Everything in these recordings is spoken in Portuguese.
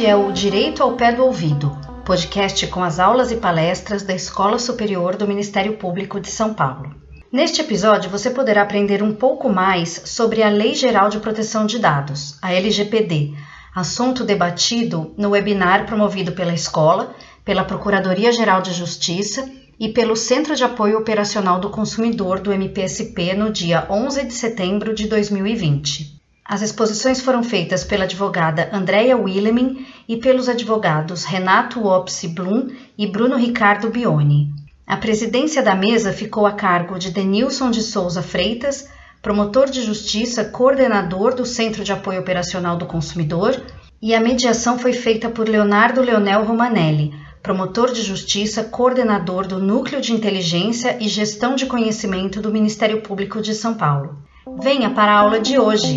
Este é o Direito ao Pé do Ouvido, podcast com as aulas e palestras da Escola Superior do Ministério Público de São Paulo. Neste episódio, você poderá aprender um pouco mais sobre a Lei Geral de Proteção de Dados, a LGPD, assunto debatido no webinar promovido pela escola, pela Procuradoria-Geral de Justiça e pelo Centro de Apoio Operacional do Consumidor do MPSP no dia 11 de setembro de 2020. As exposições foram feitas pela advogada Andrea Willemin e pelos advogados Renato Opsi Blum e Bruno Ricardo Bioni. A presidência da mesa ficou a cargo de Denilson de Souza Freitas, promotor de justiça, coordenador do Centro de Apoio Operacional do Consumidor, e a mediação foi feita por Leonardo Leonel Romanelli, promotor de justiça, coordenador do Núcleo de Inteligência e Gestão de Conhecimento do Ministério Público de São Paulo. Venha para a aula de hoje!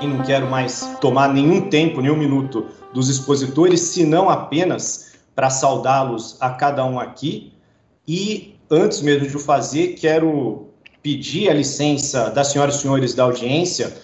E não quero mais tomar nenhum tempo, nenhum minuto dos expositores, senão apenas para saudá-los a cada um aqui. E antes mesmo de o fazer, quero pedir a licença das senhoras e senhores da audiência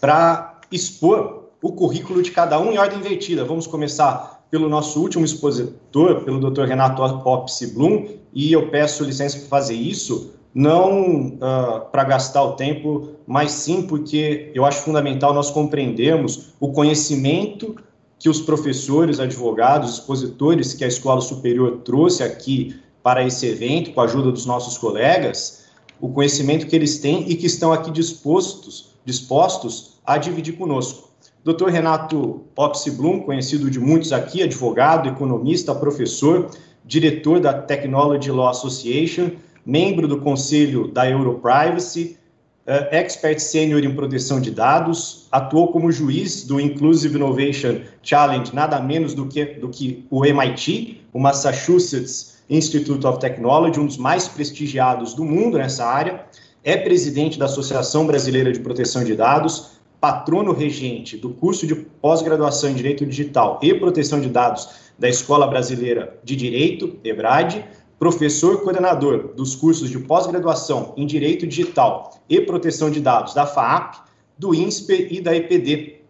para expor o currículo de cada um em ordem invertida. Vamos começar pelo nosso último expositor, pelo Dr. Renato Opsi Blum, e eu peço licença para fazer isso, não uh, para gastar o tempo, mas sim porque eu acho fundamental nós compreendermos o conhecimento que os professores, advogados, expositores que a Escola Superior trouxe aqui para esse evento, com a ajuda dos nossos colegas, o conhecimento que eles têm e que estão aqui dispostos, dispostos a dividir conosco. Dr. Renato Opsi Blum, conhecido de muitos aqui, advogado, economista, professor, diretor da Technology Law Association, membro do conselho da Europrivacy, uh, expert sênior em proteção de dados, atuou como juiz do Inclusive Innovation Challenge, nada menos do que, do que o MIT, o Massachusetts Institute of Technology, um dos mais prestigiados do mundo nessa área, é presidente da Associação Brasileira de Proteção de Dados, patrono regente do curso de pós-graduação em Direito Digital e Proteção de Dados da Escola Brasileira de Direito, EBRAD, professor coordenador dos cursos de pós-graduação em Direito Digital e Proteção de Dados da FAAP, do INSPER e da EPD,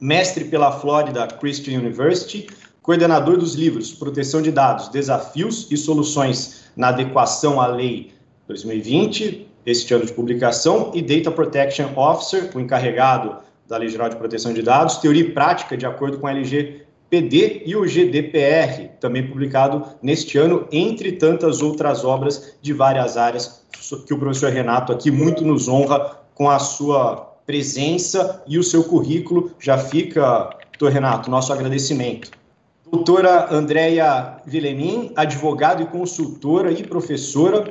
mestre pela Florida Christian University, coordenador dos livros Proteção de Dados, Desafios e Soluções na Adequação à Lei 2020, este ano de publicação, e Data Protection Officer, o encarregado da Lei Geral de Proteção de Dados, teoria e prática de acordo com a LGPD e o GDPR, também publicado neste ano, entre tantas outras obras de várias áreas, que o professor Renato aqui muito nos honra com a sua presença e o seu currículo. Já fica, doutor Renato, nosso agradecimento. Doutora Andréia Villemin, advogada e consultora e professora,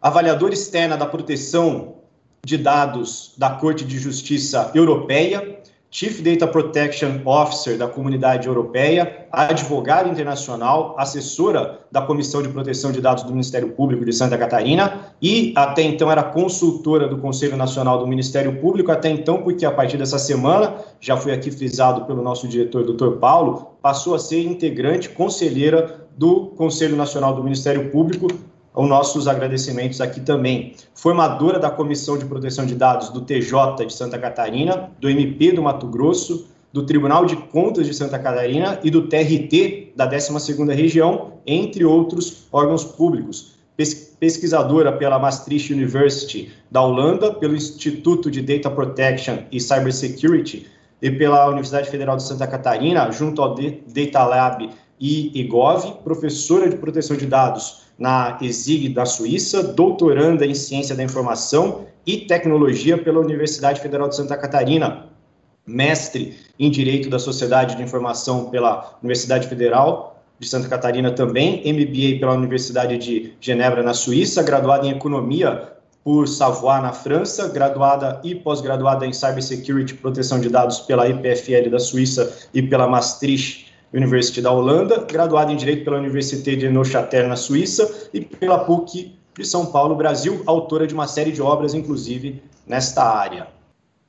avaliadora externa da proteção de dados da Corte de Justiça Europeia, Chief Data Protection Officer da Comunidade Europeia, advogada internacional, assessora da Comissão de Proteção de Dados do Ministério Público de Santa Catarina e até então era consultora do Conselho Nacional do Ministério Público, até então, porque a partir dessa semana, já foi aqui frisado pelo nosso diretor, doutor Paulo, passou a ser integrante, conselheira do Conselho Nacional do Ministério Público, os nossos agradecimentos aqui também. Formadora da Comissão de Proteção de Dados do TJ de Santa Catarina, do MP do Mato Grosso, do Tribunal de Contas de Santa Catarina e do TRT da 12ª Região, entre outros órgãos públicos. Pesquisadora pela Maastricht University da Holanda, pelo Instituto de Data Protection e Cybersecurity e pela Universidade Federal de Santa Catarina, junto ao Data Lab e EGOV, professora de proteção de dados na ESIG da Suíça, doutoranda em Ciência da Informação e Tecnologia pela Universidade Federal de Santa Catarina, mestre em Direito da Sociedade de Informação pela Universidade Federal de Santa Catarina também, MBA pela Universidade de Genebra, na Suíça, graduada em Economia por Savoie, na França, graduada e pós-graduada em Cybersecurity e Proteção de Dados pela IPFL da Suíça e pela Maastricht University da Holanda, graduada em Direito pela Université de Neuchâtel, na Suíça, e pela PUC de São Paulo, Brasil, autora de uma série de obras, inclusive, nesta área.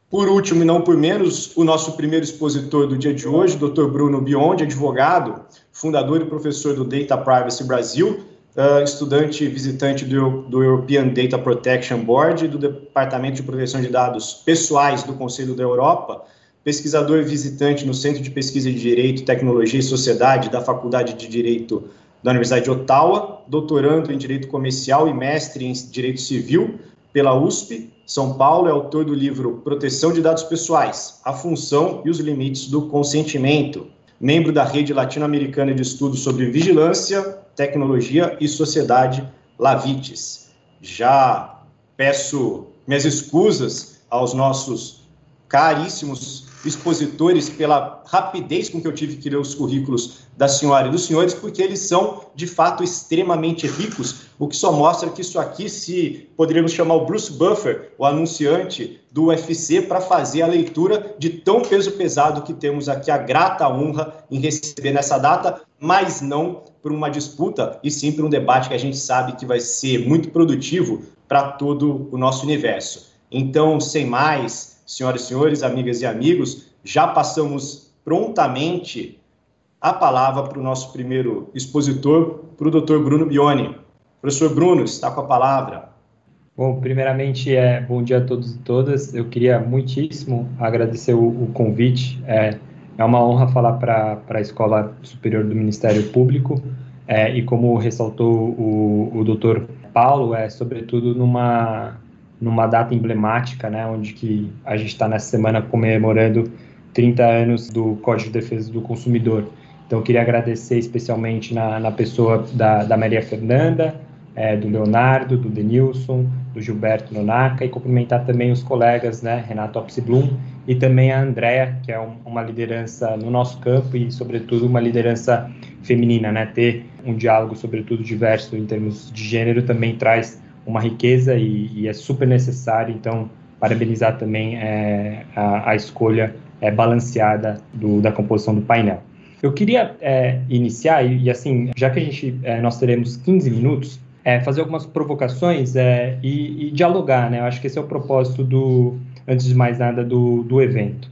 Por último, e não por menos, o nosso primeiro expositor do dia de hoje, Dr. Bruno Biondi, advogado, fundador e professor do Data Privacy Brasil, uh, estudante visitante do, do European Data Protection Board, do Departamento de Proteção de Dados Pessoais do Conselho da Europa, pesquisador visitante no Centro de Pesquisa de Direito, Tecnologia e Sociedade da Faculdade de Direito da Universidade de Ottawa, doutorando em Direito Comercial e mestre em Direito Civil pela USP, São Paulo, é autor do livro Proteção de Dados Pessoais, a função e os limites do consentimento, membro da Rede Latino-Americana de Estudos sobre Vigilância, Tecnologia e Sociedade, Lavites. Já peço minhas escusas aos nossos caríssimos expositores pela rapidez com que eu tive que ler os currículos da senhora e dos senhores, porque eles são, de fato, extremamente ricos, o que só mostra que isso aqui, se poderíamos chamar o Bruce Buffer, o anunciante do UFC, para fazer a leitura de tão peso pesado que temos aqui, a grata honra em receber nessa data, mas não por uma disputa, e sim por um debate que a gente sabe que vai ser muito produtivo para todo o nosso universo. Então, sem mais, senhoras e senhores, amigas e amigos, já passamos prontamente a palavra para o nosso primeiro expositor, para o Dr. Bruno Bione. Professor Bruno, está com a palavra. Bom, primeiramente, é, bom dia a todos e todas. Eu queria muitíssimo agradecer o, o convite. É, é uma honra falar para a Escola Superior do Ministério Público. É, e como ressaltou o, o doutor Paulo, é sobretudo numa numa data emblemática, né, onde que a gente está nessa semana comemorando 30 anos do Código de Defesa do Consumidor. Então, eu queria agradecer especialmente na, na pessoa da, da Maria Fernanda, é, do Leonardo, do Denilson, do Gilberto Nonaka, e cumprimentar também os colegas, né, Renato Opsblum, e também a Andrea, que é um, uma liderança no nosso campo e, sobretudo, uma liderança feminina, né, ter um diálogo, sobretudo, diverso em termos de gênero também traz uma riqueza e, e é super necessário, então, parabenizar também é, a, a, escolha é, balanceada do, da composição do painel. Eu queria é, iniciar, e, e, assim, já que a gente, é, nós teremos 15 minutos, é, fazer algumas provocações é, e, e, dialogar, né? Eu acho que esse é o propósito do, antes de mais nada, do, do evento.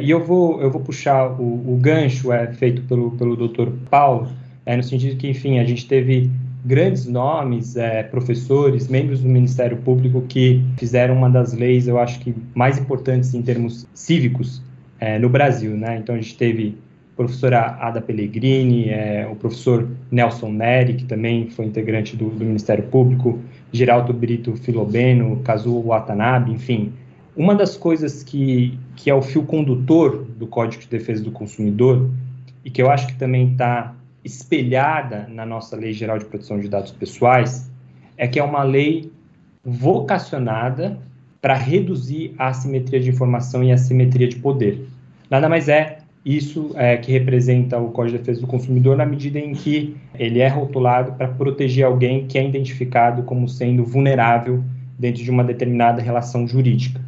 e eu vou, eu vou puxar o, o gancho feito pelo, pelo Dr. Paulo, no sentido que, enfim, a gente teve grandes nomes, é, professores, membros do Ministério Público que fizeram uma das leis, eu acho que mais importantes em termos cívicos é, no Brasil, né? Então a gente teve a professora Ada Pellegrini, é, o professor Nelson Neri, que também foi integrante do, do Ministério Público, Geraldo Brito Filobeno, Kazuo Watanabe, enfim. Uma das coisas que, que é o fio condutor do Código de Defesa do Consumidor, e que eu acho que também está espelhada na nossa Lei Geral de Proteção de Dados Pessoais é que é uma lei vocacionada para reduzir a assimetria de informação e a assimetria de poder. Nada mais é isso é, que representa o Código de Defesa do Consumidor na medida em que ele é rotulado para proteger alguém que é identificado como sendo vulnerável dentro de uma determinada relação jurídica.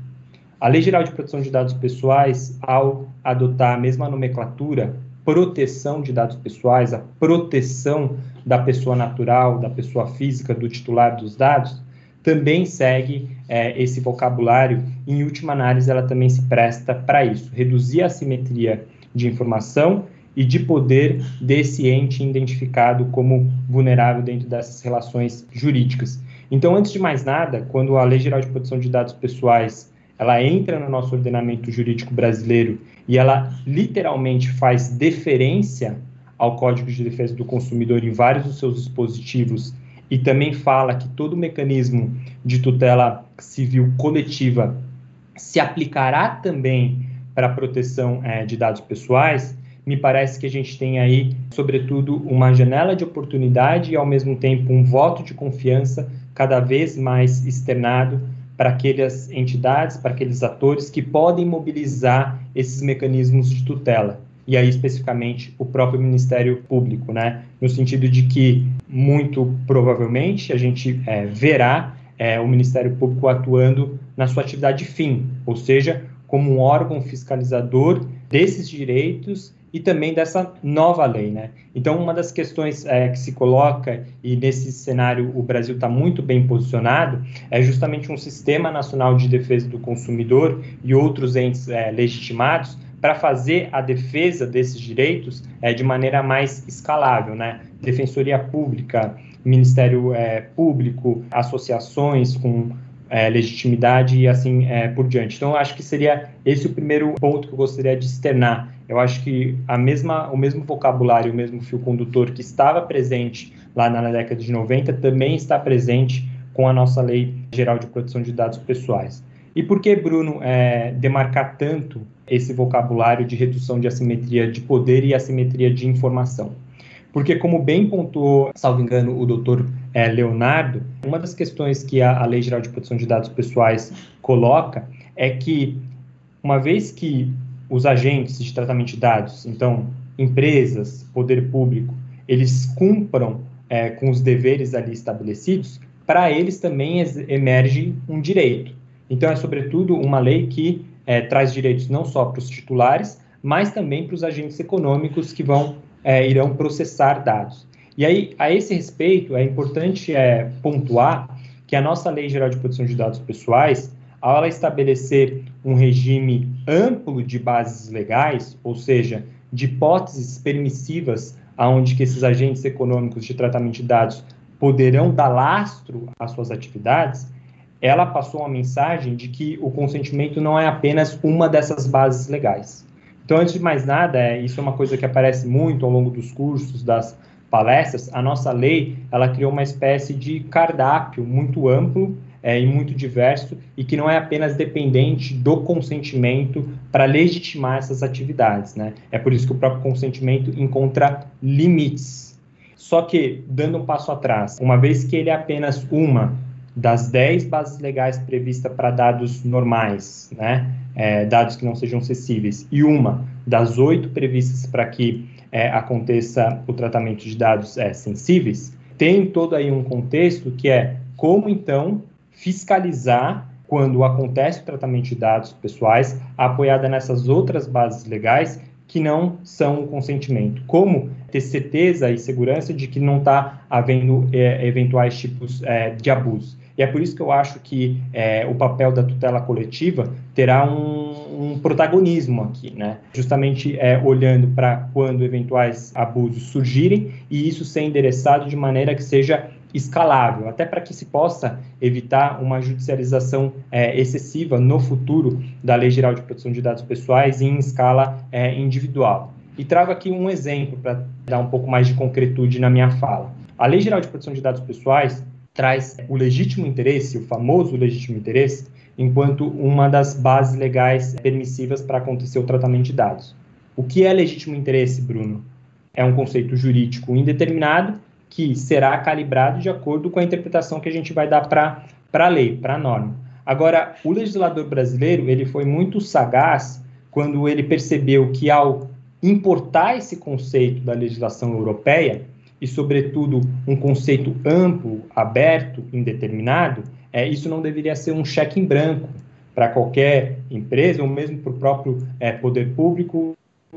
A Lei Geral de Proteção de Dados Pessoais, ao adotar a mesma nomenclatura, proteção de dados pessoais, a proteção da pessoa natural, da pessoa física, do titular dos dados, também segue é, esse vocabulário. Em última análise, ela também se presta para isso, reduzir a assimetria de informação e de poder desse ente identificado como vulnerável dentro dessas relações jurídicas. Então, antes de mais nada, quando a Lei Geral de Proteção de Dados Pessoais ela entra no nosso ordenamento jurídico brasileiro e ela literalmente faz deferência ao Código de Defesa do Consumidor em vários dos seus dispositivos e também fala que todo o mecanismo de tutela civil coletiva se aplicará também para a proteção é, de dados pessoais, me parece que a gente tem aí, sobretudo, uma janela de oportunidade e, ao mesmo tempo, um voto de confiança cada vez mais externado para aquelas entidades, para aqueles atores que podem mobilizar esses mecanismos de tutela. E aí, especificamente, o próprio Ministério Público, né? No sentido de que, muito provavelmente, a gente é, verá é, o Ministério Público atuando na sua atividade fim, ou seja, como um órgão fiscalizador desses direitos e também dessa nova lei, né? Então, uma das questões é, que se coloca, e nesse cenário o Brasil está muito bem posicionado, é justamente um sistema nacional de defesa do consumidor e outros entes é, legitimados para fazer a defesa desses direitos é, de maneira mais escalável, né? Defensoria Pública, Ministério é, Público, associações com é, legitimidade e assim é, por diante. Então, acho que seria esse o primeiro ponto que eu gostaria de externar. Eu acho que a mesma, o mesmo vocabulário, o mesmo fio condutor que estava presente lá na década de 90 também está presente com a nossa Lei Geral de Proteção de Dados Pessoais. E por que, Bruno, é, demarcar tanto esse vocabulário de redução de assimetria de poder e assimetria de informação? Porque, como bem pontuou, salvo engano, o doutor é, Leonardo, uma das questões que a, a Lei Geral de Proteção de Dados Pessoais coloca é que, uma vez que os agentes de tratamento de dados, então, empresas, poder público, eles cumpram é, com os deveres ali estabelecidos, para eles também emerge um direito. Então, é sobretudo uma lei que é, traz direitos não só para os titulares, mas também para os agentes econômicos que vão é, irão processar dados. E aí, a esse respeito, é importante é, pontuar que a nossa Lei Geral de Proteção de Dados Pessoais, ao ela estabelecer um regime amplo de bases legais, ou seja, de hipóteses permissivas aonde que esses agentes econômicos de tratamento de dados poderão dar lastro às suas atividades, ela passou uma mensagem de que o consentimento não é apenas uma dessas bases legais. Então, antes de mais nada, é, isso é uma coisa que aparece muito ao longo dos cursos, das palestras, a nossa lei ela criou uma espécie de cardápio muito amplo é, e muito diverso e que não é apenas dependente do consentimento para legitimar essas atividades, né? É por isso que o próprio consentimento encontra limites. Só que, dando um passo atrás, uma vez que ele é apenas uma das 10 bases legais previstas para dados normais, né? É, dados que não sejam acessíveis, e uma das oito previstas para que é, aconteça o tratamento de dados é, sensíveis, tem todo aí um contexto que é como então fiscalizar quando acontece o tratamento de dados pessoais, apoiada nessas outras bases legais que não são o consentimento. Como ter certeza e segurança de que não está havendo é, eventuais tipos é, de abuso. E é por isso que eu acho que é, o papel da tutela coletiva terá um, um protagonismo aqui, né? Justamente é, olhando para quando eventuais abusos surgirem e isso ser endereçado de maneira que seja escalável, até para que se possa evitar uma judicialização é, excessiva no futuro da Lei Geral de Proteção de Dados Pessoais em escala é, individual. E trago aqui um exemplo para dar um pouco mais de concretude na minha fala. A Lei Geral de Proteção de Dados Pessoais traz o legítimo interesse, o famoso legítimo interesse, enquanto uma das bases legais permissivas para acontecer o tratamento de dados. O que é legítimo interesse, Bruno? É um conceito jurídico indeterminado que será calibrado de acordo com a interpretação que a gente vai dar para a lei, para a norma. Agora, o legislador brasileiro ele foi muito sagaz quando ele percebeu que ao importar esse conceito da legislação europeia, e, sobretudo, um conceito amplo, aberto, indeterminado, é, isso não deveria ser um cheque em branco para qualquer empresa ou mesmo para o próprio é, poder público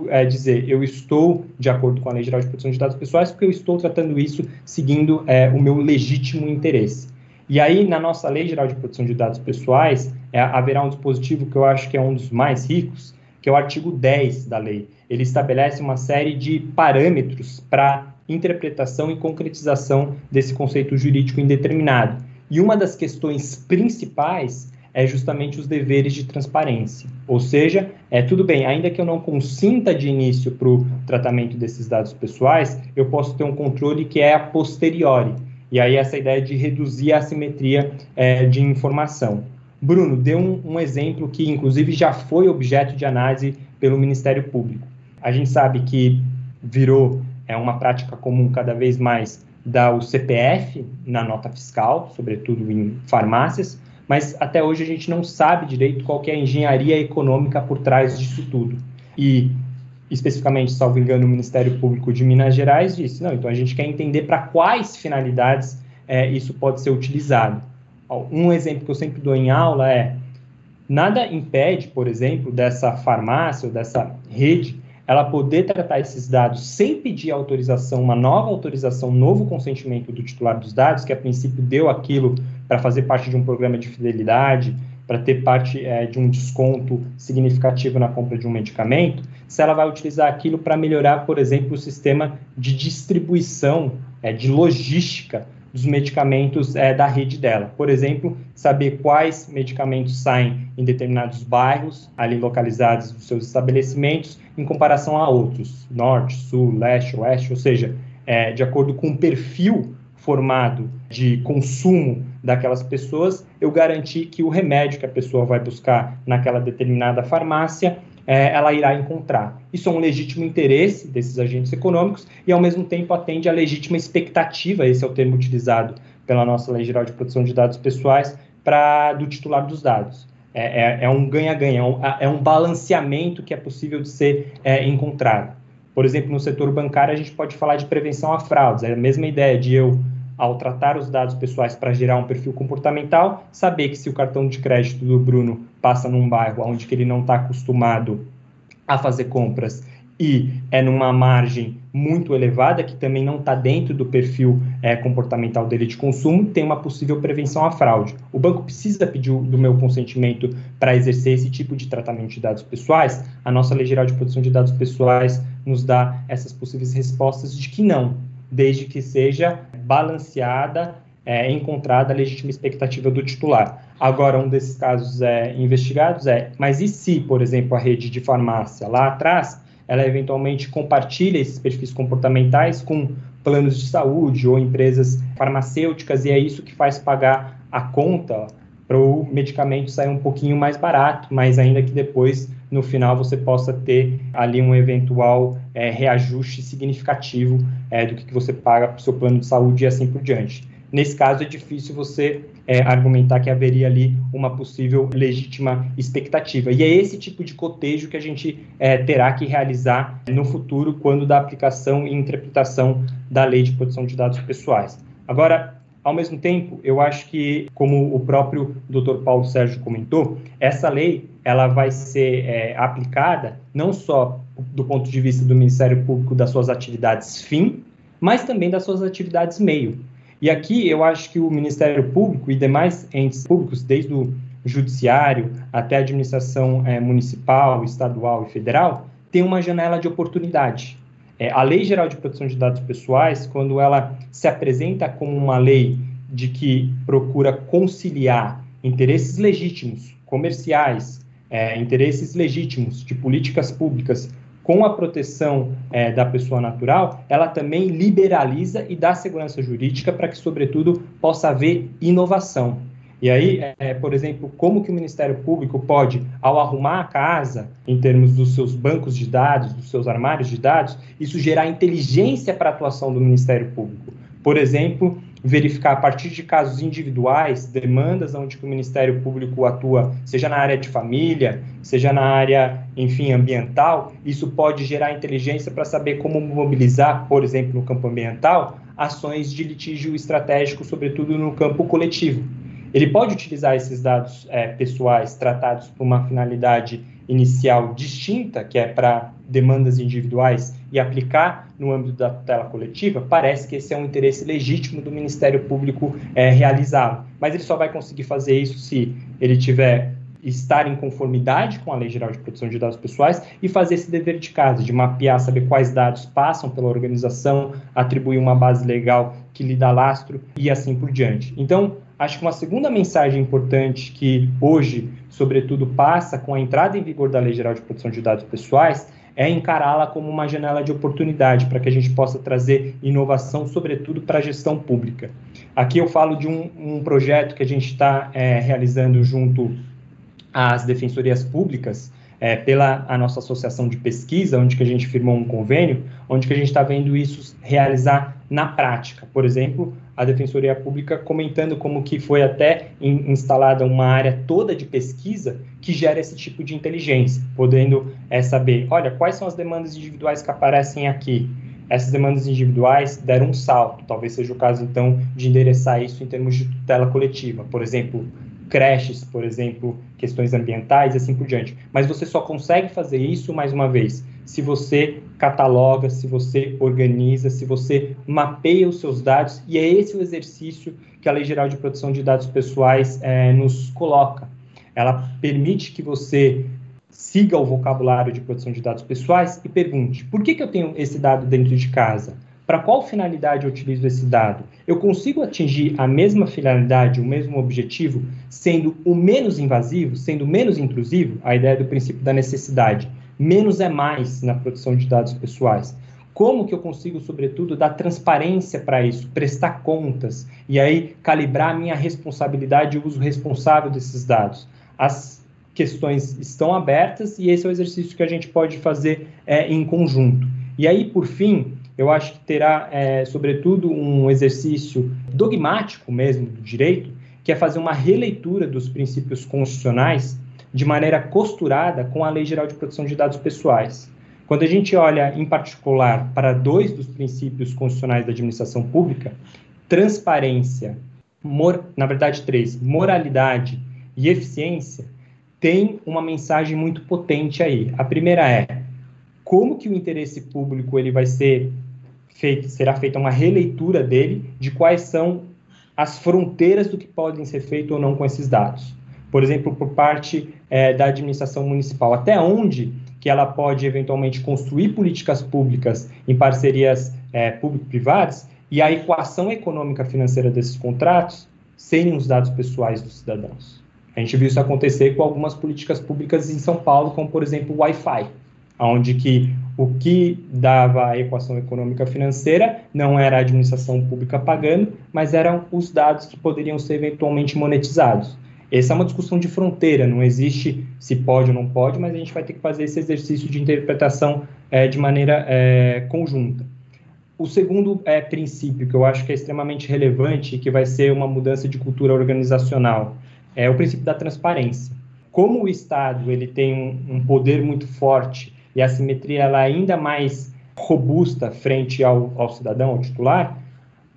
é, dizer eu estou de acordo com a Lei Geral de Proteção de Dados Pessoais porque eu estou tratando isso seguindo é, o meu legítimo interesse. E aí, na nossa Lei Geral de Proteção de Dados Pessoais, é, haverá um dispositivo que eu acho que é um dos mais ricos, que é o artigo 10 da lei. Ele estabelece uma série de parâmetros para interpretação e concretização desse conceito jurídico indeterminado. E uma das questões principais é justamente os deveres de transparência. Ou seja, é tudo bem, ainda que eu não consinta de início para o tratamento desses dados pessoais, eu posso ter um controle que é a posteriori. E aí essa ideia de reduzir a assimetria é, de informação. Bruno, dê um, um exemplo que, inclusive, já foi objeto de análise pelo Ministério Público. A gente sabe que virou é uma prática comum cada vez mais dar o CPF na nota fiscal, sobretudo em farmácias, mas até hoje a gente não sabe direito qual é a engenharia econômica por trás disso tudo. E, especificamente, salvo engano, o Ministério Público de Minas Gerais disse, não, então a gente quer entender para quais finalidades é, isso pode ser utilizado. Um exemplo que eu sempre dou em aula é, nada impede, por exemplo, dessa farmácia ou dessa rede ela poder tratar esses dados sem pedir autorização, uma nova autorização, um novo consentimento do titular dos dados, que a princípio deu aquilo para fazer parte de um programa de fidelidade, para ter parte é, de um desconto significativo na compra de um medicamento, se ela vai utilizar aquilo para melhorar, por exemplo, o sistema de distribuição, é, de logística dos medicamentos é, da rede dela. Por exemplo, saber quais medicamentos saem em determinados bairros, ali localizados nos seus estabelecimentos, em comparação a outros, norte, sul, leste, oeste, ou seja, é, de acordo com o perfil formado de consumo daquelas pessoas, eu garanti que o remédio que a pessoa vai buscar naquela determinada farmácia é, ela irá encontrar. Isso é um legítimo interesse desses agentes econômicos e, ao mesmo tempo, atende à legítima expectativa, esse é o termo utilizado pela nossa Lei Geral de Proteção de Dados Pessoais, para do titular dos dados. É, é, é um ganha-ganha, é, um, é balanceamento que é possível de ser é, encontrado. Por exemplo, no setor bancário, a gente pode falar de prevenção a fraudes, é a mesma ideia de eu ao tratar os dados pessoais para gerar um perfil comportamental, saber que se o cartão de crédito do Bruno passa num bairro onde ele não está acostumado a fazer compras e é numa margem muito elevada, que também não está dentro do perfil é, comportamental dele de consumo, tem uma possível prevenção à fraude. O banco precisa pedir do meu consentimento para exercer esse tipo de tratamento de dados pessoais? A nossa Lei Geral de Proteção de Dados Pessoais nos dá essas possíveis respostas de que não, desde que seja balanceada, é, encontrada a legítima expectativa do titular. Agora, um desses casos é, investigados é, mas e se, por exemplo, a rede de farmácia lá atrás, ela eventualmente compartilha esses perfis comportamentais com planos de saúde ou empresas farmacêuticas e é isso que faz pagar a conta para o medicamento sair um pouquinho mais barato, mas ainda que depois, no final, você possa ter ali um eventual é, reajuste significativo é, do que, você paga para o seu plano de saúde e assim por diante. Nesse caso, é difícil você é, argumentar que haveria ali uma possível legítima expectativa. E é esse tipo de cotejo que a gente é, terá que realizar no futuro, quando da aplicação e interpretação da lei de proteção de dados pessoais. Agora, ao mesmo tempo, eu acho que, como o próprio Dr. Paulo Sérgio comentou, essa lei ela vai ser é, aplicada não só do ponto de vista do Ministério Público das suas atividades fim, mas também das suas atividades meio. E aqui eu acho que o Ministério Público e demais entes públicos, desde o judiciário até a administração é, municipal, estadual e federal, tem uma janela de oportunidade. É, a Lei Geral de Proteção de Dados Pessoais, quando ela se apresenta como uma lei de que procura conciliar interesses legítimos, comerciais, é, interesses legítimos de políticas públicas com a proteção é, da pessoa natural, ela também liberaliza e dá segurança jurídica para que, sobretudo, possa haver inovação. E aí, é, por exemplo, como que o Ministério Público pode, ao arrumar a casa, em termos dos seus bancos de dados, dos seus armários de dados, isso gerar inteligência para a atuação do Ministério Público? Por exemplo, verificar a partir de casos individuais, demandas onde o Ministério Público atua, seja na área de família, seja na área, enfim, ambiental, isso pode gerar inteligência para saber como mobilizar, por exemplo, no campo ambiental, ações de litígio estratégico, sobretudo no campo coletivo. Ele pode utilizar esses dados é, pessoais tratados por uma finalidade inicial distinta, que é para demandas individuais, e aplicar no âmbito da tutela coletiva, parece que esse é um interesse legítimo do Ministério Público é, realizá-lo. Mas ele só vai conseguir fazer isso se ele tiver estar em conformidade com a Lei Geral de Proteção de Dados Pessoais e fazer esse dever de casa, de mapear, saber quais dados passam pela organização, atribuir uma base legal que lhe dá lastro e assim por diante. Então, acho que uma segunda mensagem importante que hoje, sobretudo, passa com a entrada em vigor da Lei Geral de Proteção de Dados Pessoais é encará-la como uma janela de oportunidade para que a gente possa trazer inovação, sobretudo para a gestão pública. Aqui eu falo de um, um projeto que a gente está é, realizando junto às defensorias públicas, é, pela a nossa associação de pesquisa, onde que a gente firmou um convênio, onde que a gente está vendo isso realizar na prática. Por exemplo, a Defensoria Pública comentando como que foi até in, instalada uma área toda de pesquisa que gera esse tipo de inteligência, podendo é, saber, olha, quais são as demandas individuais que aparecem aqui. Essas demandas individuais deram um salto, talvez seja o caso, então, de endereçar isso em termos de tutela coletiva. Por exemplo, creches, por exemplo, questões ambientais e assim por diante. Mas você só consegue fazer isso, mais uma vez, se você cataloga, se você organiza, se você mapeia os seus dados, e é esse o exercício que a Lei Geral de Proteção de Dados Pessoais é, nos coloca. Ela permite que você siga o vocabulário de proteção de dados pessoais e pergunte: por que, que eu tenho esse dado dentro de casa? para qual finalidade eu utilizo esse dado? Eu consigo atingir a mesma finalidade, o mesmo objetivo, sendo o menos invasivo, sendo menos intrusivo? A ideia do princípio da necessidade. Menos é mais na produção de dados pessoais. Como que eu consigo, sobretudo, dar transparência para isso, prestar contas e aí calibrar a minha responsabilidade e o uso responsável desses dados? As questões estão abertas e esse é o exercício que a gente pode fazer é, em conjunto. E aí, por fim, eu acho que terá, é, sobretudo, um exercício dogmático mesmo do direito, que é fazer uma releitura dos princípios constitucionais de maneira costurada com a Lei Geral de Proteção de Dados Pessoais. Quando a gente olha, em particular, para dois dos princípios constitucionais da administração pública, transparência, na verdade, três, moralidade e eficiência, tem uma mensagem muito potente aí. A primeira é como que o interesse público ele vai ser feito, será feita uma releitura dele de quais são as fronteiras do que podem ser feito ou não com esses dados. Por exemplo, por parte é, da administração municipal, até onde que ela pode eventualmente construir políticas públicas em parcerias é, público-privadas e a equação econômica financeira desses contratos serem os dados pessoais dos cidadãos. A gente viu isso acontecer com algumas políticas públicas em São Paulo, como por exemplo o Wi-Fi, onde que o que dava a equação econômica financeira não era a administração pública pagando, mas eram os dados que poderiam ser eventualmente monetizados. Essa é uma discussão de fronteira, não existe se pode ou não pode, mas a gente vai ter que fazer esse exercício de interpretação é, de maneira é, conjunta. O segundo é, princípio, que eu acho que é extremamente relevante que vai ser uma mudança de cultura organizacional, é o princípio da transparência. Como o Estado ele tem um, um poder muito forte e a simetria ela é ainda mais robusta frente ao, ao cidadão, ao titular,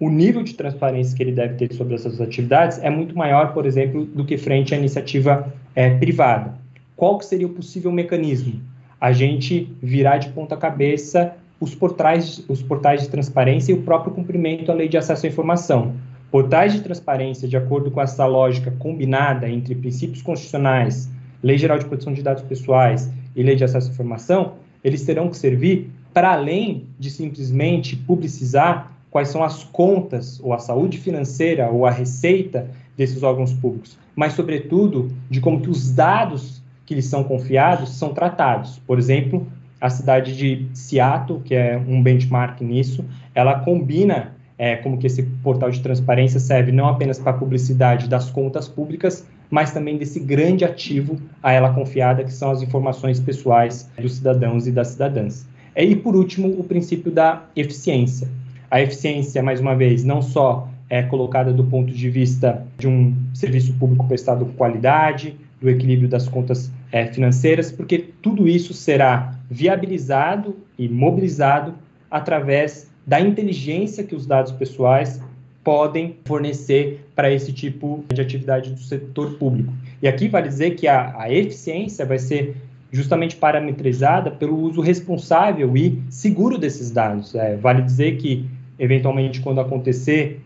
o nível de transparência que ele deve ter sobre essas atividades é muito maior, por exemplo, do que frente à iniciativa é, privada. Qual que seria o possível mecanismo? A gente virar de ponta cabeça os portais, os portais de transparência e o próprio cumprimento à lei de acesso à informação. Portais de transparência, de acordo com essa lógica combinada entre princípios constitucionais, Lei Geral de Proteção de Dados Pessoais e Lei de Acesso à Informação, eles terão que servir para além de simplesmente publicizar quais são as contas, ou a saúde financeira, ou a receita desses órgãos públicos, mas, sobretudo, de como que os dados que lhes são confiados são tratados. Por exemplo, a cidade de Seattle, que é um benchmark nisso, ela combina é, como que esse portal de transparência serve não apenas para a publicidade das contas públicas, mas também desse grande ativo a ela confiada, que são as informações pessoais dos cidadãos e das cidadãs. E, por último, o princípio da eficiência. A eficiência, mais uma vez, não só é colocada do ponto de vista de um serviço público prestado com qualidade, do equilíbrio das contas é, financeiras, porque tudo isso será viabilizado e mobilizado através da inteligência que os dados pessoais podem fornecer para esse tipo de atividade do setor público. E aqui vale dizer que a, a eficiência vai ser justamente parametrizada pelo uso responsável e seguro desses dados. É, vale dizer que, eventualmente, quando acontecer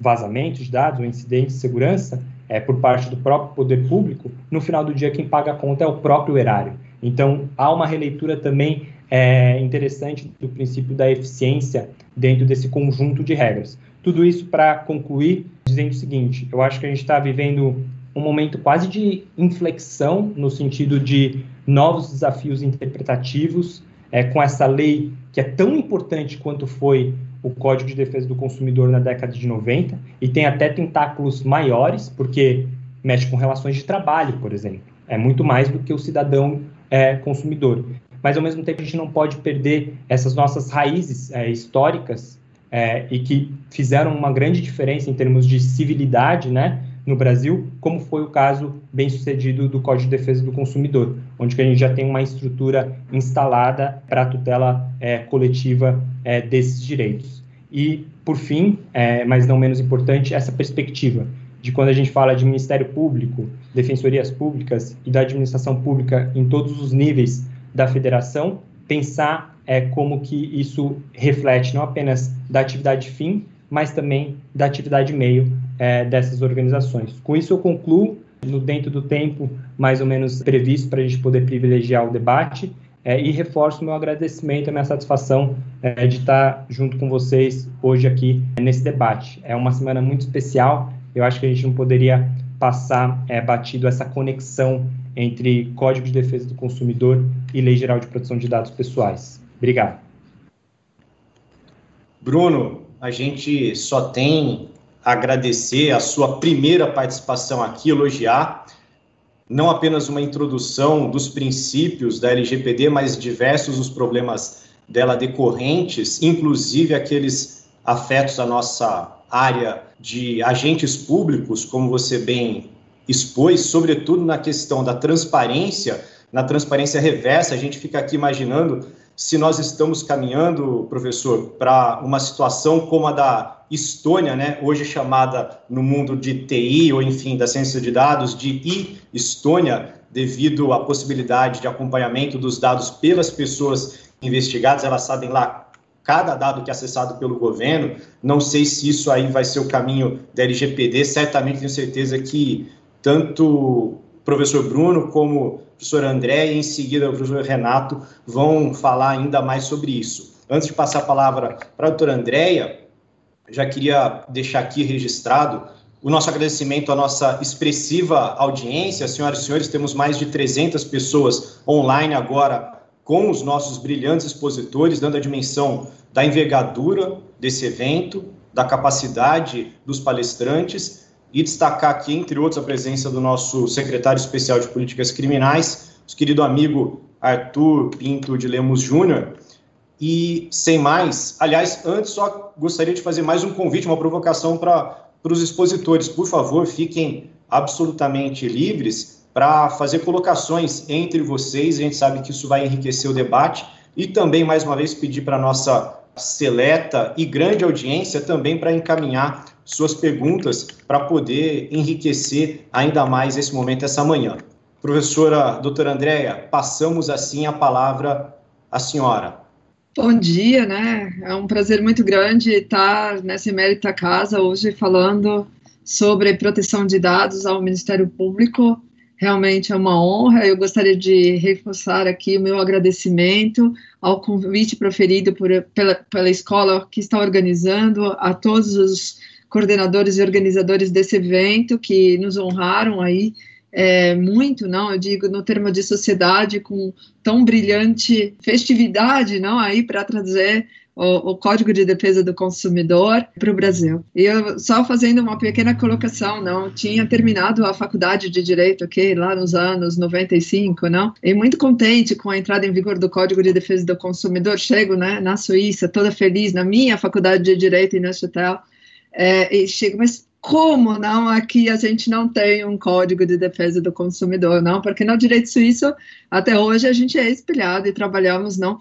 vazamento de dados ou incidentes de segurança é, por parte do próprio poder público, no final do dia quem paga a conta é o próprio erário. Então, há uma releitura também é, interessante do princípio da eficiência dentro desse conjunto de regras. Tudo isso para concluir dizendo o seguinte: eu acho que a gente está vivendo um momento quase de inflexão no sentido de novos desafios interpretativos é, com essa lei que é tão importante quanto foi o Código de Defesa do Consumidor na década de 90 e tem até tentáculos maiores, porque mexe com relações de trabalho, por exemplo. É muito mais do que o cidadão é, consumidor. Mas, ao mesmo tempo, a gente não pode perder essas nossas raízes é, históricas é, e que fizeram uma grande diferença em termos de civilidade, né, no Brasil, como foi o caso bem sucedido do Código de Defesa do Consumidor, onde a gente já tem uma estrutura instalada para a tutela é, coletiva é, desses direitos. E, por fim, é, mas não menos importante, essa perspectiva de quando a gente fala de Ministério Público, defensorias públicas e da administração pública em todos os níveis da federação, pensar é, como que isso reflete não apenas da atividade fim, mas também da atividade meio é, dessas organizações. Com isso, eu concluo, no dentro do tempo mais ou menos previsto para a gente poder privilegiar o debate, é, e reforço meu agradecimento, a minha satisfação é, de estar junto com vocês hoje aqui nesse debate. É uma semana muito especial, eu acho que a gente não poderia passar é, batido essa conexão entre Código de Defesa do Consumidor e Lei Geral de Proteção de Dados Pessoais. Obrigado. Bruno, a gente só tem agradecer a sua primeira participação aqui, elogiar não apenas uma introdução dos princípios da LGPD, mas diversos os problemas dela decorrentes, inclusive aqueles afetos à nossa área de agentes públicos, como você bem expôs, sobretudo na questão da transparência, na transparência reversa, a gente fica aqui imaginando se nós estamos caminhando, professor, para uma situação como a da Estônia, né, hoje chamada no mundo de TI, ou enfim, da ciência de dados, de e-Estônia, devido à possibilidade de acompanhamento dos dados pelas pessoas investigadas, elas sabem lá cada dado que é acessado pelo governo. Não sei se isso aí vai ser o caminho da LGPD, certamente tenho certeza que tanto o professor Bruno como professor André e em seguida o professor Renato vão falar ainda mais sobre isso. Antes de passar a palavra para a doutora Andréia, já queria deixar aqui registrado o nosso agradecimento à nossa expressiva audiência. Senhoras e senhores, temos mais de 300 pessoas online agora com os nossos brilhantes expositores, dando a dimensão da envergadura desse evento, da capacidade dos palestrantes e destacar aqui, entre outros, a presença do nosso secretário especial de Políticas Criminais, nosso querido amigo Arthur Pinto de Lemos Júnior. E, sem mais, aliás, antes só gostaria de fazer mais um convite, uma provocação para os expositores. Por favor, fiquem absolutamente livres para fazer colocações entre vocês. A gente sabe que isso vai enriquecer o debate. E também, mais uma vez, pedir para a nossa seleta e grande audiência também para encaminhar suas perguntas para poder enriquecer ainda mais esse momento, essa manhã. Professora doutora Andréia, passamos assim a palavra à senhora. Bom dia, né? É um prazer muito grande estar nessa emérita casa hoje falando sobre proteção de dados ao Ministério Público. Realmente é uma honra. Eu gostaria de reforçar aqui o meu agradecimento ao convite proferido por, pela, pela escola que está organizando, a todos os coordenadores e organizadores desse evento que nos honraram aí é, muito, não, eu digo no termo de sociedade com tão brilhante festividade, não, aí para trazer o, o, Código de Defesa do Consumidor para o Brasil. E eu só fazendo uma pequena colocação, não, tinha terminado a faculdade de Direito aqui lá nos anos 95, não, e muito contente com a entrada em vigor do Código de Defesa do Consumidor, chego, né, na Suíça, toda feliz, na minha faculdade de Direito em Neuchâtel, é, e chego, mas como não aqui a gente não tem um código de defesa do consumidor, não? Porque no direito suíço, até hoje, a gente é espelhado e trabalhamos, não?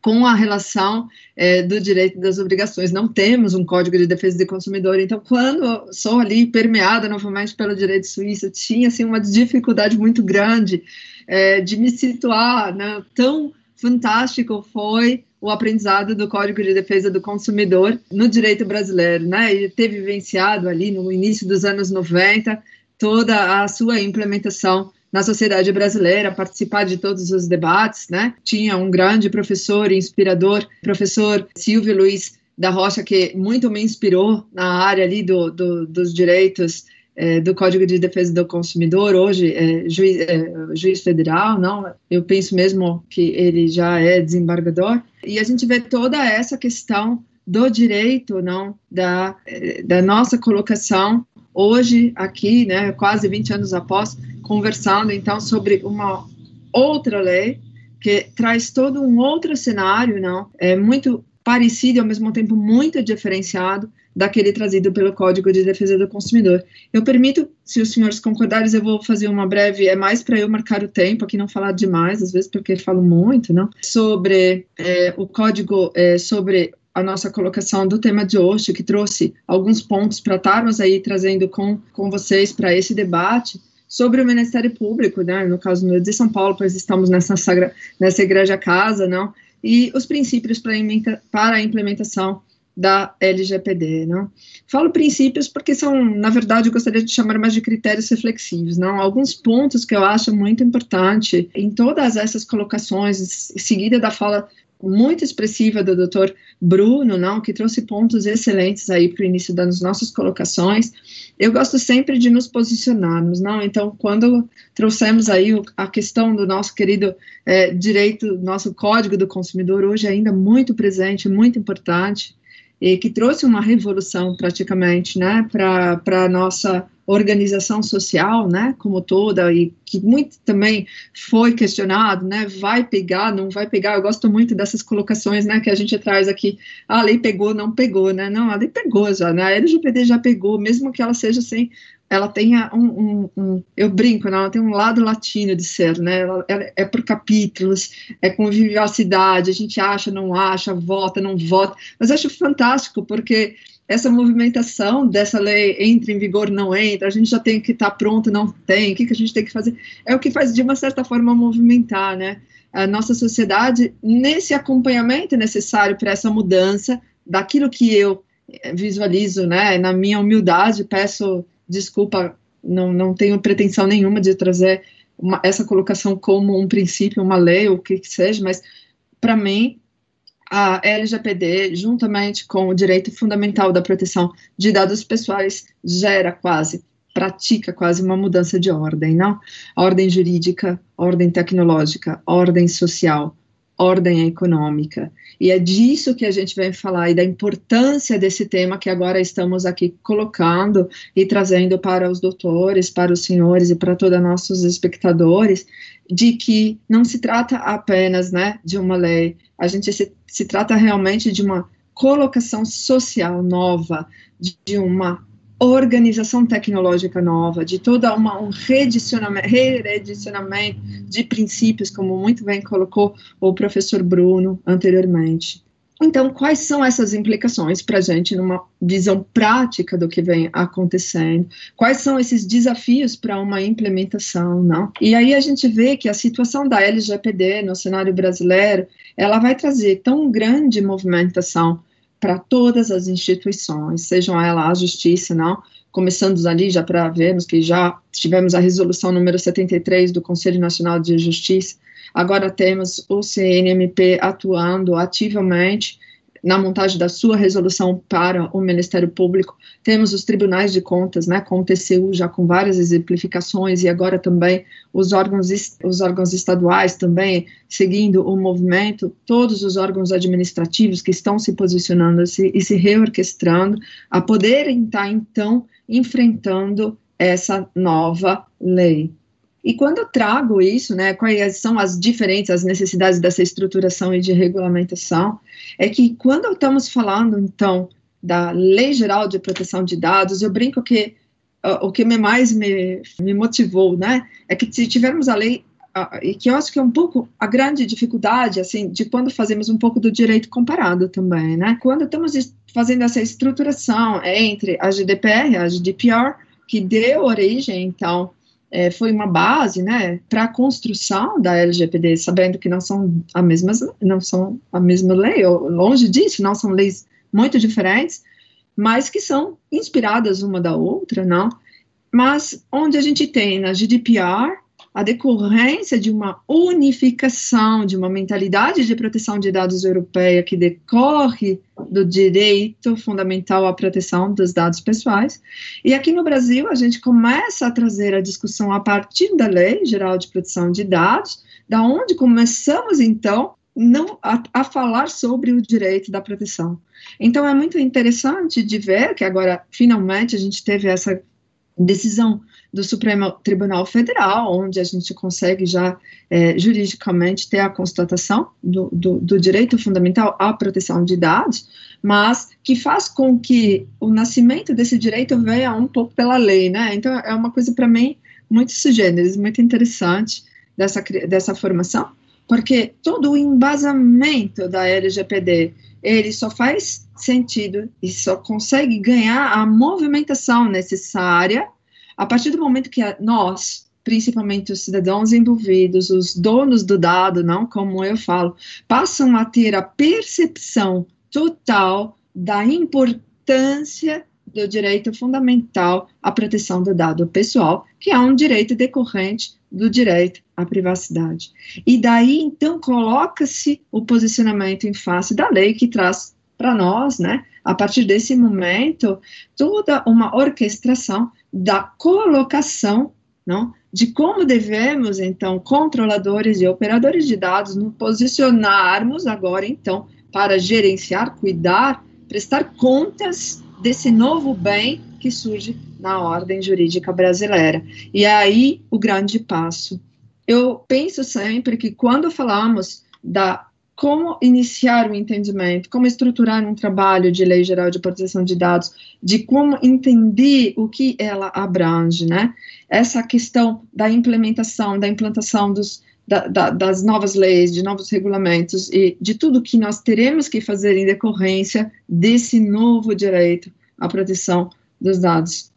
Com a relação é, do direito das obrigações. Não temos um código de defesa do consumidor. Então, quando sou ali permeada novamente pelo direito suíço, tinha assim, uma dificuldade muito grande é, de me situar, né? Tão fantástico foi o aprendizado do Código de Defesa do Consumidor no direito brasileiro, né? Ele ter vivenciado ali no início dos anos 90 toda a sua implementação na sociedade brasileira, participar de todos os debates, né? Tinha um grande professor inspirador, professor Silvio Luiz da Rocha, que muito me inspirou na área ali do, do, dos direitos é, do Código de Defesa do Consumidor, hoje é juiz, é, juiz, federal, não, eu penso mesmo que ele já é desembargador, e a gente vê toda essa questão do direito, não, da, é, da nossa colocação hoje aqui, né, quase 20 anos após, conversando então sobre uma outra lei que traz todo um outro cenário, não, é muito parecido e ao mesmo tempo muito diferenciado daquele trazido pelo Código de Defesa do Consumidor. Eu permito, se os senhores concordarem, eu vou fazer uma breve, é mais para eu marcar o tempo, aqui não falar demais, às vezes porque falo muito, não? Sobre é, o código, é, sobre a nossa colocação do tema de hoje, que trouxe alguns pontos para estarmos aí trazendo com, com vocês para esse debate sobre o Ministério Público, né, no caso de São Paulo, pois estamos nessa, sagra, nessa igreja casa, não, e os princípios para a implementação da LGPD, não? Falo princípios porque são, na verdade, eu gostaria de chamar mais de critérios reflexivos, não? Alguns pontos que eu acho muito importante em todas essas colocações, seguida da fala muito expressiva do Dr. Bruno, não, que trouxe pontos excelentes aí para o início das nossas colocações. Eu gosto sempre de nos posicionarmos, não? Então, quando trouxemos aí a questão do nosso querido é, direito, nosso Código do Consumidor hoje ainda muito presente, muito importante, e que trouxe uma revolução praticamente, né, para a nossa organização social, né, como toda, e que muito também foi questionado, né, vai pegar, não vai pegar, eu gosto muito dessas colocações, né, que a gente traz aqui, ah, a lei pegou, não pegou, né, não, a lei pegou já, né, a LGPD já pegou, mesmo que ela seja sem ela tem um, um, um, eu brinco, né, ela tem um lado latino de ser, né, ela, ela é por capítulos, é com vivacidade, a gente acha, não acha, vota, não vota, mas acho fantástico, porque essa movimentação dessa lei entra em vigor, não entra, a gente já tem que estar tá pronto, não tem, o que, que a gente tem que fazer, é o que faz, de uma certa forma, movimentar, né, a nossa sociedade nesse acompanhamento necessário para essa mudança daquilo que eu visualizo, né, na minha humildade, peço desculpa, não, não tenho pretensão nenhuma de trazer uma, essa colocação como um princípio, uma lei, ou o que, que seja, mas para mim, a LGPD, juntamente com o direito fundamental da proteção de dados pessoais, gera quase, pratica quase uma mudança de ordem, não? ordem jurídica, ordem tecnológica, ordem social, ordem econômica. E é disso que a gente vem falar e da importância desse tema que agora estamos aqui colocando e trazendo para os doutores, para os senhores e para todos os nossos espectadores, de que não se trata apenas né, de uma lei, a gente se, se trata realmente de uma colocação social nova, de, de uma organização tecnológica nova, de toda uma, um redicionamento, de princípios, como muito bem colocou o professor Bruno anteriormente. Então, quais são essas implicações para a gente numa visão prática do que vem acontecendo? Quais são esses desafios para uma implementação, não? E aí a gente vê que a situação da LGPD no cenário brasileiro, ela vai trazer tão grande movimentação para todas as instituições, sejam elas a justiça, não, começando ali já para vermos que já tivemos a resolução número 73 do Conselho Nacional de Justiça, agora temos o CNMP atuando ativamente na montagem da sua resolução para o Ministério Público. Temos os tribunais de contas, né, com o TCU já com várias exemplificações e agora também os órgãos, os órgãos estaduais também seguindo o movimento, todos os órgãos administrativos que estão se posicionando se, e se reorquestrando a poderem estar, então, enfrentando essa nova lei. E quando eu trago isso, né, quais são as diferentes, as necessidades dessa estruturação e de regulamentação, é que quando estamos falando, então, da Lei Geral de Proteção de Dados, eu brinco que uh, o que mais me, me motivou, né, é que se tivermos a lei uh, e que eu acho que é um pouco a grande dificuldade, assim, de quando fazemos um pouco do direito comparado também, né? Quando estamos fazendo essa estruturação entre a GDPR, a GDPR, que deu origem, então, é, foi uma base, né, para a construção da LGPD, sabendo que não são a mesma, não são a mesma lei, longe disso, não são leis muito diferentes, mas que são inspiradas uma da outra, não? Mas onde a gente tem na GDPR a decorrência de uma unificação, de uma mentalidade de proteção de dados europeia que decorre do direito fundamental à proteção dos dados pessoais. E aqui no Brasil, a gente começa a trazer a discussão a partir da Lei Geral de Proteção de Dados, da onde começamos, então, não, a, a, falar sobre o direito da proteção. Então, é muito interessante de ver que agora, finalmente, a gente teve essa decisão do Supremo Tribunal Federal, onde a gente consegue já é, juridicamente ter a constatação do, do, do, direito fundamental à proteção de dados, mas que faz com que o nascimento desse direito venha um pouco pela lei, né? Então é uma coisa para mim muito sugêneres, muito interessante dessa, dessa formação, porque todo o embasamento da LGPD ele só faz sentido e só consegue ganhar a movimentação necessária a partir do momento que nós, principalmente os cidadãos envolvidos, os donos do dado, não como eu falo, passam a ter a percepção total da importância do direito fundamental à proteção do dado pessoal, que é um direito decorrente do direito à privacidade. E daí, então, coloca-se o posicionamento em face da lei que traz para nós, né, a partir desse momento, toda uma orquestração da colocação não, de como devemos, então, controladores e operadores de dados, nos posicionarmos agora, então, para gerenciar, cuidar, prestar contas desse novo bem que surge na ordem jurídica brasileira. E aí o grande passo. Eu penso sempre que quando falamos da como iniciar o entendimento, como estruturar um trabalho de lei geral de proteção de dados, de como entender o que ela abrange, né? Essa questão da implementação, da implantação dos, da, da, das novas leis, de novos regulamentos e de tudo que nós teremos que fazer em decorrência desse novo direito à proteção dos dados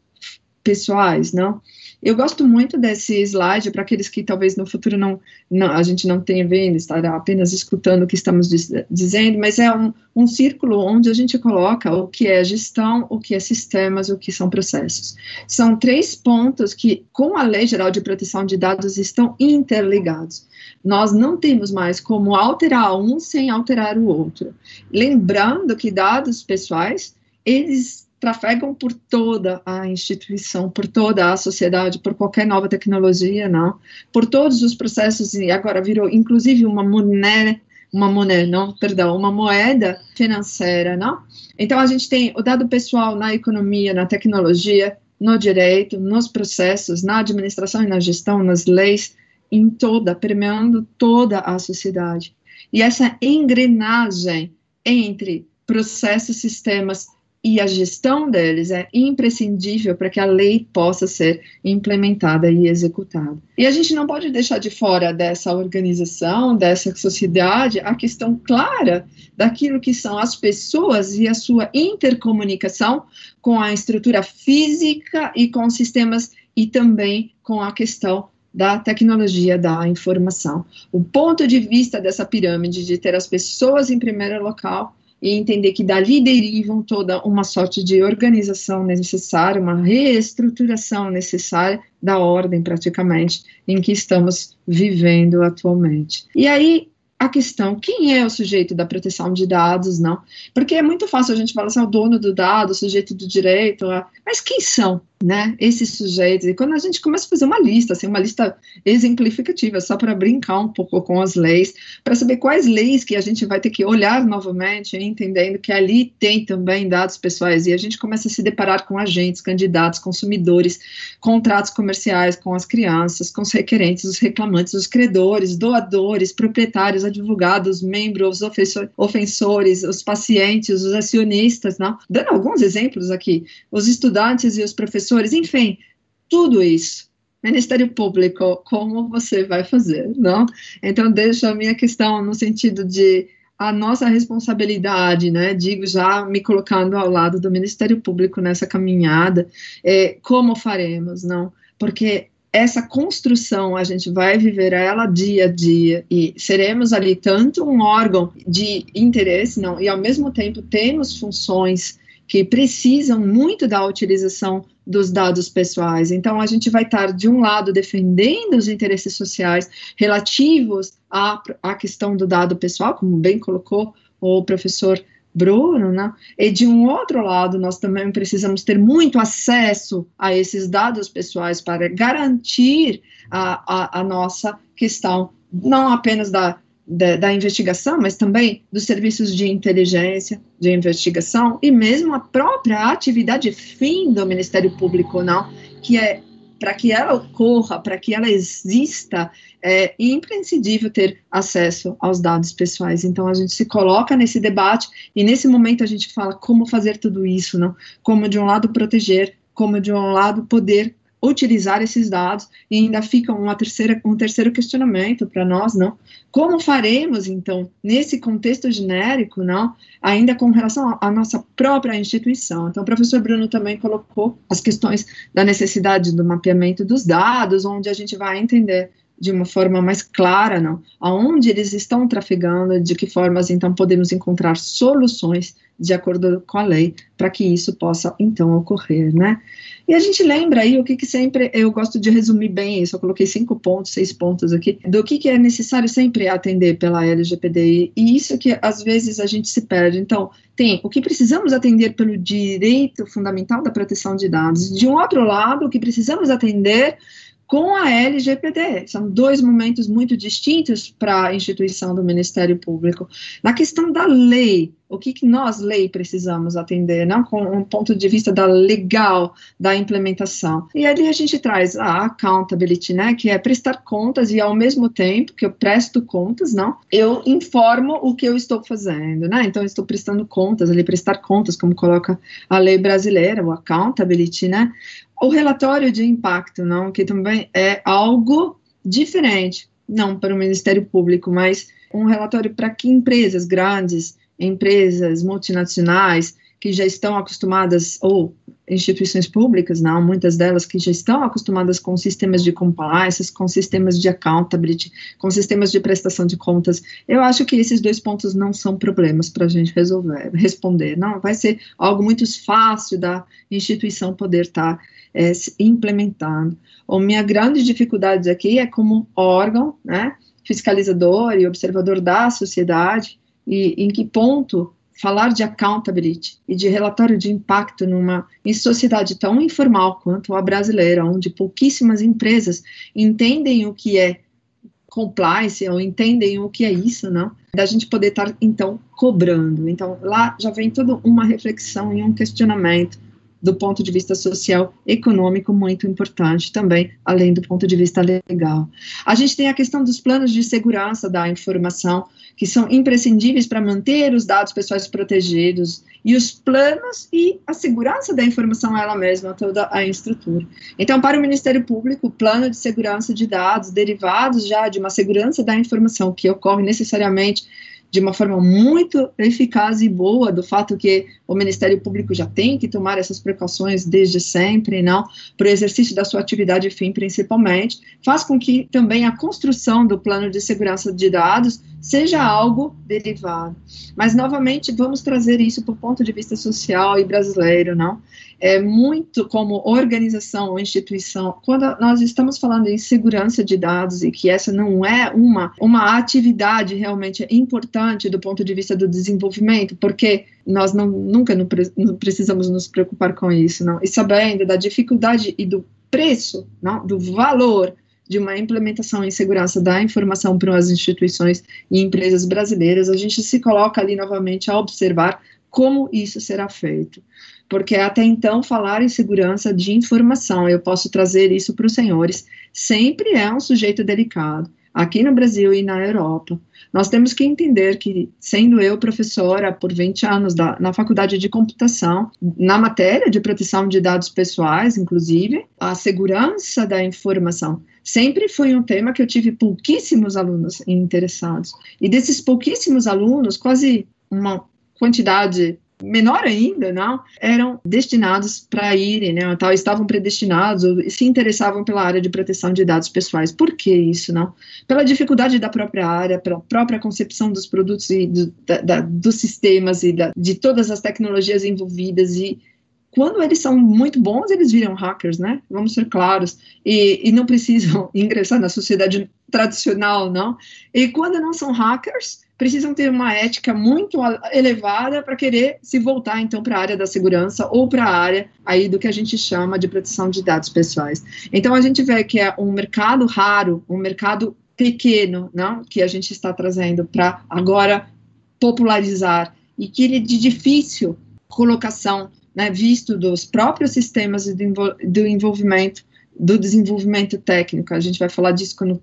pessoais, não? Eu gosto muito desse slide para aqueles que talvez no futuro não, não, a gente não tenha vendo, estará apenas escutando o que estamos diz, dizendo, mas é um, um círculo onde a gente coloca o que é gestão, o que é sistemas, o que são processos. São três pontos que, com a Lei Geral de Proteção de Dados, estão interligados. Nós não temos mais como alterar um sem alterar o outro. Lembrando que dados pessoais, eles trafegam por toda a instituição, por toda a sociedade, por qualquer nova tecnologia, não, por todos os processos e agora virou inclusive uma moneda, uma moneda, não, perdão, uma moeda financeira, não. Então a gente tem o dado pessoal na economia, na tecnologia, no direito, nos processos, na administração e na gestão, nas leis, em toda, permeando toda a sociedade. E essa engrenagem entre processos, sistemas e a gestão deles é imprescindível para que a lei possa ser implementada e executada. E a gente não pode deixar de fora dessa organização, dessa sociedade, a questão clara daquilo que são as pessoas e a sua intercomunicação com a estrutura física e com sistemas e também com a questão da tecnologia da informação. O ponto de vista dessa pirâmide de ter as pessoas em primeiro local e entender que dali derivam toda uma sorte de organização necessária, uma reestruturação necessária da ordem, praticamente, em que estamos vivendo atualmente. E aí, a questão, quem é o sujeito da proteção de dados, não? Porque é muito fácil a gente falar assim, é o dono do dado, o sujeito do direito, mas quem são? Né, esses sujeitos. E quando a gente começa a fazer uma lista, assim, uma lista exemplificativa, só para brincar um pouco com as leis, para saber quais leis que a gente vai ter que olhar novamente, entendendo que ali tem também dados pessoais, e a gente começa a se deparar com agentes, candidatos, consumidores, contratos comerciais com as crianças, com os requerentes, os reclamantes, os credores, doadores, proprietários, advogados, membros, ofensores, os pacientes, os acionistas, não? Dando alguns exemplos aqui, os estudantes e os professores professores, enfim, tudo isso. Ministério Público, como você vai fazer, não? Então, deixo a minha questão no sentido de a nossa responsabilidade, né, digo já me colocando ao lado do Ministério Público nessa caminhada, é, como faremos, não? Porque essa construção a gente vai viver ela dia a dia e seremos ali tanto um órgão de interesse, não, e ao mesmo tempo temos funções que precisam muito da utilização dos dados pessoais. Então, a gente vai estar, de um lado, defendendo os interesses sociais relativos à, à questão do dado pessoal, como bem colocou o professor Bruno, né? E de um outro lado, nós também precisamos ter muito acesso a esses dados pessoais para garantir a, a, a nossa questão, não apenas da da, da, investigação, mas também dos serviços de inteligência, de investigação e mesmo a própria atividade fim do Ministério Público, não, que é para que ela ocorra, para que ela exista, é imprescindível ter acesso aos dados pessoais. Então a gente se coloca nesse debate e nesse momento a gente fala como fazer tudo isso, não? Como de um lado proteger, como de um lado poder utilizar esses dados e ainda fica uma terceira, um terceiro questionamento para nós, não? Como faremos, então, nesse contexto genérico, não? Ainda com relação à nossa própria instituição. Então, o professor Bruno também colocou as questões da necessidade do mapeamento dos dados, onde a gente vai entender de uma forma mais clara, não, aonde eles estão trafegando, de que formas então podemos encontrar soluções de acordo com a lei para que isso possa então ocorrer, né? E a gente lembra aí o que, que sempre eu gosto de resumir bem isso. Eu coloquei cinco pontos, seis pontos aqui do que, que é necessário sempre atender pela LGPDI e isso que às vezes a gente se perde. Então tem o que precisamos atender pelo direito fundamental da proteção de dados. De um outro lado, o que precisamos atender com a LGPD. São dois momentos muito distintos para a instituição do Ministério Público. Na questão da lei, o que, que nós, lei, precisamos atender, não com um ponto de vista da legal, da implementação. E ali a gente traz a accountability, né, que é prestar contas e ao mesmo tempo que eu presto contas, não, eu informo o que eu estou fazendo, né, então eu estou prestando contas, ali prestar contas, como coloca a lei brasileira, o accountability, né, o relatório de impacto, não, que também é algo diferente, não para o Ministério Público, mas um relatório para que empresas grandes, empresas multinacionais, que já estão acostumadas, ou instituições públicas, não, muitas delas que já estão acostumadas com sistemas de compliance, com sistemas de accountability, com sistemas de prestação de contas, eu acho que esses dois pontos não são problemas para a gente resolver, responder, não, vai ser algo muito fácil da instituição poder estar tá, é, implementando. A minha grande dificuldade aqui é como órgão, né, fiscalizador e observador da sociedade, e em que ponto falar de accountability e de relatório de impacto numa em sociedade tão informal quanto a brasileira, onde pouquíssimas empresas entendem o que é compliance ou entendem o que é isso, não? Da gente poder estar então cobrando. Então lá já vem toda uma reflexão e um questionamento do ponto de vista social, econômico, muito importante também, além do ponto de vista legal. A gente tem a questão dos planos de segurança da informação, que são imprescindíveis para manter os dados pessoais protegidos, e os planos e a segurança da informação ela mesma, toda a estrutura. Então, para o Ministério Público, o plano de segurança de dados derivados já de uma segurança da informação que ocorre necessariamente de uma forma muito eficaz e boa do fato que o Ministério Público já tem que tomar essas precauções desde sempre, não, para o exercício da sua atividade fim principalmente, faz com que também a construção do plano de segurança de dados seja algo derivado. Mas novamente vamos trazer isso para o ponto de vista social e brasileiro, não? É muito como organização ou instituição, quando nós estamos falando em segurança de dados e que essa não é uma uma atividade realmente importante do ponto de vista do desenvolvimento, porque nós não, nunca não, não precisamos nos preocupar com isso, não. E sabendo da dificuldade e do preço, não, do valor de uma implementação em segurança da informação para as instituições e empresas brasileiras, a gente se coloca ali novamente a observar como isso será feito. Porque até então, falar em segurança de informação, eu posso trazer isso para os senhores, sempre é um sujeito delicado aqui no Brasil e na Europa. Nós temos que entender que, sendo eu professora por 20 anos da, na faculdade de computação, na matéria de proteção de dados pessoais, inclusive, a segurança da informação sempre foi um tema que eu tive pouquíssimos alunos interessados. E desses pouquíssimos alunos, quase uma quantidade menor ainda, não, eram destinados para irem, né, tal, estavam predestinados ou se interessavam pela área de proteção de dados pessoais. Por que isso, não? Pela dificuldade da própria área, pela própria concepção dos produtos e do, da, da, dos sistemas e da, de todas as tecnologias envolvidas e quando eles são muito bons, eles viram hackers, né? Vamos ser claros. E, e não precisam ingressar na sociedade tradicional, não. E quando não são hackers, precisam ter uma ética muito elevada para querer se voltar então para a área da segurança ou para a área aí do que a gente chama de proteção de dados pessoais. Então a gente vê que é um mercado raro, um mercado pequeno, não, que a gente está trazendo para agora popularizar e que ele é de difícil colocação, né, visto dos próprios sistemas do envolvimento do desenvolvimento técnico. A gente vai falar disso quando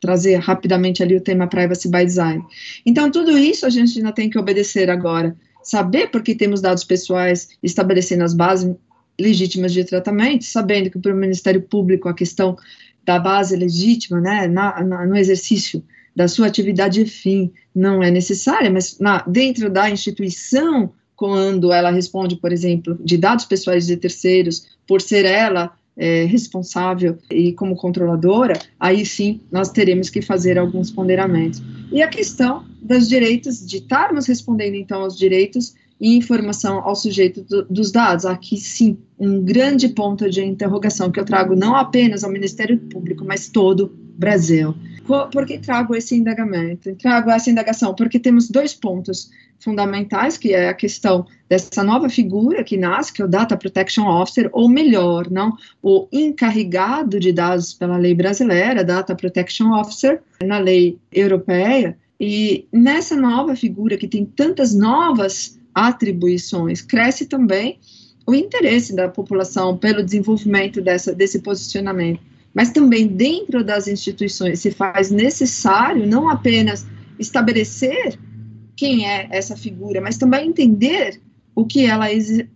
trazer rapidamente ali o tema privacy by design. Então, tudo isso a gente ainda tem que obedecer agora. Saber por que temos dados pessoais, estabelecendo as bases legítimas de tratamento, sabendo que para o Ministério Público a questão da base legítima, né, na, na, no exercício da sua atividade fim não é necessária, mas na, dentro da instituição, quando ela responde, por exemplo, de dados pessoais de terceiros, por ser ela é, responsável e como controladora, aí sim nós teremos que fazer alguns ponderamentos. E a questão dos direitos, de estarmos respondendo então aos direitos e informação ao sujeito do, dos dados. Aqui sim, um grande ponto de interrogação que eu trago não apenas ao Ministério Público, mas todo o Brasil. Por que trago esse indagamento? Trago essa indagação porque temos dois pontos fundamentais, que é a questão dessa nova figura que nasce, que é o Data Protection Officer, ou melhor, não, o encarregado de dados pela lei brasileira, Data Protection Officer, na lei europeia, e nessa nova figura que tem tantas novas atribuições, cresce também o interesse da população pelo desenvolvimento dessa, desse posicionamento. Mas também dentro das instituições se faz necessário não apenas estabelecer quem é essa figura, mas também entender o que ela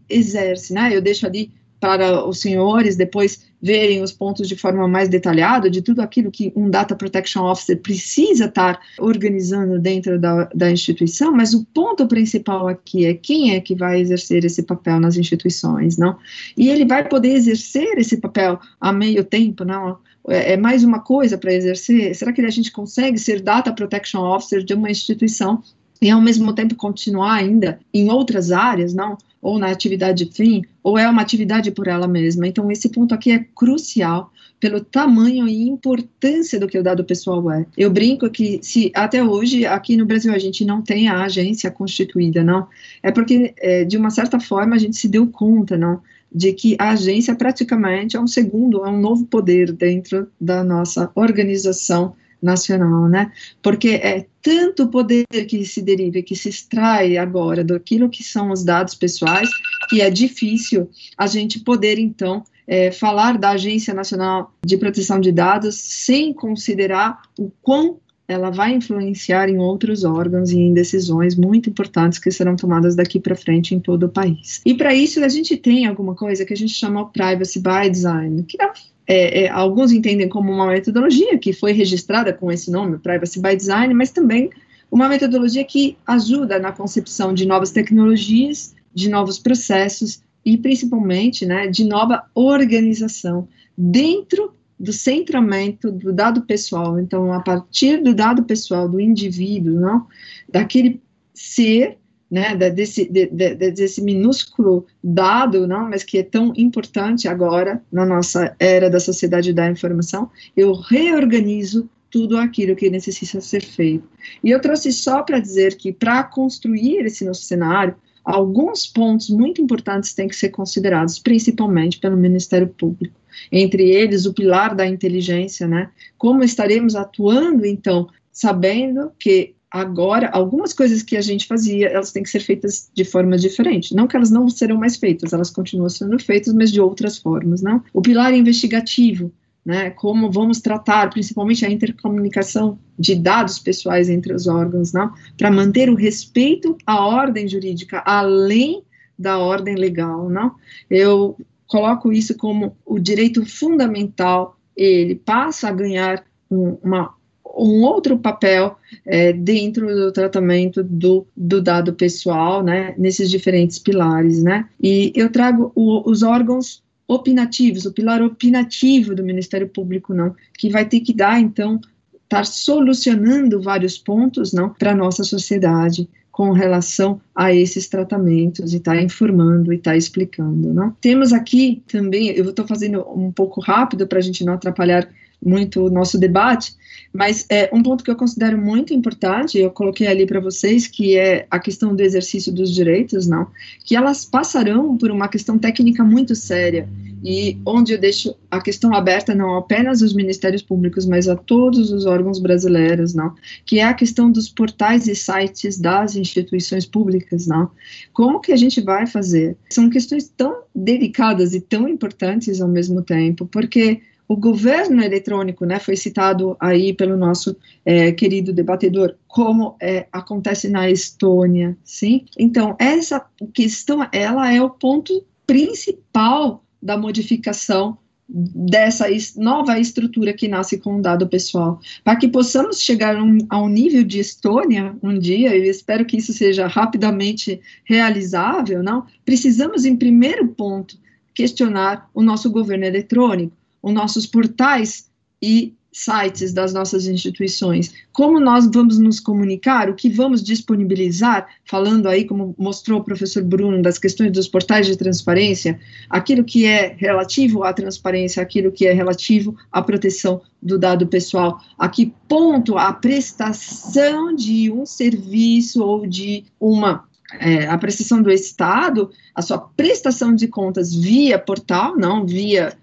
exerce, né? Eu deixo ali para os senhores depois verem os pontos de forma mais detalhada de tudo aquilo que um Data Protection Officer precisa estar organizando dentro da, da instituição, mas o ponto principal aqui é quem é que vai exercer esse papel nas instituições, não? E ele vai poder exercer esse papel a meio tempo, não? É, é mais uma coisa para exercer? Será que a gente consegue ser Data Protection Officer de uma instituição e ao mesmo tempo continuar ainda em outras áreas, não? Ou na atividade fim, ou é uma atividade por ela mesma. Então, esse ponto aqui é crucial pelo tamanho e importância do que o dado pessoal é. Eu brinco que se até hoje aqui no Brasil a gente não tem a agência constituída, não, é porque é, de uma certa forma a gente se deu conta, não, de que a agência praticamente é um segundo, é um novo poder dentro da nossa organização nacional, né? Porque é tanto poder que se deriva, que se extrai agora daquilo que são os dados pessoais, que é difícil a gente poder, então, é, falar da Agência Nacional de Proteção de Dados sem considerar o quão ela vai influenciar em outros órgãos e em decisões muito importantes que serão tomadas daqui para frente em todo o país. E para isso a gente tem alguma coisa que a gente chama Privacy by Design, que na é, é, alguns entendem como uma metodologia que foi registrada com esse nome, Privacy by Design, mas também uma metodologia que ajuda na concepção de novas tecnologias, de novos processos e principalmente né, de nova organização dentro do centramento do dado pessoal. Então, a partir do dado pessoal do indivíduo, não, daquele ser né, desse, de, de, desse minúsculo dado, não, mas que é tão importante agora na nossa era da sociedade da informação, eu reorganizo tudo aquilo que necessita ser feito. E eu trouxe só para dizer que para construir esse nosso cenário, alguns pontos muito importantes têm que ser considerados, principalmente pelo Ministério Público. Entre eles, o pilar da inteligência, né? Como estaremos atuando, então, sabendo que Agora, algumas coisas que a gente fazia, elas têm que ser feitas de forma diferente. Não que elas não serão mais feitas, elas continuam sendo feitas, mas de outras formas, não? O pilar investigativo, né? Como vamos tratar, principalmente a intercomunicação de dados pessoais entre os órgãos, não? Para manter o respeito à ordem jurídica, além da ordem legal, não? Eu coloco isso como o direito fundamental, ele passa a ganhar um, uma um outro papel é, dentro do tratamento do, do dado pessoal, né, nesses diferentes pilares, né, e eu trago o, os órgãos opinativos, o pilar opinativo do Ministério Público, não, que vai ter que dar, então, estar tá solucionando vários pontos, não, para nossa sociedade, com relação a esses tratamentos e está informando e está explicando. Não? Temos aqui também, eu estou fazendo um pouco rápido para a gente não atrapalhar muito o nosso debate, mas é um ponto que eu considero muito importante, eu coloquei ali para vocês, que é a questão do exercício dos direitos, não, que elas passarão por uma questão técnica muito séria, e onde eu deixo a questão aberta não apenas aos ministérios públicos, mas a todos os órgãos brasileiros, não, que é a questão dos portais e sites das instituições públicas, não. Como que a gente vai fazer? São questões tão delicadas e tão importantes ao mesmo tempo, porque o governo eletrônico, né, foi citado aí pelo nosso é, querido debatedor, como é, acontece na Estônia, sim? Então, essa questão, ela é o ponto principal da modificação dessa nova estrutura que nasce com o dado pessoal. Para que possamos chegar um, a um nível de Estônia um dia, eu espero que isso seja rapidamente realizável, não? Precisamos, em primeiro ponto, questionar o nosso governo eletrônico, os nossos portais e sites das nossas instituições, como nós vamos nos comunicar, o que vamos disponibilizar, falando aí, como mostrou o professor Bruno, das questões dos portais de transparência, aquilo que é relativo à transparência, aquilo que é relativo à proteção do dado pessoal, a que ponto a prestação de um serviço ou de uma é, a prestação do Estado, a sua prestação de contas via portal, não via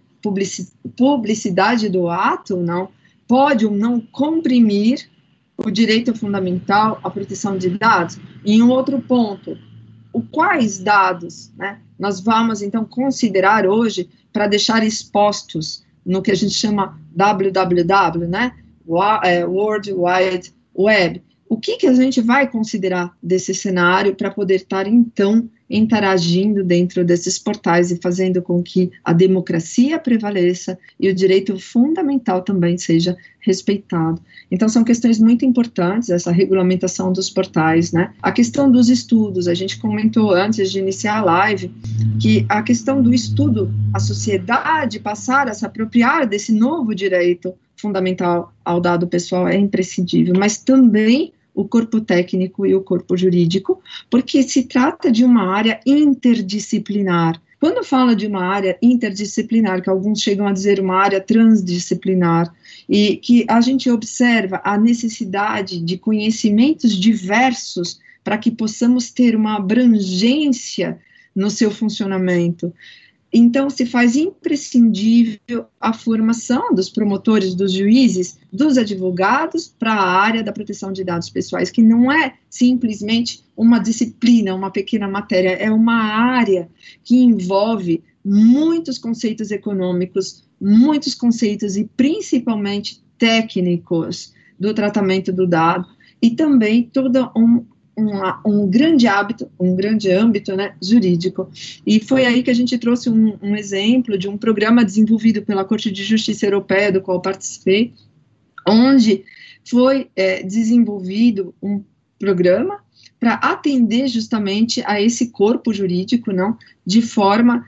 publicidade do ato, não, pode ou não comprimir o direito fundamental à proteção de dados. Em um outro ponto, o quais dados né, nós vamos então considerar hoje para deixar expostos no que a gente chama www, né, é, World Wide Web. O que, que a gente vai considerar desse cenário para poder estar então interagindo dentro desses portais e fazendo com que a democracia prevaleça e o direito fundamental também seja respeitado. Então, são questões muito importantes, essa regulamentação dos portais, né? A questão dos estudos, a gente comentou antes de iniciar a live, que a questão do estudo, a sociedade passar a se apropriar desse novo direito fundamental ao dado pessoal é imprescindível, mas também o corpo técnico e o corpo jurídico, porque se trata de uma área interdisciplinar. Quando fala de uma área interdisciplinar, que alguns chegam a dizer uma área transdisciplinar, e que a gente observa a necessidade de conhecimentos diversos para que possamos ter uma abrangência no seu funcionamento. Então, se faz imprescindível a formação dos promotores, dos juízes, dos advogados para a área da proteção de dados pessoais, que não é simplesmente uma disciplina, uma pequena matéria, é uma área que envolve muitos conceitos econômicos, muitos conceitos e principalmente técnicos do tratamento do dado e também toda um, um, um, grande hábito, um grande âmbito né, jurídico. E foi aí que a gente trouxe um, um, exemplo de um programa desenvolvido pela Corte de Justiça Europeia, do qual participei, onde foi é, desenvolvido um programa para atender justamente a esse corpo jurídico, não, de forma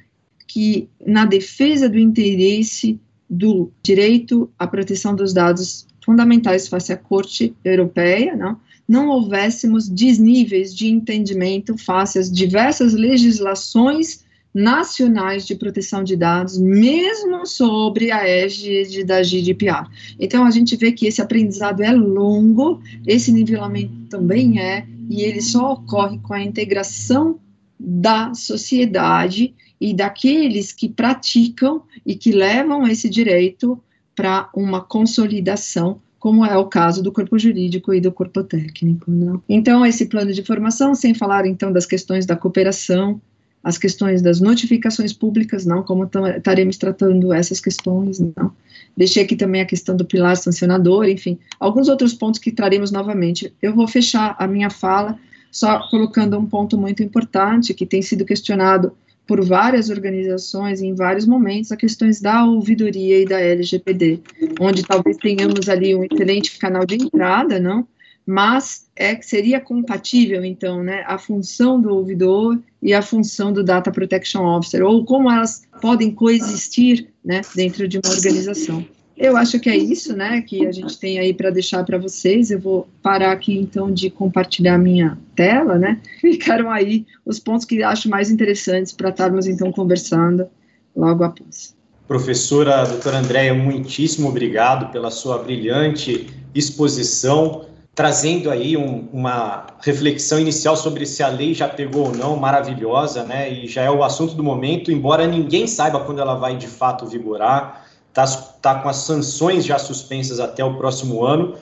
que na defesa do interesse do direito à proteção dos dados fundamentais face à Corte Europeia, não, não houvéssemos desníveis de entendimento face às diversas legislações nacionais de proteção de dados, mesmo sobre a égide da GDPR. Então, a gente vê que esse aprendizado é longo, esse nivelamento também é, e ele só ocorre com a integração da sociedade e daqueles que praticam e que levam esse direito para uma consolidação como é o caso do corpo jurídico e do corpo técnico. Né? Então, esse plano de formação, sem falar então das questões da cooperação, as questões das notificações públicas, não, como estaremos tratando essas questões, não. Deixei aqui também a questão do pilar sancionador, enfim, alguns outros pontos que traremos novamente. Eu vou fechar a minha fala só colocando um ponto muito importante que tem sido questionado por várias organizações em vários momentos a questões da ouvidoria e da LGPD, onde talvez tenhamos ali um excelente canal de entrada, não? Mas é seria compatível então, né, a função do ouvidor e a função do Data Protection Officer, ou como elas podem coexistir, né, dentro de uma organização. Eu acho que é isso, né, que a gente tem aí para deixar para vocês. Eu vou parar aqui então de compartilhar minha tela, né? Ficaram aí os pontos que acho mais interessantes para estarmos então conversando logo após. Professora doutora Andréia, muitíssimo obrigado pela sua brilhante exposição, trazendo aí um, uma reflexão inicial sobre se a lei já pegou ou não, maravilhosa, né? E já é o assunto do momento, embora ninguém saiba quando ela vai de fato vigorar está tá com as sanções já suspensas até o próximo ano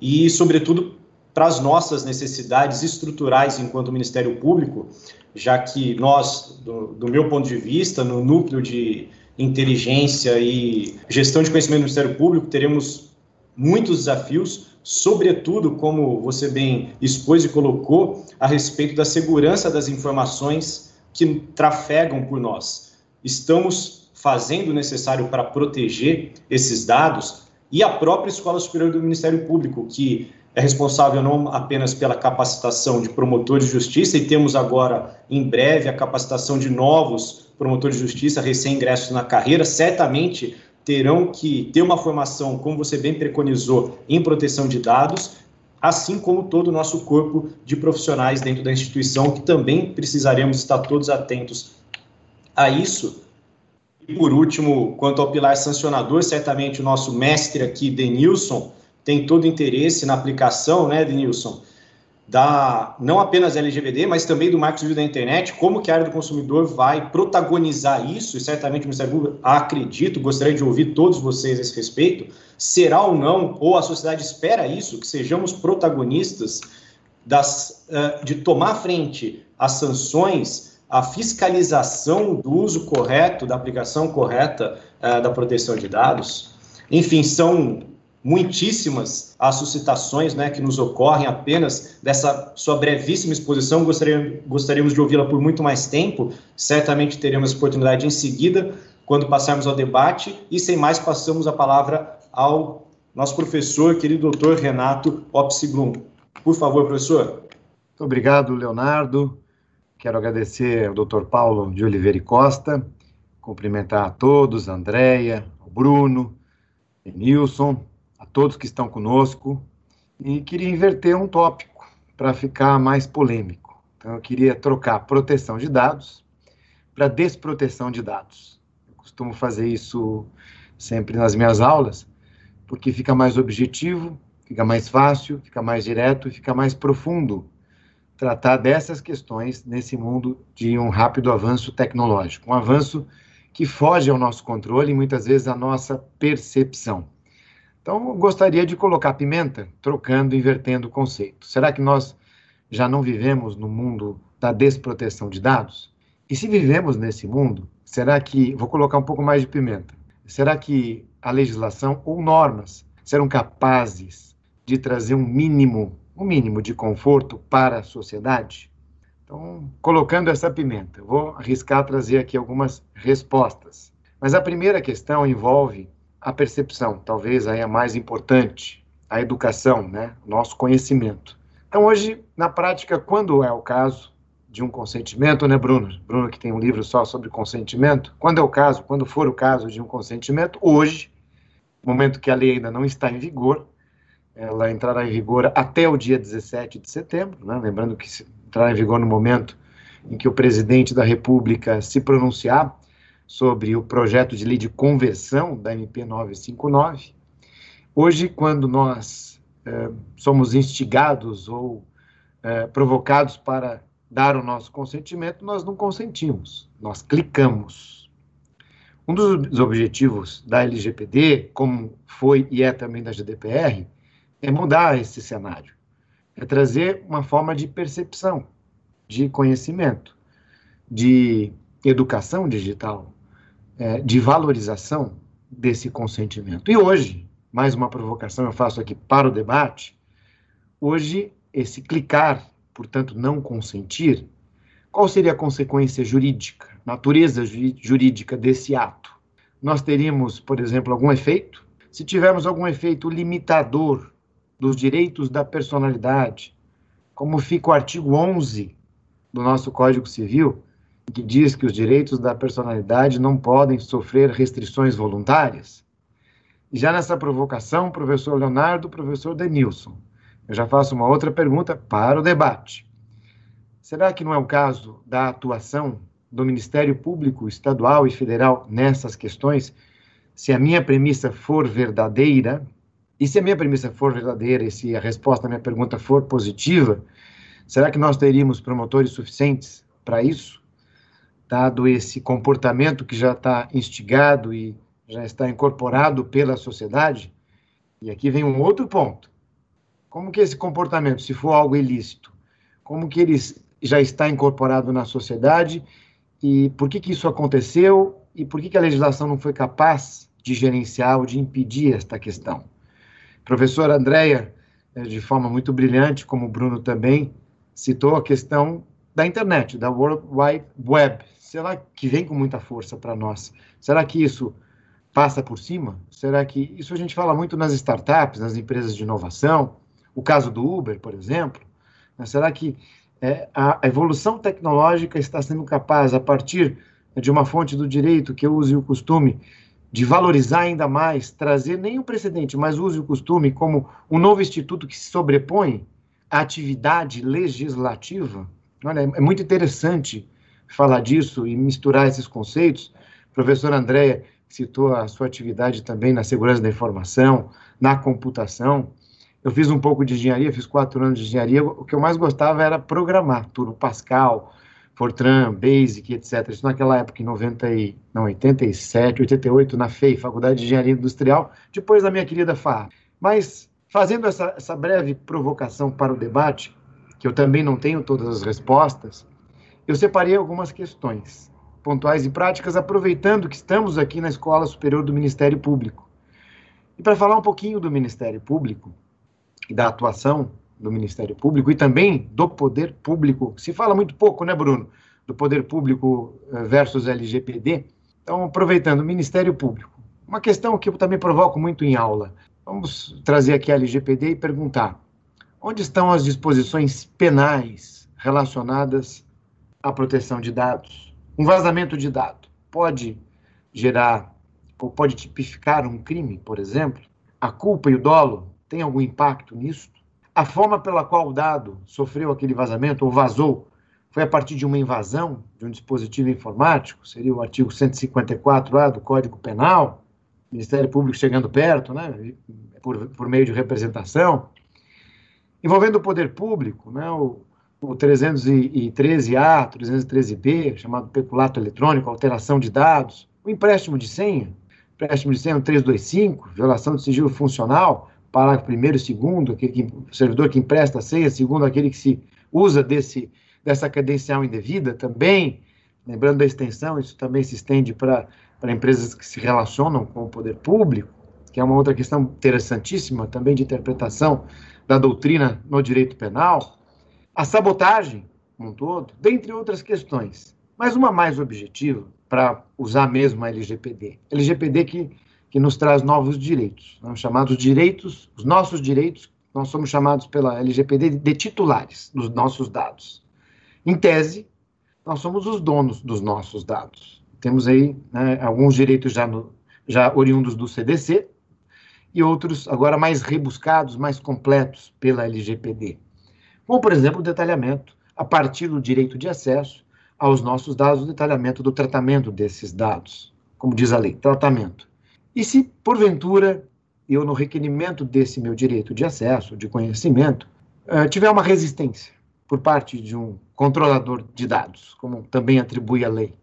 e, sobretudo, para as nossas necessidades estruturais enquanto Ministério Público, já que nós, do, do, meu ponto de vista, no núcleo de inteligência e gestão de conhecimento do Ministério Público, teremos muitos desafios, sobretudo, como você bem expôs e colocou, a respeito da segurança das informações que trafegam por nós. Estamos fazendo o necessário para proteger esses dados, e a própria Escola Superior do Ministério Público, que é responsável não apenas pela capacitação de promotores de justiça, e temos agora, em breve, a capacitação de novos promotores de justiça recém-ingressos na carreira, certamente terão que ter uma formação, como você bem preconizou, em proteção de dados, assim como todo o nosso corpo de profissionais dentro da instituição, que também precisaremos estar todos atentos a isso. E por último, quanto ao pilar sancionador, certamente o nosso mestre aqui, Denilson, tem todo interesse na aplicação, né, Denilson, da não apenas LGBT, mas também do marco civil da internet, como que a área do consumidor vai protagonizar isso, e certamente o Ministério Público, acredito, gostaria de ouvir todos vocês a esse respeito, será ou não, ou a sociedade espera isso, que sejamos protagonistas das, de tomar frente às sanções, à fiscalização do uso correto, da aplicação correta uh, da proteção de dados? Enfim, são muitíssimas as suscitações né, que nos ocorrem apenas dessa sua brevíssima exposição. Gostaríamos de ouvi-la por muito mais tempo. Certamente teremos oportunidade em seguida, quando passarmos ao debate. E sem mais, passamos a palavra ao nosso professor, querido doutor Renato Opsiglum. Por favor, professor. Muito obrigado, Leonardo. Quero agradecer ao doutor Paulo de Oliveira e Costa, cumprimentar a todos, a Andréia, o Bruno, Nilson, todos que estão conosco e queria inverter um tópico para ficar mais polêmico. Então, eu queria trocar proteção de dados para desproteção de dados. Eu costumo fazer isso sempre nas minhas aulas, porque fica mais objetivo, fica mais fácil, fica mais direto e fica mais profundo tratar dessas questões nesse mundo de um rápido avanço tecnológico, um avanço que foge ao nosso controle e muitas vezes à nossa percepção. Então, gostaria de colocar pimenta, trocando, invertendo o conceito. Será que nós já não vivemos no mundo da desproteção de dados? E se vivemos nesse mundo, será que, vou colocar um pouco mais de pimenta, será que a legislação ou normas serão capazes de trazer um mínimo, um mínimo de conforto para a sociedade? Então, colocando essa pimenta, vou arriscar trazer aqui algumas respostas. Mas a primeira questão envolve a percepção, talvez aí a mais importante, a educação, né? nosso conhecimento. Então, hoje, na prática, quando é o caso de um consentimento, né, Bruno? Bruno, que tem um livro só sobre consentimento. Quando é o caso, quando for o caso de um consentimento, hoje, momento que a lei ainda não está em vigor, ela entrará em vigor até o dia 17 de setembro, né? lembrando que entrará em vigor no momento em que o presidente da República se pronunciar sobre o projeto de lei de conversão da MP 959. Hoje, quando nós eh, somos instigados ou eh, provocados para dar o nosso consentimento, nós não consentimos, nós clicamos. Um dos objetivos da LGPD, como foi e é também da GDPR, é mudar esse cenário, é trazer uma forma de percepção, de conhecimento, de educação digital, é, de valorização desse consentimento. E hoje, mais uma provocação eu faço aqui para o debate, hoje esse clicar, portanto não consentir, qual seria a consequência jurídica, natureza jurídica desse ato? Nós teríamos, por exemplo, algum efeito? Se tivermos algum efeito limitador dos direitos da personalidade, como fica o artigo 11 do nosso Código Civil, que diz que os direitos da personalidade não podem sofrer restrições voluntárias? E já nessa provocação, professor Leonardo, professor Denilson, eu já faço uma outra pergunta para o debate. Será que não é o caso da atuação do Ministério Público Estadual e Federal nessas questões? Se a minha premissa for verdadeira, e se a minha premissa for verdadeira e se a resposta à minha pergunta for positiva, será que nós teríamos promotores suficientes para isso? dado esse comportamento que já está instigado e já está incorporado pela sociedade. E aqui vem um outro ponto. Como que esse comportamento, se for algo ilícito, como que ele já está incorporado na sociedade e por que que isso aconteceu e por que que a legislação não foi capaz de gerenciar ou de impedir esta questão? Professora Andréia, eh, de forma muito brilhante, como o Bruno também, citou a questão da internet, da World Wide Web, será que vem com muita força para nós? Será que isso passa por cima? Será que isso a gente fala muito nas startups, nas empresas de inovação? O caso do Uber, por exemplo. Né? Será que é, a evolução tecnológica está sendo capaz, a partir de uma fonte do direito que eu use o costume de valorizar ainda mais, trazer nem o precedente, mas use o costume como um novo instituto que se sobrepõe à atividade legislativa. Olha, é muito interessante falar disso e misturar esses conceitos. A professora Andréia citou a sua atividade também na segurança da informação, na computação. Eu fiz um pouco de engenharia, fiz quatro anos de engenharia. O que eu mais gostava era programar, tudo Pascal, Fortran, Basic, etc. Isso naquela época, em 90 e, não, 87, 88, na FEI, Faculdade de Engenharia Industrial, depois da minha querida FA. Mas, fazendo essa, essa breve provocação para o debate, que eu também não tenho todas as respostas, eu separei algumas questões pontuais e práticas, aproveitando que estamos aqui na Escola Superior do Ministério Público. E para falar um pouquinho do Ministério Público e da atuação do Ministério Público e também do poder público. Se fala muito pouco, né, Bruno, do poder público eh, versus LGPD. Então, aproveitando, Ministério Público. Uma questão que eu também provoco muito em aula. Vamos trazer aqui a LGPD e perguntar: onde estão as disposições penais relacionadas à proteção de dados? Um vazamento de dado pode gerar ou pode tipificar um crime, por exemplo? A culpa e o dolo têm algum impacto nisso? A forma pela qual o dado sofreu aquele vazamento ou vazou foi a partir de uma invasão de um dispositivo informático, seria o artigo 154 lá do Código Penal, Ministério Público chegando perto, né, por, por meio de representação, envolvendo o poder público, né, o, o 313A, 313B, chamado peculato eletrônico, alteração de dados, o empréstimo de senha, empréstimo de senha 325, violação de sigilo funcional, parágrafo primeiro segundo, aquele que, servidor que empresta a senha, segundo aquele que se usa desse, dessa credencial indevida também, lembrando da extensão, isso também se estende para empresas que se relacionam com o poder público, que é uma outra questão interessantíssima também de interpretação da doutrina no direito penal, a sabotagem, um todo, dentre outras questões. Mas uma mais objetiva, para usar mesmo a LGPD. LGPD que que nos traz novos direitos, né, chamados direitos, os nossos direitos, nós somos chamados pela LGPD de titulares dos nossos dados. Em tese, nós somos os donos dos nossos dados. Temos aí né, alguns direitos já, no, já oriundos do CDC e outros agora mais rebuscados, mais completos pela LGPD. Como, por exemplo, o detalhamento, a partir do direito de acesso aos nossos dados, o detalhamento do tratamento desses dados. Como diz a lei, tratamento. E se, porventura, eu, no requerimento desse meu direito de acesso, de conhecimento, uh, tiver uma resistência por parte de um controlador de dados, como também atribui a lei,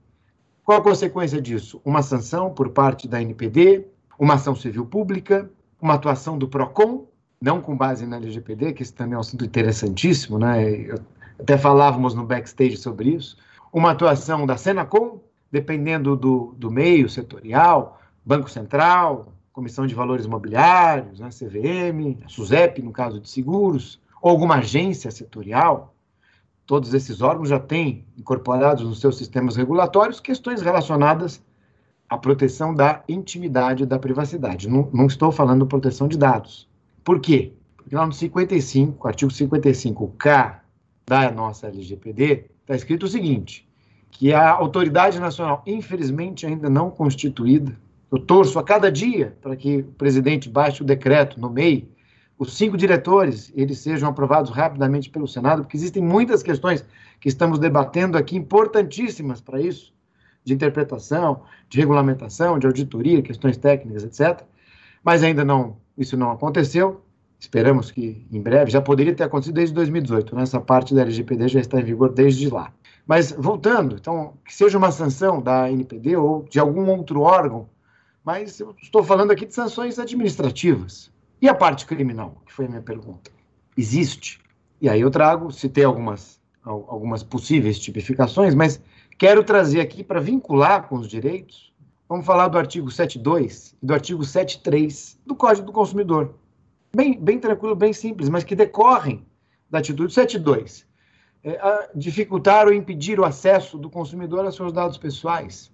qual a consequência disso? Uma sanção por parte da NPD, uma ação civil pública, uma atuação do PROCON, não com base na LGPD, que isso também é um assunto interessantíssimo, né? Eu, até falávamos no backstage sobre isso. Uma atuação da Senacom, dependendo do, do meio setorial, Banco Central, Comissão de Valores Imobiliários, né, CVM, a SUSEP, no caso de seguros, ou alguma agência setorial, todos esses órgãos já têm incorporados nos seus sistemas regulatórios questões relacionadas à proteção da intimidade e da privacidade. Não, não estou falando proteção de dados. Por quê? Porque lá no 55, artigo 55K da nossa LGPD, está escrito o seguinte, que a autoridade nacional, infelizmente ainda não constituída, eu torço a cada dia para que o presidente baixe o decreto, nomeie os cinco diretores, eles sejam aprovados rapidamente pelo Senado, porque existem muitas questões que estamos debatendo aqui importantíssimas para isso, de interpretação, de regulamentação, de auditoria, questões técnicas, etc. Mas ainda não, isso não aconteceu. Esperamos que em breve, já poderia ter acontecido desde 2018, né? essa parte da LGPD já está em vigor desde lá. Mas voltando, então, que seja uma sanção da NPD ou de algum outro órgão mas eu estou falando aqui de sanções administrativas. E a parte criminal, que foi a minha pergunta? Existe? E aí eu trago, citei algumas, algumas possíveis tipificações, mas quero trazer aqui para vincular com os direitos. Vamos falar do artigo 7.2 e do artigo 7.3 do Código do Consumidor. Bem, bem tranquilo, bem simples, mas que decorrem da atitude 7.2. É, dificultar ou impedir o acesso do consumidor a seus dados pessoais,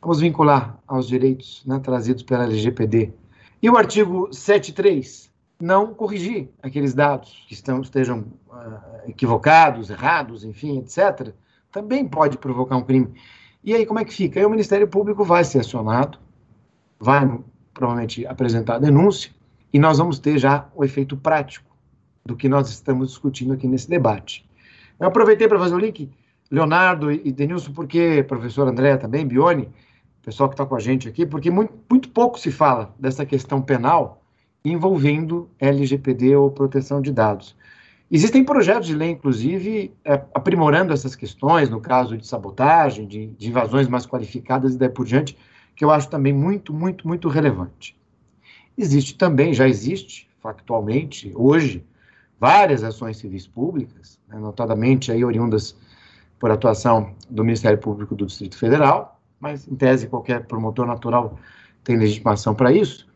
Vamos vincular aos direitos né, trazidos pela LGPD. E o artigo 7.3, não corrigir aqueles dados que estão, estejam uh, equivocados, errados, enfim, etc., também pode provocar um crime. E aí como é que fica? Aí o Ministério Público vai ser acionado, vai provavelmente apresentar a denúncia, e nós vamos ter já o efeito prático do que nós estamos discutindo aqui nesse debate. Eu aproveitei para fazer o link, Leonardo e Denilson, porque, professor André também, Bione, pessoal que está com a gente aqui, porque muito, muito pouco se fala dessa questão penal envolvendo LGPD ou proteção de dados. Existem projetos de lei, inclusive, é, aprimorando essas questões, no caso de sabotagem, de, de, invasões mais qualificadas e daí por diante, que eu acho também muito, muito, muito relevante. Existe também, já existe, factualmente, hoje, várias ações civis públicas, né, notadamente aí oriundas por atuação do Ministério Público do Distrito Federal, mas, em tese, qualquer promotor natural tem legitimação para isso,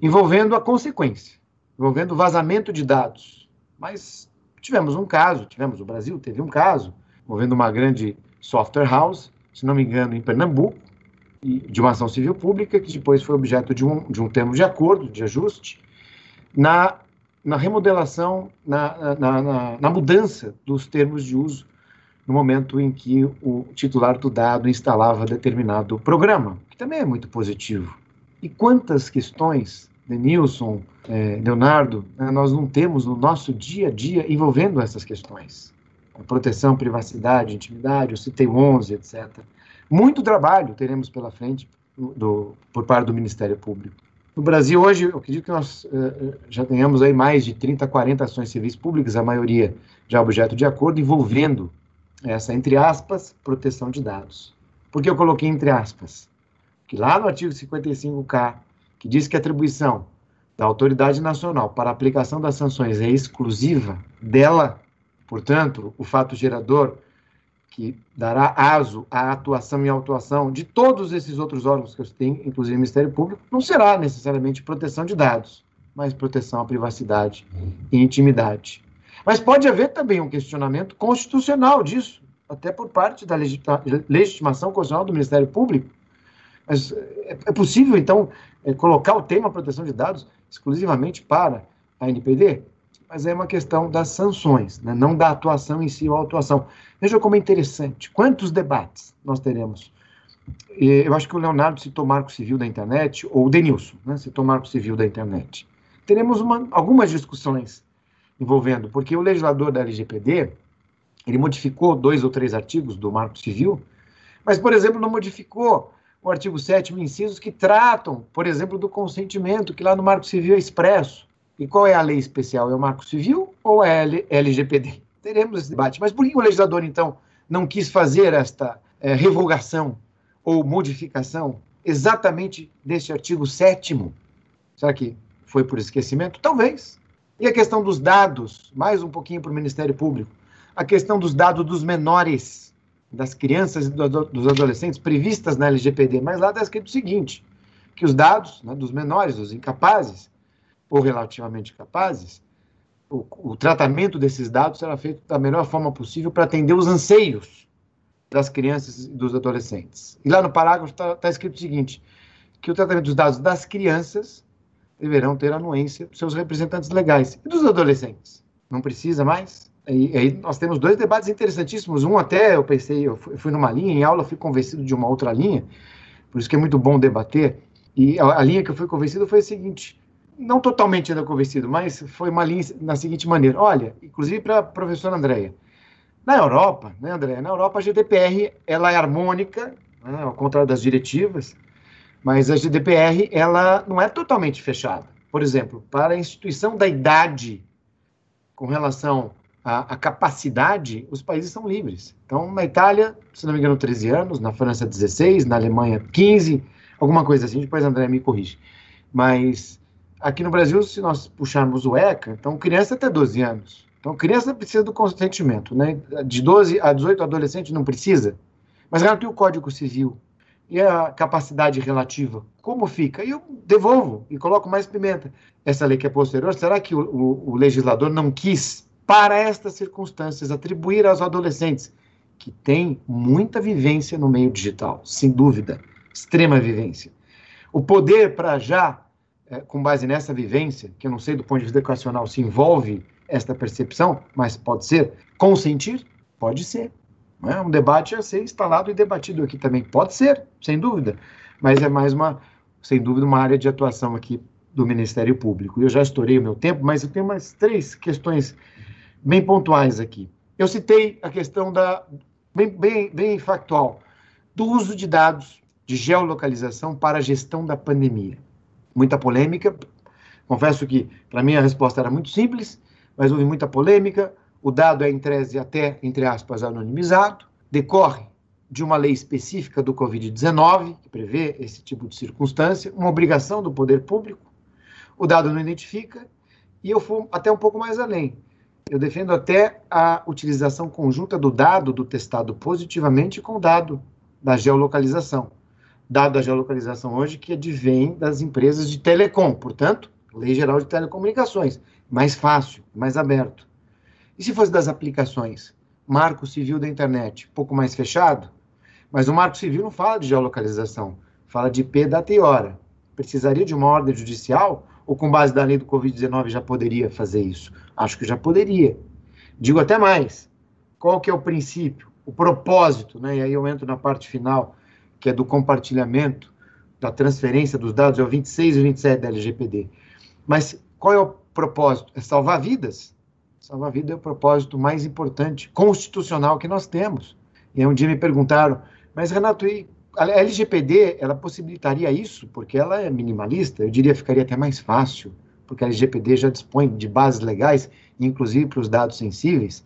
envolvendo a consequência, envolvendo vazamento de dados. Mas tivemos um caso, tivemos o Brasil, teve um caso, envolvendo uma grande software house, se não me engano, em Pernambuco, de uma ação civil pública, que depois foi objeto de um, de um termo de acordo, de ajuste, na, na remodelação, na, na, na, na mudança dos termos de uso no momento em que o titular do dado instalava determinado programa, que também é muito positivo. E quantas questões, Denilson, eh, Leonardo, né, nós não temos no nosso dia a dia envolvendo essas questões? A proteção, privacidade, intimidade, eu citei 11, etc. Muito trabalho teremos pela frente do, por parte do Ministério Público. No Brasil, hoje, eu acredito que nós uh, já tenhamos aí mais de 30, 40 ações civis públicas, a maioria já objeto de acordo, envolvendo essa, entre aspas, proteção de dados. Por que eu coloquei entre aspas? que lá no artigo 55K, que diz que a atribuição da autoridade nacional para a aplicação das sanções é exclusiva dela, portanto, o fato gerador que dará aso à atuação e autuação de todos esses outros órgãos que eu tenho, inclusive o Ministério Público, não será necessariamente proteção de dados, mas proteção à privacidade e intimidade. Mas pode haver também um questionamento constitucional disso, até por parte da legitimação constitucional do Ministério Público, mas é, é possível, então, é, colocar o tema proteção de dados exclusivamente para a NPD? Mas é uma questão das sanções, né? não da atuação em si ou atuação. Veja como é interessante. Quantos debates nós teremos? Eu acho que o Leonardo citou Marco Civil da internet, ou o Denilson né? citou Marco Civil da internet. Teremos uma, algumas discussões envolvendo, porque o legislador da LGPD, ele modificou dois ou três artigos do Marco Civil, mas, por exemplo, não modificou o artigo 7 incisos que tratam, por exemplo, do consentimento, que lá no Marco Civil é expresso. E qual é a lei especial? É o Marco Civil ou é a LGPD? Teremos esse debate. Mas por que o legislador, então, não quis fazer esta é, revogação ou modificação exatamente deste artigo 7 Será que foi por esquecimento? Talvez. E a questão dos dados, mais um pouquinho para o Ministério Público. A questão dos dados dos menores das crianças e dos adolescentes previstas na LGPD, mas lá está escrito o seguinte, que os dados né, dos menores, dos incapazes, ou relativamente capazes, o, o, tratamento desses dados será feito da melhor forma possível para atender os anseios das crianças e dos adolescentes. E lá no parágrafo está tá escrito o seguinte, que o tratamento dos dados das crianças deverão ter anuência dos seus representantes legais. E dos adolescentes? Não precisa mais? E aí nós temos dois debates interessantíssimos. Um até eu pensei, eu fui numa linha, em aula fui convencido de uma outra linha, por isso que é muito bom debater. E a, linha que eu fui convencido foi a seguinte: não totalmente ainda convencido, mas foi uma linha na seguinte maneira. Olha, inclusive para a professora Andréia, na Europa, né, Andréia? Na Europa a GDPR ela é harmônica, né, ao contrário das diretivas, mas a GDPR ela não é totalmente fechada. Por exemplo, para a instituição da idade com relação a, a, capacidade, os países são livres. Então, na Itália, se não me engano, 13 anos, na França, 16, na Alemanha, 15, alguma coisa assim, depois André me corrige. Mas aqui no Brasil, se nós puxarmos o ECA, então criança até 12 anos. Então, criança precisa do consentimento, né? De 12 a 18, adolescente não precisa. Mas ela tem o Código Civil e a capacidade relativa, como fica? E eu devolvo e coloco mais pimenta. Essa lei que é posterior, será que o, o, o legislador não quis para estas circunstâncias, atribuir aos adolescentes que têm muita vivência no meio digital, sem dúvida, extrema vivência. O poder para já, é, com base nessa vivência, que eu não sei do ponto de vista educacional se envolve esta percepção, mas pode ser, consentir? Pode ser. É um debate a ser instalado e debatido aqui também. Pode ser, sem dúvida, mas é mais uma, sem dúvida, uma área de atuação aqui do Ministério Público. Eu já estourei o meu tempo, mas eu tenho umas três questões bem pontuais aqui. Eu citei a questão da, bem, bem, bem factual, do uso de dados de geolocalização para a gestão da pandemia. Muita polêmica. Confesso que, para mim, a resposta era muito simples, mas houve muita polêmica. O dado é, em tese, até, entre aspas, anonimizado. Decorre de uma lei específica do Covid-19, que prevê esse tipo de circunstância, uma obrigação do poder público. O dado não identifica, e eu fui até um pouco mais além. Eu defendo até a utilização conjunta do dado do testado positivamente com o dado da geolocalização. Dado da geolocalização hoje que advém das empresas de telecom, portanto, Lei Geral de Telecomunicações, mais fácil, mais aberto. E se fosse das aplicações? Marco Civil da Internet, pouco mais fechado, mas o Marco Civil não fala de geolocalização, fala de IP, data e hora. Precisaria de uma ordem judicial ou com base da lei do Covid-19 já poderia fazer isso? Acho que já poderia. Digo até mais. Qual que é o princípio, o propósito, né? E aí eu entro na parte final, que é do compartilhamento, da transferência dos dados, é o 26 e 27 da LGPD. Mas qual é o propósito? É salvar vidas. Salvar vidas é o propósito mais importante, constitucional que nós temos. E um dia me perguntaram, mas Renato, e a LGPD, ela possibilitaria isso? Porque ela é minimalista, eu diria ficaria até mais fácil porque a LGPD já dispõe de bases legais, inclusive para os dados sensíveis,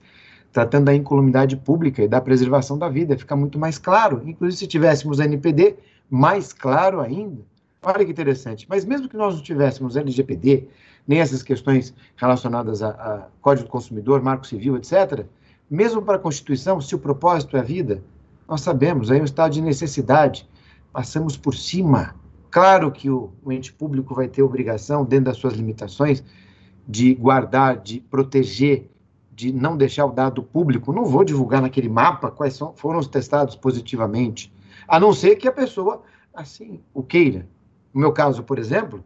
tratando da incolumidade pública e da preservação da vida, fica muito mais claro. Inclusive, se tivéssemos a NPD, mais claro ainda. Olha que interessante. Mas mesmo que nós não tivéssemos LGPD, nem essas questões relacionadas a, a Código do Consumidor, Marco Civil, etc., mesmo para a Constituição, se o propósito é a vida, nós sabemos, aí é um estado de necessidade, passamos por cima Claro que o, o ente público vai ter obrigação, dentro das suas limitações, de guardar, de proteger, de não deixar o dado público. Não vou divulgar naquele mapa quais são, foram os testados positivamente, a não ser que a pessoa assim o queira. No meu caso, por exemplo,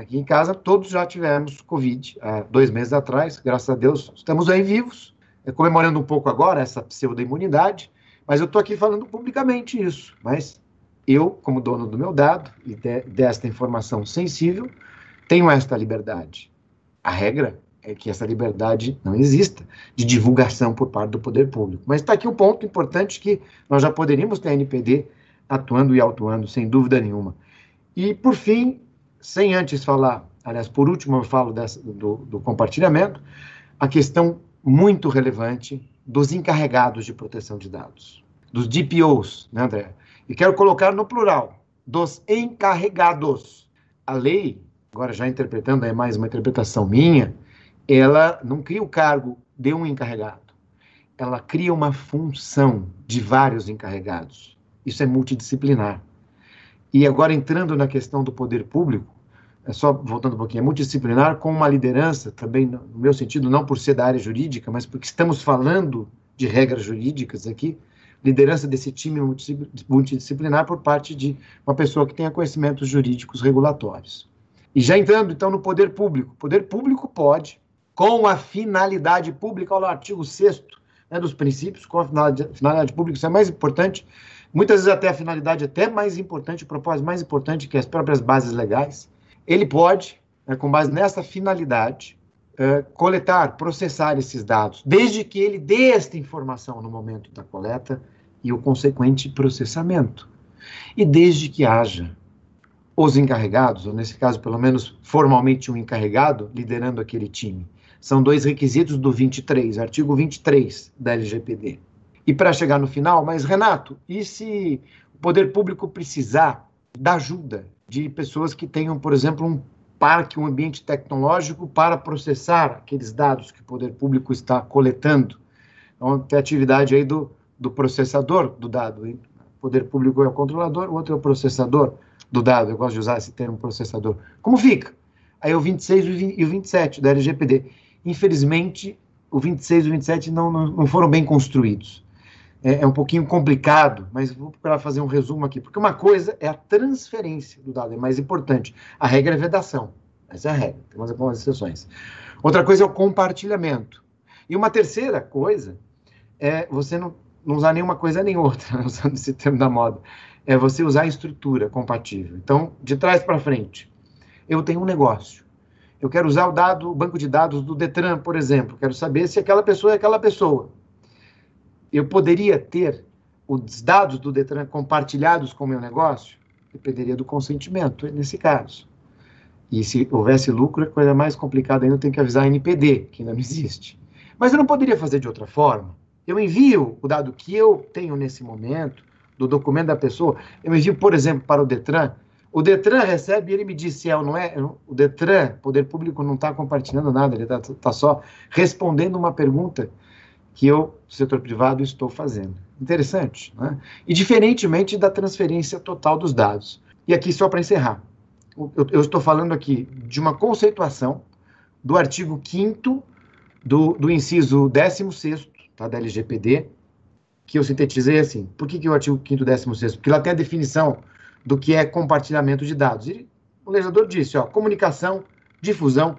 aqui em casa todos já tivemos Covid há dois meses atrás, graças a Deus estamos aí vivos, é, comemorando um pouco agora essa pseudo-imunidade, mas eu estou aqui falando publicamente isso. Mas eu, como dono do meu dado e de, desta informação sensível, tenho esta liberdade. A regra é que essa liberdade não exista de divulgação por parte do poder público. Mas está aqui um ponto importante que nós já poderíamos ter a NPD atuando e autuando, sem dúvida nenhuma. E, por fim, sem antes falar, aliás, por último eu falo dessa, do, do compartilhamento, a questão muito relevante dos encarregados de proteção de dados, dos DPOs, né, André? E quero colocar no plural, dos encarregados. A lei, agora já interpretando, é mais uma interpretação minha, ela não cria o cargo de um encarregado. Ela cria uma função de vários encarregados. Isso é multidisciplinar. E agora entrando na questão do poder público, é só voltando um pouquinho, é multidisciplinar com uma liderança, também no meu sentido, não por ser da área jurídica, mas porque estamos falando de regras jurídicas aqui, liderança desse time multidisciplinar por parte de uma pessoa que tenha conhecimentos jurídicos regulatórios. E já entrando, então, no poder público. Poder público pode, com a finalidade pública, olha o artigo 6 né, dos princípios, com a finalidade, finalidade pública, isso é mais importante, muitas vezes até a finalidade até mais importante, o propósito mais importante que as próprias bases legais, ele pode, né, com base nessa finalidade, uh, coletar, processar esses dados, desde que ele dê esta informação no momento da coleta e o consequente processamento. E desde que haja os encarregados, ou nesse caso, pelo menos formalmente um encarregado, liderando aquele time. São dois requisitos do 23, artigo 23 da LGPD. E para chegar no final, mas Renato, e se o poder público precisar da ajuda de pessoas que tenham, por exemplo, um parque, um ambiente tecnológico para processar aqueles dados que o poder público está coletando. Então, tem a atividade aí do, do processador do dado. O poder público é o controlador, o outro é o processador do dado. Eu gosto de usar esse termo processador. Como fica? Aí o 26 e o 27 da LGPD. Infelizmente, o 26 e o 27 não, não, não foram bem construídos. É, é, um pouquinho complicado, mas vou procurar fazer um resumo aqui, porque uma coisa é a transferência do dado, é mais importante. A regra é vedação, essa é a regra, tem algumas exceções. Outra coisa é o compartilhamento. E uma terceira coisa é você não não usar nenhuma coisa nem outra, usando esse termo da moda. É você usar a estrutura compatível. Então, de trás para frente, eu tenho um negócio. Eu quero usar o dado, o banco de dados do Detran, por exemplo. Quero saber se aquela pessoa é aquela pessoa. Eu poderia ter os dados do Detran compartilhados com o meu negócio? Dependeria do consentimento, nesse caso. E se houvesse lucro, é coisa mais complicada ainda, tenho que avisar a NPD, que ainda não existe. Mas eu não poderia fazer de outra forma. Eu envio o dado que eu tenho nesse momento, do documento da pessoa, eu envio, por exemplo, para o Detran. O Detran recebe e ele me diz se é ou não é. O Detran, poder público, não está compartilhando nada, ele está tá só respondendo uma pergunta que eu, setor privado, estou fazendo. Interessante, né? E diferentemente da transferência total dos dados. E aqui, só para encerrar, eu, eu, estou falando aqui de uma conceituação do artigo 5 do, do inciso 16 tá, da LGPD, que eu sintetizei assim. Por que, que o artigo 5 16 Porque lá tem a definição do que é compartilhamento de dados. E o legislador disse, ó, comunicação, difusão,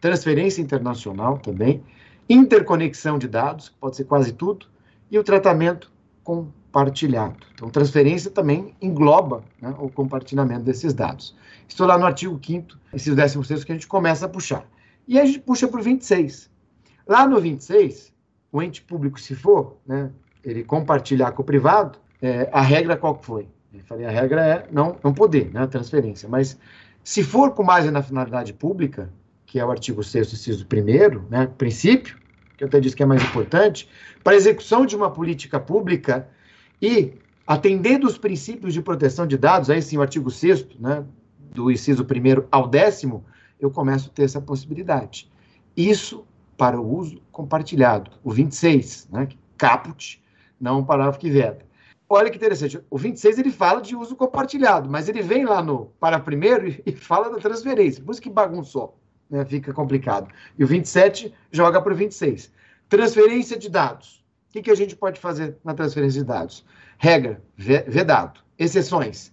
transferência internacional também, interconexão de dados, pode ser quase tudo, e o tratamento compartilhado. Então, transferência também engloba né, o compartilhamento desses dados. Estou lá no artigo 5 esses 16 que a gente começa a puxar. E a gente puxa para o 26. Lá no 26, o ente público, se for, né, ele compartilhar com o privado, é, a regra qual foi? Eu falei, a regra é não, não poder, né, transferência. Mas se for com base na finalidade pública, que é o artigo 6 inciso 1 né, princípio, que eu até disse que é mais importante, para execução de uma política pública e atendendo os princípios de proteção de dados, aí sim o artigo 6 né, do inciso 1 ao décimo, eu começo a ter essa possibilidade. Isso para o uso compartilhado, o 26, né, caput, não o parágrafo que veda. Olha que interessante, o 26 ele fala de uso compartilhado, mas ele vem lá no para primeiro e fala da transferência, por isso que bagunçou, né, fica complicado. E o 27 joga para o 26. Transferência de dados. O que, que a gente pode fazer na transferência de dados? Regra, vedado. Exceções.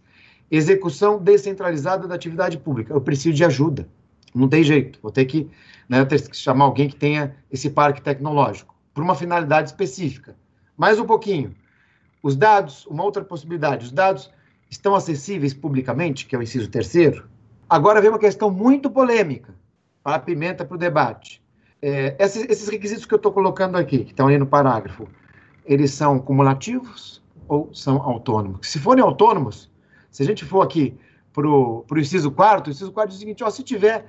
Execução descentralizada da atividade pública. Eu preciso de ajuda. Não tem jeito. Vou ter que, né, ter que chamar alguém que tenha esse parque tecnológico para uma finalidade específica. Mais um pouquinho. Os dados, uma outra possibilidade, os dados estão acessíveis publicamente, que é o inciso terceiro. Agora vem uma questão muito polêmica, para a pimenta para o debate. É, esses, esses, requisitos que eu estou colocando aqui, que estão aí no parágrafo, eles são cumulativos ou são autônomos? Se forem autônomos, se a gente for aqui para o inciso quarto, o inciso quarto diz o seguinte, ó, se tiver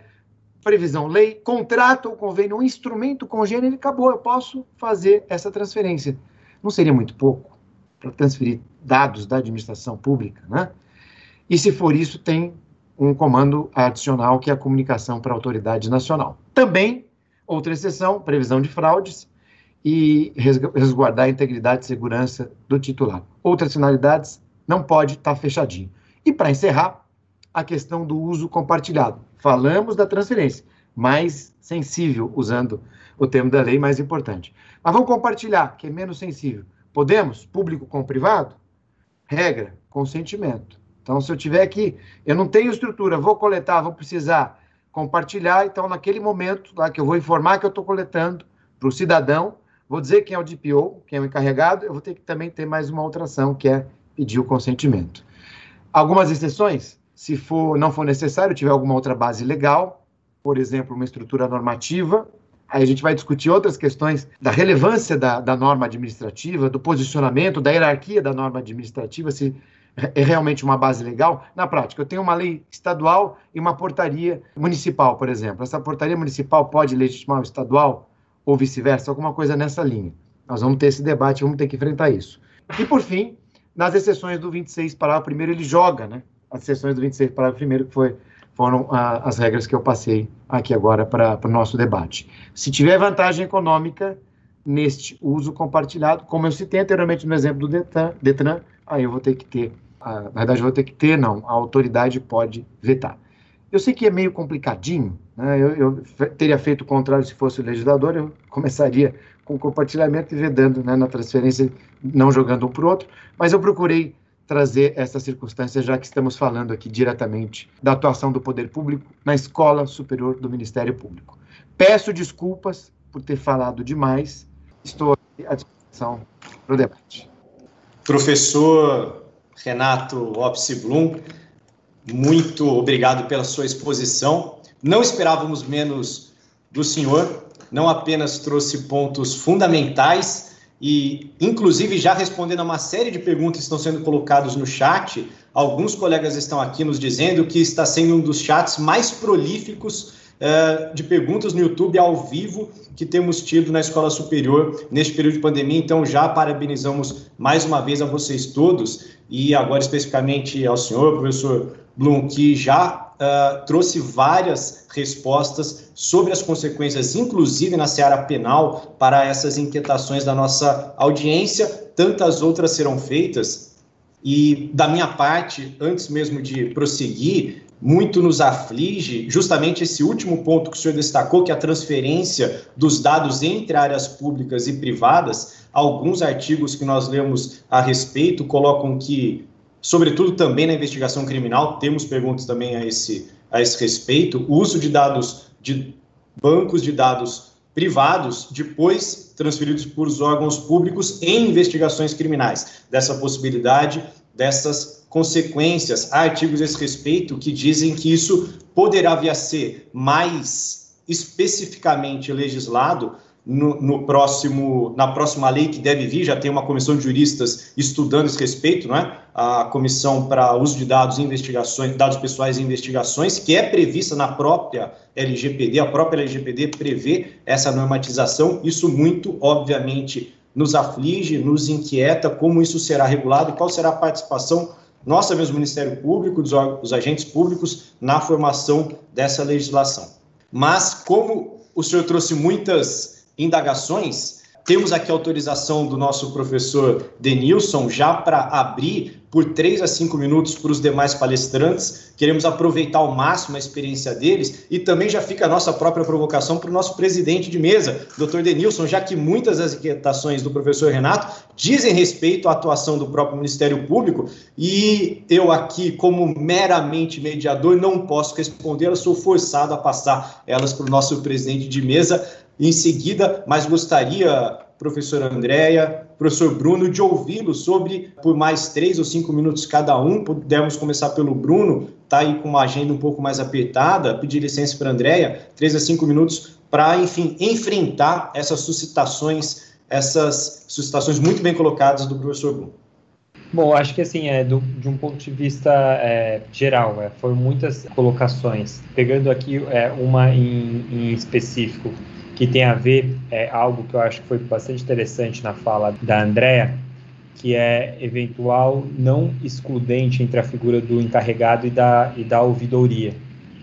previsão, lei, contrato ou convênio, um instrumento congênero, acabou, eu posso fazer essa transferência. Não seria muito pouco para transferir dados da administração pública, né? E se for isso, tem um comando adicional que é a comunicação para a autoridade nacional. Também Outra exceção, previsão de fraudes e resguardar a integridade e segurança do titular. Outras finalidades, não pode estar tá fechadinho. E para encerrar, a questão do uso compartilhado. Falamos da transferência, mais sensível, usando o termo da lei mais importante. Mas vamos compartilhar, que é menos sensível. Podemos? Público com privado? Regra, consentimento. Então, se eu tiver aqui, eu não tenho estrutura, vou coletar, vou precisar compartilhar. Então, naquele momento lá que eu vou informar que eu estou coletando para o cidadão, vou dizer quem é o DPO, quem é o encarregado, eu vou ter que também ter mais uma outra ação, que é pedir o consentimento. Algumas exceções, se for, não for necessário, tiver alguma outra base legal, por exemplo, uma estrutura normativa, aí a gente vai discutir outras questões da relevância da, da norma administrativa, do posicionamento, da hierarquia da norma administrativa, se é realmente uma base legal? Na prática, eu tenho uma lei estadual e uma portaria municipal, por exemplo. Essa portaria municipal pode legitimar o estadual ou vice-versa, alguma coisa nessa linha. Nós vamos ter esse debate, vamos ter que enfrentar isso. E, por fim, nas exceções do 26, parágrafo primeiro, ele joga, né? As exceções do 26, parágrafo primeiro, que foi, foram a, as regras que eu passei aqui agora para o nosso debate. Se tiver vantagem econômica neste uso compartilhado, como eu citei anteriormente no exemplo do Detran, Detran aí eu vou ter que ter na verdade, vou ter que ter, não, a autoridade pode vetar. Eu sei que é meio complicadinho, né? eu, eu, teria feito o contrário se fosse o legislador, eu começaria com compartilhamento e vedando né, na transferência, não jogando um para o outro, mas eu procurei trazer essa circunstância, já que estamos falando aqui diretamente da atuação do poder público na Escola Superior do Ministério Público. Peço desculpas por ter falado demais, estou à Para o debate. Professor Renato Opsi Blum, muito obrigado pela sua exposição. Não esperávamos menos do senhor, não apenas trouxe pontos fundamentais e, inclusive, já respondendo a uma série de perguntas que estão sendo colocadas no chat, alguns colegas estão aqui nos dizendo que está sendo um dos chats mais prolíficos uh, de perguntas no YouTube ao vivo que temos tido na escola superior neste período de pandemia. Então, já parabenizamos mais uma vez a vocês todos e agora especificamente ao senhor, professor Blum, que já uh, trouxe várias respostas sobre as consequências, inclusive na seara penal, para essas inquietações da nossa audiência. Tantas outras serão feitas. E da minha parte, antes mesmo de prosseguir, muito nos aflige justamente esse último ponto que o senhor destacou, que é a transferência dos dados entre áreas públicas e privadas. Alguns artigos que nós lemos a respeito colocam que, sobretudo também na investigação criminal, temos perguntas também a esse, a esse respeito, o uso de dados de bancos de dados privados, depois transferidos por os órgãos públicos em investigações criminais. Dessa possibilidade, dessas consequências. Há artigos a esse respeito que dizem que isso poderá vir a ser mais especificamente legislado no, no, próximo, na próxima lei que deve vir, já tem uma comissão de juristas estudando esse respeito, não é? A comissão para uso de dados e investigações, dados pessoais e investigações, que é prevista na própria LGPD, a própria LGPD prevê essa normatização. Isso muito, obviamente, nos aflige, nos inquieta, como isso será regulado e qual será a participação nossa mesmo Ministério Público, dos, dos agentes públicos, na formação dessa legislação. Mas, como o senhor trouxe muitas indagações, temos aqui autorização do nosso professor Denilson já para abrir por três a cinco minutos para os demais palestrantes. Queremos aproveitar ao máximo a experiência deles e também já fica a nossa própria provocação para o nosso presidente de mesa, doutor Denilson, já que muitas das inquietações do professor Renato dizem respeito à atuação do próprio Ministério Público e eu aqui, como meramente mediador, não posso respondê-las, sou forçado a passar elas para o nosso presidente de mesa em seguida, mas gostaria, professora Andréia, professor Bruno, de ouvi-lo sobre, por mais três ou cinco minutos cada um, pudermos começar pelo Bruno, está aí com uma agenda um pouco mais apertada, pedir licença para a Andréia, três a cinco minutos, para, enfim, enfrentar essas suscitações, essas suscitações muito bem colocadas do professor Bruno. Bom, acho que assim, é, do, de um ponto de vista é, geral, é, foram muitas colocações. Pegando aqui é, uma em, em específico, que tem a ver, é, algo que eu acho que foi bastante interessante na fala da Andrea, que é eventual não excludente entre a figura do encarregado e da, e da ouvidoria.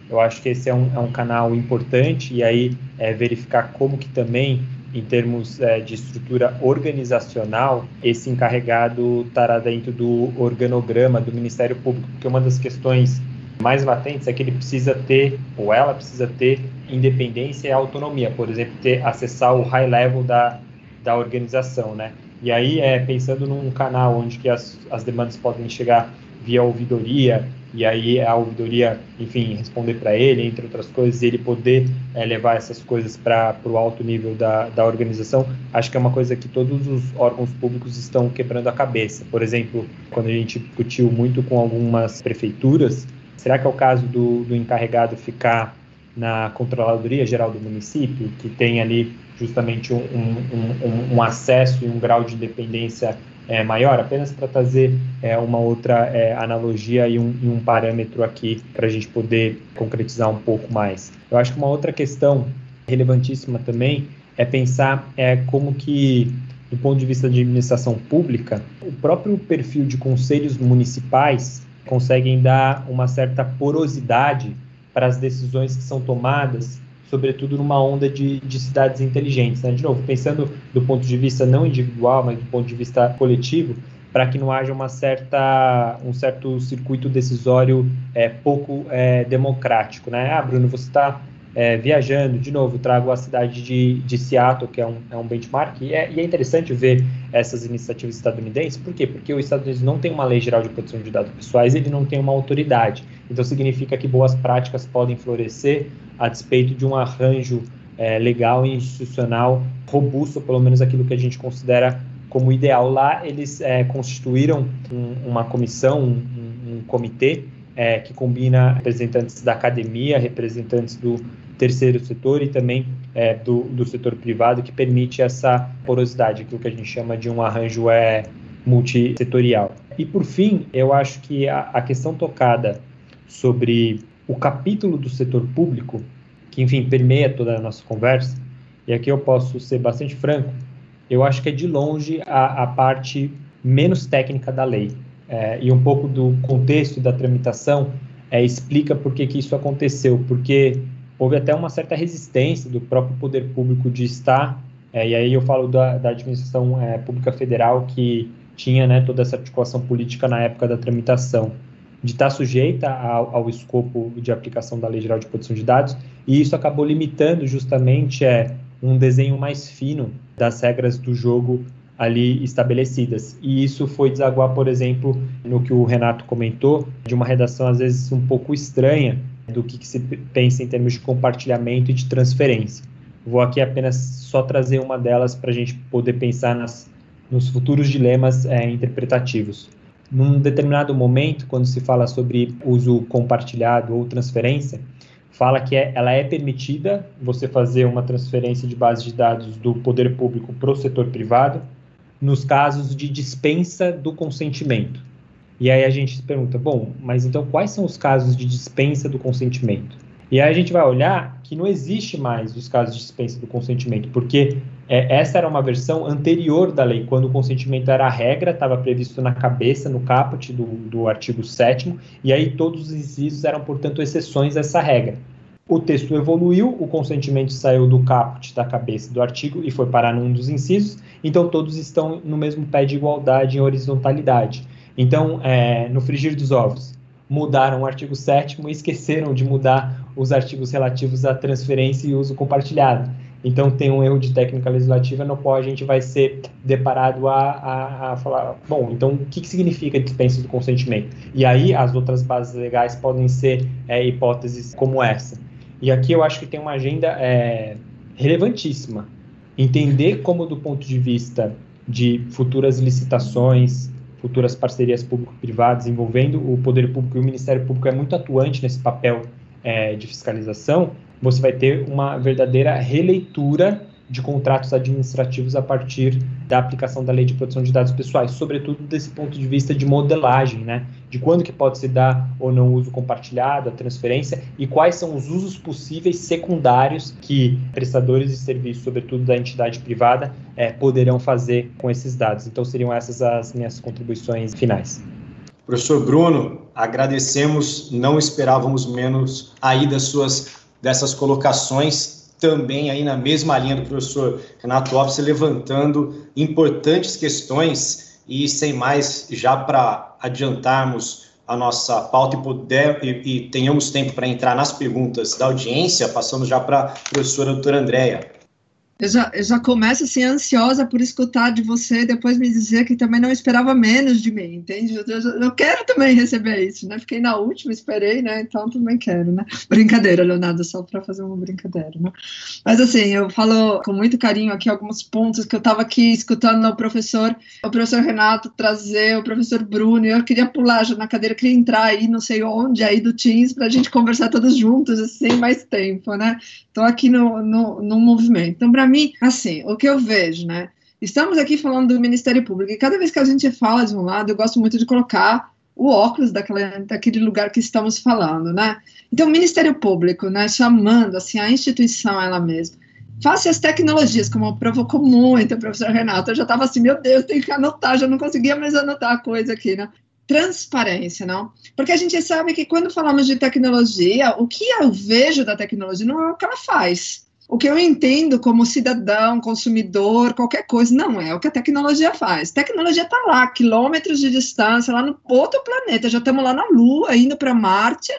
Eu acho que esse é um, é um canal importante e aí é, verificar como que também, em termos é, de estrutura organizacional, esse encarregado estará dentro do organograma do Ministério Público, porque uma das questões mais latentes é que ele precisa ter, ou ela precisa ter, independência e autonomia, por exemplo, ter acessar o high level da, da organização, né? E aí, é, pensando num canal onde que as, as demandas podem chegar via ouvidoria, e aí a ouvidoria, enfim, responder para ele, entre outras coisas, e ele poder é, levar essas coisas para o alto nível da, da organização, acho que é uma coisa que todos os órgãos públicos estão quebrando a cabeça. Por exemplo, quando a gente discutiu muito com algumas prefeituras, Será que é o caso do, do encarregado ficar na Controladoria Geral do município, que tem ali justamente um, um, um, um acesso e um grau de independência é, maior? Apenas para trazer é, uma outra é, analogia e um, e um parâmetro aqui para a gente poder concretizar um pouco mais. Eu acho que uma outra questão relevantíssima também é pensar é, como que do ponto de vista de administração pública, o próprio perfil de conselhos municipais conseguem dar uma certa porosidade para as decisões que são tomadas, sobretudo numa onda de, de cidades inteligentes. Né? De novo, pensando do ponto de vista não individual, mas do ponto de vista coletivo, para que não haja uma certa, um certo circuito decisório é, pouco é, democrático. Né? Ah, Bruno, você está é, viajando, de novo, trago a cidade de, de Seattle, que é um, é um benchmark, e é, e é, interessante ver essas iniciativas estadunidenses, por quê? Porque os Estados Unidos não tem uma lei geral de proteção de dados pessoais, ele não tem uma autoridade, então significa que boas práticas podem florescer a despeito de um arranjo é, legal e institucional robusto, pelo menos aquilo que a gente considera como ideal. Lá, eles é, constituíram um, uma comissão, um, um comitê é, que combina representantes da academia, representantes do terceiro setor e também é, do, do setor privado, que permite essa porosidade, aquilo que a gente chama de um arranjo é, multissetorial. E por fim, eu acho que a, a questão tocada sobre o capítulo do setor público, que enfim permeia toda a nossa conversa, e aqui eu posso ser bastante franco, eu acho que é de longe a, a parte menos técnica da lei. É, e um pouco do contexto da tramitação é, explica por que, que isso aconteceu, porque houve até uma certa resistência do próprio poder público de estar, é, e aí eu falo da, da administração é, pública federal que tinha né, toda essa articulação política na época da tramitação, de estar sujeita ao, ao, escopo de aplicação da Lei Geral de Proteção de Dados, e isso acabou limitando justamente é, um desenho mais fino das regras do jogo ali estabelecidas. E isso foi desaguar, por exemplo, no que o Renato comentou, de uma redação às vezes um pouco estranha do que, que se pensa em termos de compartilhamento e de transferência. Vou aqui apenas só trazer uma delas para a gente poder pensar nas, nos futuros dilemas é, interpretativos. Num determinado momento, quando se fala sobre uso compartilhado ou transferência, fala que é, ela é permitida você fazer uma transferência de base de dados do poder público para o setor privado nos casos de dispensa do consentimento. E aí a gente se pergunta, bom, mas então quais são os casos de dispensa do consentimento? E aí a gente vai olhar que não existe mais os casos de dispensa do consentimento, porque é, essa era uma versão anterior da lei, quando o consentimento era a regra, estava previsto na cabeça, no caput do, do artigo 7 e aí todos os incisos eram, portanto, exceções a essa regra. O texto evoluiu, o consentimento saiu do caput da cabeça do artigo e foi parar num dos incisos, então todos estão no mesmo pé de igualdade em horizontalidade. Então, é, no frigir dos ovos, mudaram o artigo 7 e esqueceram de mudar os artigos relativos à transferência e uso compartilhado. Então, tem um erro de técnica legislativa no qual a gente vai ser deparado a, a, a falar, bom, então o que, que significa dispensa do consentimento? E aí, as outras bases legais podem ser é, hipóteses como essa. E aqui eu acho que tem uma agenda é, relevantíssima. Entender como, do ponto de vista de futuras licitações, futuras parcerias público-privadas envolvendo o poder público e o Ministério Público é muito atuante nesse papel é, de fiscalização, você vai ter uma verdadeira releitura de contratos administrativos a partir da aplicação da lei de proteção de dados pessoais, sobretudo desse ponto de vista de modelagem, né? De quando que pode se dar ou não uso compartilhado, a transferência e quais são os usos possíveis secundários que prestadores de serviços, sobretudo da entidade privada, é, poderão fazer com esses dados. Então seriam essas as minhas contribuições finais. Professor Bruno, agradecemos, não esperávamos menos aí das suas dessas colocações também aí na mesma linha do professor Renato Alves, levantando importantes questões e sem mais, já para adiantarmos a nossa pauta e, puder, e, e tenhamos tempo para entrar nas perguntas da audiência, passamos já para a professora doutora Andréia. Eu já, eu já começo assim ansiosa por escutar de você e depois me dizer que também não esperava menos de mim, entende? Eu, eu, eu, quero também receber isso, né? Fiquei na última, esperei, né? Então também quero, né? Brincadeira, Leonardo, só para fazer uma brincadeira, né? Mas assim, eu falo com muito carinho aqui alguns pontos que eu estava aqui escutando o professor, o professor Renato trazer, o professor Bruno, eu queria pular já na cadeira, queria entrar aí, não sei onde, aí do Teams, para a gente conversar todos juntos, assim, mais tempo, né? Estou aqui no, no, no movimento. Então, para mim, assim, o que eu vejo, né? Estamos aqui falando do Ministério Público, e cada vez que a gente fala de um lado, eu gosto muito de colocar o óculos daquela, daquele lugar que estamos falando, né? Então, o Ministério Público, né, chamando, assim, a instituição ela mesma, face as tecnologias, como provocou muito o professor Renato, eu já estava assim, meu Deus, tem que anotar, já não conseguia mais anotar a coisa aqui, né? Transparência, não? Porque a gente sabe que quando falamos de tecnologia, o que eu vejo da tecnologia não é o que ela faz, o que eu entendo como cidadão, consumidor, qualquer coisa, não é o que a tecnologia faz. A tecnologia está lá, quilômetros de distância, lá no outro planeta, já estamos lá na Lua, indo para Marte,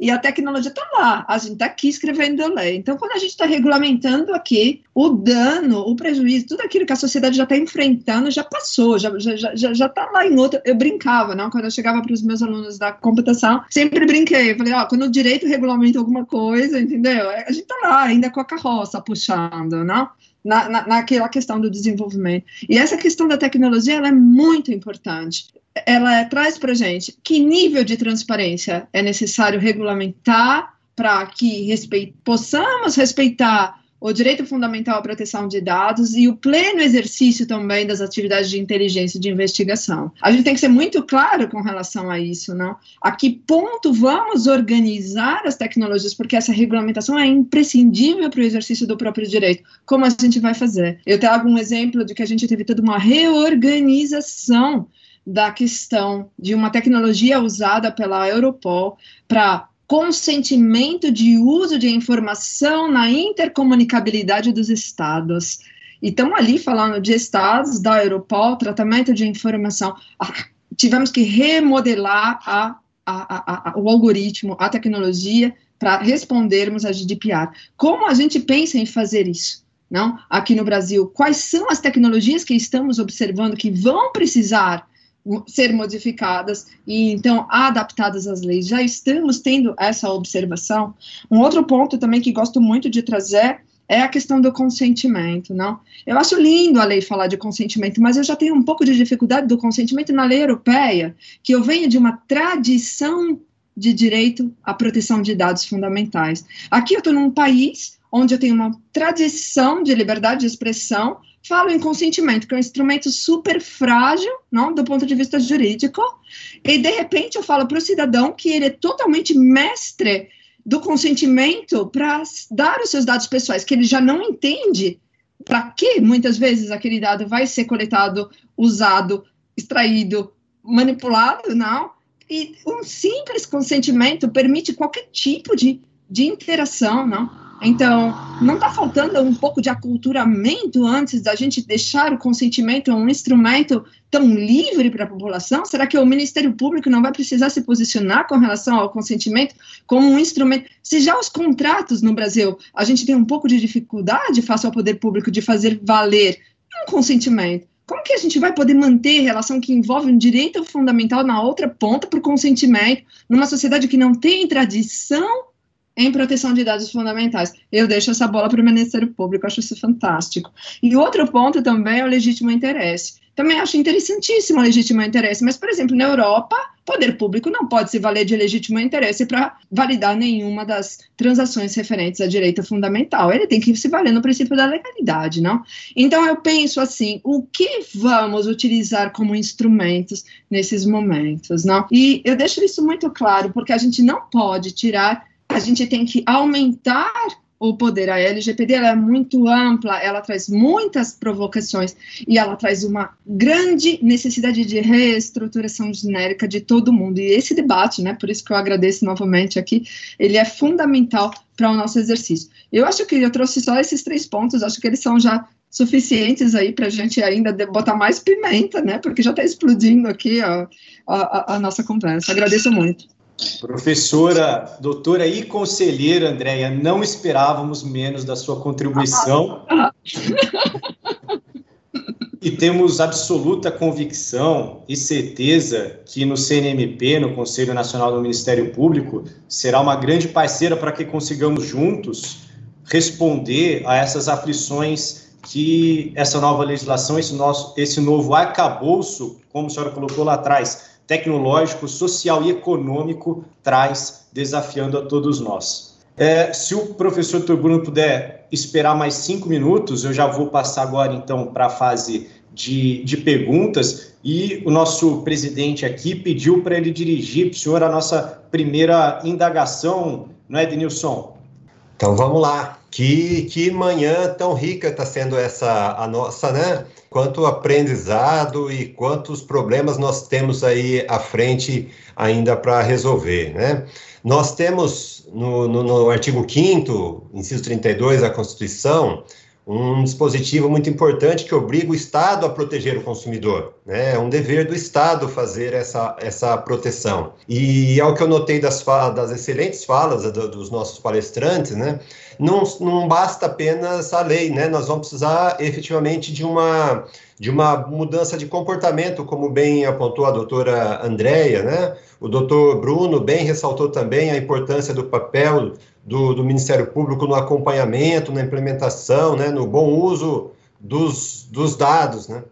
e a tecnologia está lá, a gente está aqui escrevendo a lei. Então, quando a gente está regulamentando aqui, o dano, o prejuízo, tudo aquilo que a sociedade já está enfrentando já passou, já está já, já, já tá lá em outra. Eu brincava, não? Quando eu chegava para os meus alunos da computação, sempre brinquei. Eu falei, ó, quando o direito regulamenta alguma coisa, entendeu? A gente está lá ainda com a carroça puxando, não? na, na, naquela questão do desenvolvimento. E essa questão da tecnologia ela é muito importante. Ela traz para gente que nível de transparência é necessário regulamentar para que respeite, possamos respeitar o direito fundamental à proteção de dados e o pleno exercício também das atividades de inteligência e de investigação. A gente tem que ser muito claro com relação a isso, não? A que ponto vamos organizar as tecnologias, porque essa regulamentação é imprescindível para o exercício do próprio direito. Como a gente vai fazer? Eu trago um exemplo de que a gente teve toda uma reorganização da questão de uma tecnologia usada pela Europol para consentimento de uso de informação na intercomunicabilidade dos estados. E ali falando de estados, da Europol, tratamento de informação. Ah, tivemos que remodelar a, a, a, o algoritmo, a tecnologia, para respondermos a GDPR. Como a gente pensa em fazer isso? Não? Aqui no Brasil, quais são as tecnologias que estamos observando que vão precisar ser modificadas e então adaptadas às leis. Já estamos tendo essa observação. Um outro ponto também que gosto muito de trazer é a questão do consentimento, não? Eu acho lindo a lei falar de consentimento, mas eu já tenho um pouco de dificuldade do consentimento na lei europeia, que eu venho de uma tradição de direito à proteção de dados fundamentais. Aqui eu estou num país onde eu tenho uma tradição de liberdade de expressão, falo em consentimento, que é um instrumento super frágil, não, do ponto de vista jurídico, e de repente eu falo para o cidadão que ele é totalmente mestre do consentimento para dar os seus dados pessoais, que ele já não entende para que muitas vezes aquele dado vai ser coletado, usado, extraído, manipulado, não. E um simples consentimento permite qualquer tipo de, de interação, não então, não está faltando um pouco de aculturamento antes da gente deixar o consentimento um instrumento tão livre para a população? Será que o Ministério Público não vai precisar se posicionar com relação ao consentimento como um instrumento? Se já os contratos no Brasil, a gente tem um pouco de dificuldade face ao poder público de fazer valer um consentimento, como que a gente vai poder manter relação que envolve um direito fundamental na outra ponta o consentimento, numa sociedade que não tem tradição em proteção de dados fundamentais. Eu deixo essa bola para o Ministério Público, acho isso fantástico. E outro ponto também é o legítimo interesse. Também acho interessantíssimo o legítimo interesse, mas, por exemplo, na Europa, poder público não pode se valer de legítimo interesse para validar nenhuma das transações referentes a direito fundamental. Ele tem que se valer no princípio da legalidade, não? Então, eu penso assim, o que vamos utilizar como instrumentos nesses momentos, não? E eu deixo isso muito claro, porque a gente não pode tirar a gente tem que aumentar o poder. A LGPD é muito ampla, ela traz muitas provocações e ela traz uma grande necessidade de reestruturação genérica de todo mundo. E esse debate, né, por isso que eu agradeço novamente aqui, ele é fundamental para o nosso exercício. Eu acho que eu trouxe só esses três pontos, acho que eles são já suficientes aí para a gente ainda botar mais pimenta, né, porque já está explodindo aqui a, a, a nossa conversa. Agradeço muito. Professora, doutora e conselheira Andréia, não esperávamos menos da sua contribuição. e temos absoluta convicção e certeza que no CNMP, no Conselho Nacional do Ministério Público, será uma grande parceira para que consigamos juntos responder a essas aflições que essa nova legislação, esse, nosso, esse novo arcabouço, como a senhora colocou lá atrás, tecnológico, social e econômico traz, desafiando a todos nós. É, se o professor Bruno puder esperar mais cinco minutos, eu já vou passar agora então para a fase de, de perguntas e o nosso presidente aqui pediu para ele dirigir para o senhor a nossa primeira indagação, não é, Denilson? Então vamos lá. Que, que manhã tão rica está sendo essa a nossa, né? Quanto aprendizado e quantos problemas nós temos aí à frente ainda para resolver, né? Nós temos no, no, no artigo 5 inciso 32 da Constituição, um dispositivo muito importante que obriga o Estado a proteger o consumidor. Né? É um dever do Estado fazer essa, essa proteção. E ao que eu notei das, das excelentes falas do, dos nossos palestrantes, né? Não, não basta apenas a lei, né? nós vamos precisar efetivamente de uma, de uma mudança de comportamento, como bem apontou a doutora Andréia, né? o doutor Bruno bem ressaltou também a importância do papel do, do Ministério Público no acompanhamento, na implementação, né, no bom uso dos, dos dados, né?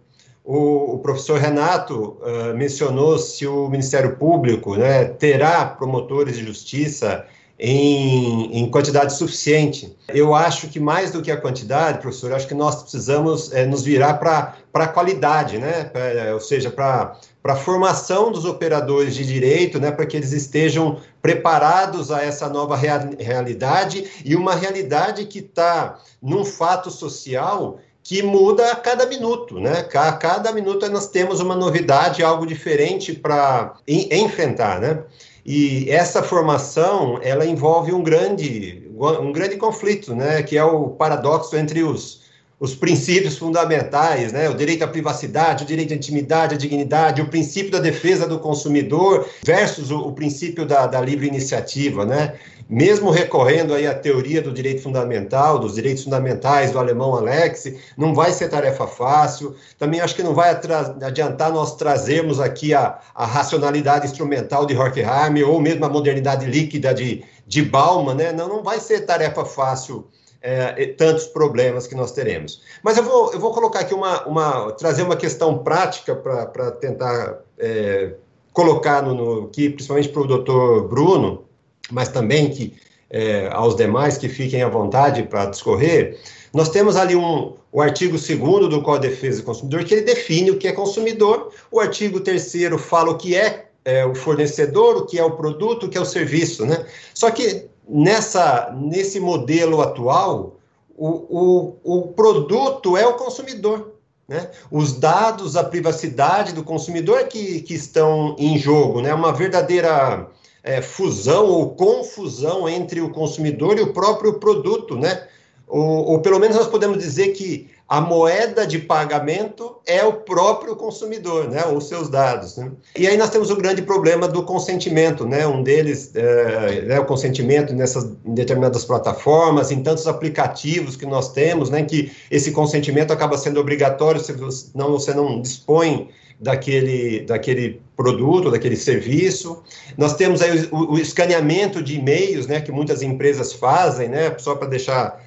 O, professor Renato uh, mencionou se o Ministério Público né, terá promotores de justiça em, em, quantidade suficiente. Eu acho que mais do que a quantidade, professor, acho que nós precisamos é, nos virar para a qualidade, né? Pra, ou seja, para a formação dos operadores de direito, né? para que eles estejam preparados a essa nova rea realidade e uma realidade que está num fato social que muda a cada minuto, né? A cada minuto nós temos uma novidade, algo diferente para enfrentar, né? E essa formação, ela envolve um grande, um grande conflito, né, que é o paradoxo entre os, os princípios fundamentais, né, o direito à privacidade, o direito à intimidade, à dignidade, o princípio da defesa do consumidor versus o, o princípio da, da livre iniciativa, né? mesmo recorrendo aí à teoria do direito fundamental, dos direitos fundamentais do alemão Alex, não vai ser tarefa fácil. Também acho que não vai adiantar nós trazermos aqui a, a racionalidade instrumental de Horkheim ou mesmo a modernidade líquida de, de Bauman, né? Não, não vai ser tarefa fácil é, tantos problemas que nós teremos. Mas eu vou, eu vou colocar aqui uma, uma trazer uma questão prática para tentar é, colocar no, no, aqui, principalmente para o doutor Bruno, mas também que é, aos demais que fiquem à vontade para discorrer, nós temos ali um, o artigo 2 do Código de Defesa do Consumidor, que ele define o que é consumidor, o artigo 3 fala o que é, é, o fornecedor, o que é o produto, o que é o serviço, né? Só que nessa, nesse modelo atual, o, o, o produto é o consumidor, né? Os dados, a privacidade do consumidor é que, que estão em jogo, né? Uma verdadeira é, fusão ou confusão entre o consumidor e o próprio produto, né? Ou, ou, pelo menos nós podemos dizer que a moeda de pagamento é o próprio consumidor, né? Os seus dados. Né? E aí nós temos o grande problema do consentimento, né? Um deles é, é o consentimento nessas em determinadas plataformas, em tantos aplicativos que nós temos, né? Que esse consentimento acaba sendo obrigatório se você não, você não dispõe daquele, daquele produto, daquele serviço. Nós temos aí o, o escaneamento de e-mails, né, que muitas empresas fazem, né, só para deixar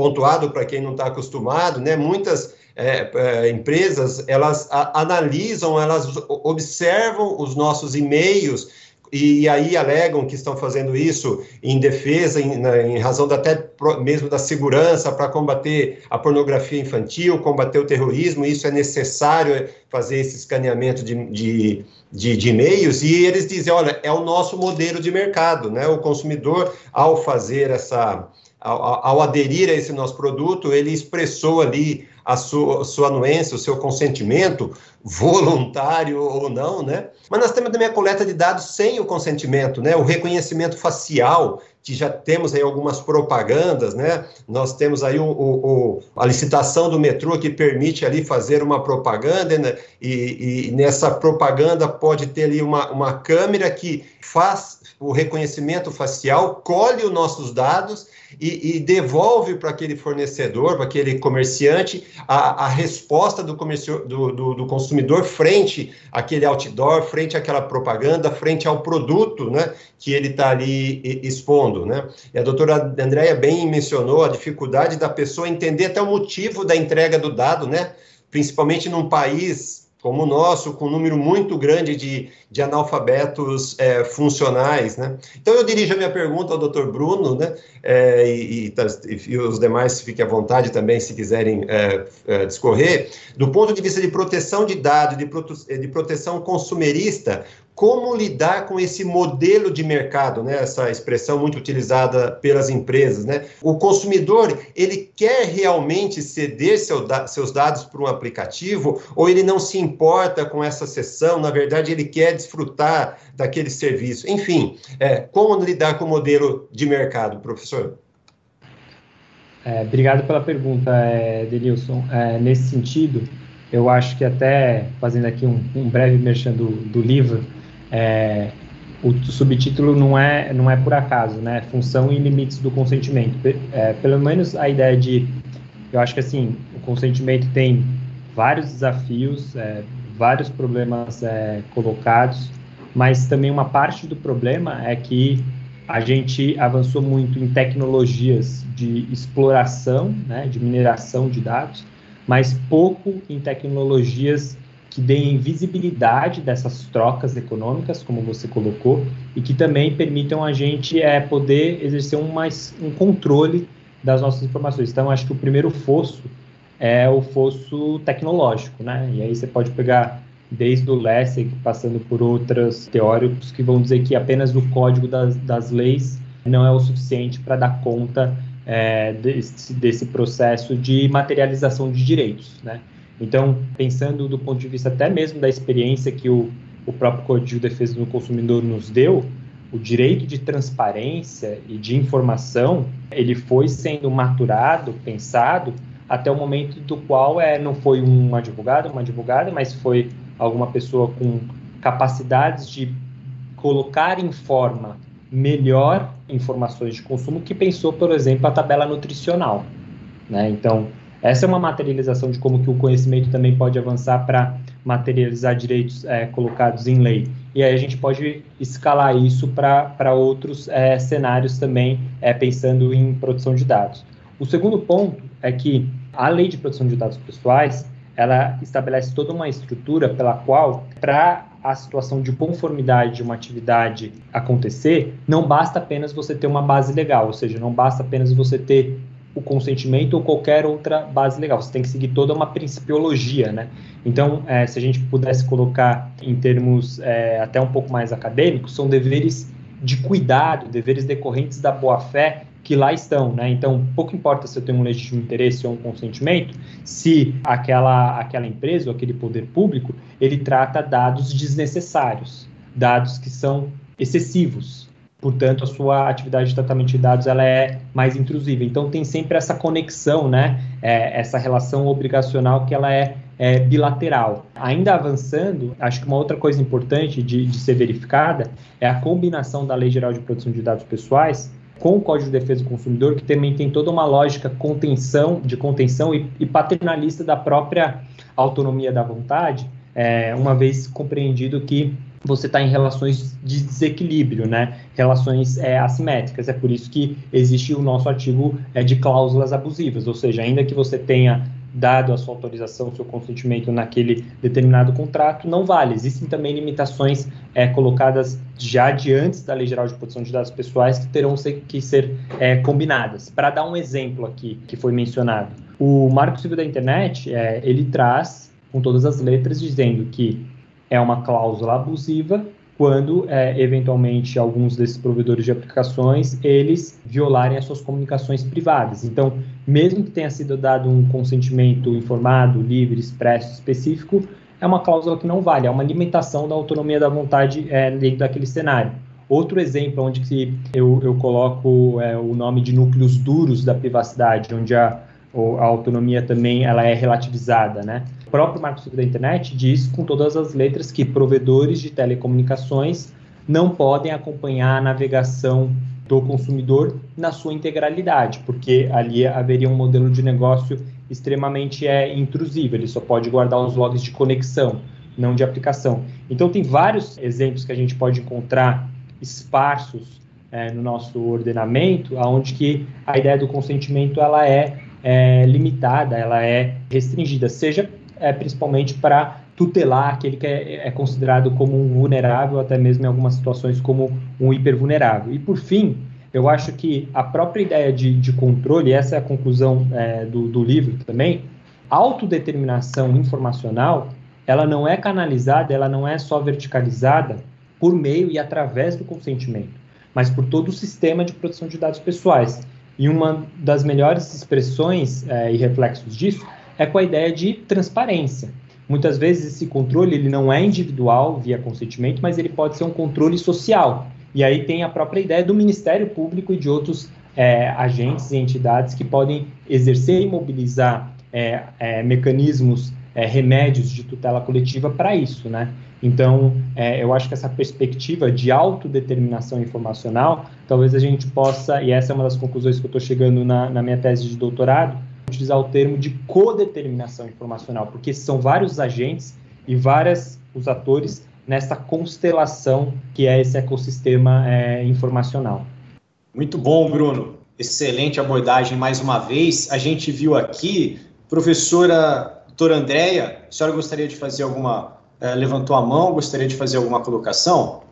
pontuado para quem não está acostumado, né, muitas é, é, empresas, elas a, analisam, elas observam os nossos e-mails e aí alegam que estão fazendo isso em defesa, em, na, em razão da, até mesmo da segurança para combater a pornografia infantil, combater o terrorismo, isso é necessário fazer esse escaneamento de, de, de, de e-mails, e eles dizem, olha, é o nosso modelo de mercado, né? O consumidor, ao fazer essa, ao, ao aderir a esse nosso produto, ele expressou ali a sua, sua anuência, o seu consentimento, voluntário ou não, né? Mas nós temos também a coleta de dados sem o consentimento, né? O reconhecimento facial, que já temos aí algumas propagandas, né? Nós temos aí o, o, a licitação do metrô que permite ali fazer uma propaganda, né? e, e, nessa propaganda pode ter ali uma, uma câmera que faz o reconhecimento facial, colhe os nossos dados e, e devolve para aquele fornecedor, para aquele comerciante, a, a resposta do, comercio, do, do, do, consumidor frente àquele outdoor, frente àquela propaganda, frente ao produto né, que ele está ali expondo. Né? E a doutora Andréia bem mencionou a dificuldade da pessoa entender até o motivo da entrega do dado, né? principalmente num país como o nosso, com um número muito grande de, de analfabetos é, funcionais. Né? Então, eu dirijo a minha pergunta ao doutor Bruno, né? É, e, e, tá, e, os demais fiquem à vontade também, se quiserem é, é, discorrer. Do ponto de vista de proteção de dados, de, de proteção consumerista, como lidar com esse modelo de mercado, né? Essa expressão muito utilizada pelas empresas, né? O consumidor, ele quer realmente ceder seu, seus dados para um aplicativo ou ele não se importa com essa sessão, na verdade ele quer desfrutar daquele serviço. Enfim, é, como lidar com o modelo de mercado, professor? É, obrigado pela pergunta, é, Denilson. É, nesse sentido, eu acho que até fazendo aqui um, um breve merchan do, do livro, é, o subtítulo não é, não é por acaso, né? Função e limites do consentimento. É, pelo menos a ideia de, eu acho que assim, o consentimento tem vários desafios, é, vários problemas é, colocados, mas também uma parte do problema é que a gente avançou muito em tecnologias de exploração, né, de mineração de dados, mas pouco em tecnologias que deem visibilidade dessas trocas econômicas, como você colocou, e que também permitam a gente é, poder exercer um, mais, um controle das nossas informações. Então, acho que o primeiro fosso é o fosso tecnológico, né? E aí você pode pegar desde o Lessig, passando por outros teóricos que vão dizer que apenas o código das, das leis não é o suficiente para dar conta é, desse, desse processo de materialização de direitos, né? Então, pensando do ponto de vista até mesmo da experiência que o, o próprio Código de Defesa do Consumidor nos deu, o direito de transparência e de informação, ele foi sendo maturado, pensado, até o momento do qual é, não foi um advogado, uma advogada, mas foi alguma pessoa com capacidades de colocar em forma melhor informações de consumo que pensou, por exemplo, a tabela nutricional. Né? Então, essa é uma materialização de como que o conhecimento também pode avançar para materializar direitos é, colocados em lei. E aí a gente pode escalar isso para outros é, cenários também, é, pensando em produção de dados. O segundo ponto é que a lei de proteção de dados pessoais, ela estabelece toda uma estrutura pela qual, para a situação de conformidade de uma atividade acontecer, não basta apenas você ter uma base legal, ou seja, não basta apenas você ter o consentimento ou qualquer outra base legal. Você tem que seguir toda uma principiologia, né? Então, é, se a gente pudesse colocar em termos é, até um pouco mais acadêmicos, são deveres de cuidado, deveres decorrentes da boa-fé que lá estão, né? Então, pouco importa se eu tenho um legítimo interesse ou um consentimento, se aquela, aquela empresa ou aquele poder público, ele trata dados desnecessários, dados que são excessivos, portanto, a sua atividade de tratamento de dados ela é mais intrusiva. Então, tem sempre essa conexão, né? É, essa relação obrigacional que ela é, é, bilateral. Ainda avançando, acho que uma outra coisa importante de, de, ser verificada é a combinação da Lei Geral de Proteção de Dados Pessoais com o Código de Defesa do Consumidor, que também tem toda uma lógica contenção, de contenção e, e paternalista da própria autonomia da vontade, é, uma vez compreendido que você está em relações de desequilíbrio, né? Relações é, assimétricas. É por isso que existe o nosso artigo é, de cláusulas abusivas, ou seja, ainda que você tenha dado a sua autorização, seu consentimento naquele determinado contrato, não vale. Existem também limitações é, colocadas já de antes da Lei Geral de Proteção de Dados Pessoais que terão que ser é, combinadas. Para dar um exemplo aqui que foi mencionado, o Marco Civil da Internet é, ele traz com todas as letras dizendo que é uma cláusula abusiva quando, é, eventualmente, alguns desses provedores de aplicações, eles violarem as suas comunicações privadas. Então, mesmo que tenha sido dado um consentimento informado, livre, expresso, específico, é uma cláusula que não vale, é uma limitação da autonomia da vontade é, dentro daquele cenário. Outro exemplo onde que eu, eu coloco é, o nome de núcleos duros da privacidade, onde a, a autonomia também ela é relativizada, né? Próprio Marco Civil da Internet diz com todas as letras que provedores de telecomunicações não podem acompanhar a navegação do consumidor na sua integralidade, porque ali haveria um modelo de negócio extremamente é, intrusivo, ele só pode guardar os logs de conexão, não de aplicação. Então tem vários exemplos que a gente pode encontrar esparsos é, no nosso ordenamento, onde que a ideia do consentimento ela é é, limitada, ela é restringida, seja é, principalmente para tutelar aquele que é, é, considerado como um vulnerável, até mesmo em algumas situações como um hipervulnerável. E por fim, eu acho que a própria ideia de, de controle, essa é a conclusão é, do, do livro também, autodeterminação informacional, ela não é canalizada, ela não é só verticalizada por meio e através do consentimento, mas por todo o sistema de proteção de dados pessoais. E uma das melhores expressões é, e reflexos disso é com a ideia de transparência. Muitas vezes esse controle ele não é individual via consentimento, mas ele pode ser um controle social. E aí tem a própria ideia do Ministério Público e de outros é, agentes e entidades que podem exercer e mobilizar é, é mecanismos, é, remédios de tutela coletiva para isso, né? Então, é, eu acho que essa perspectiva de autodeterminação informacional, talvez a gente possa, e essa é uma das conclusões que eu estou chegando na, na minha tese de doutorado, utilizar o termo de codeterminação informacional, porque são vários agentes e vários os atores nessa constelação que é esse ecossistema é, informacional. Muito bom, Bruno. Excelente abordagem mais uma vez. A gente viu aqui, professora doutora Andréia, a senhora gostaria de fazer alguma. Eh, levantou a mão, gostaria de fazer alguma colocação?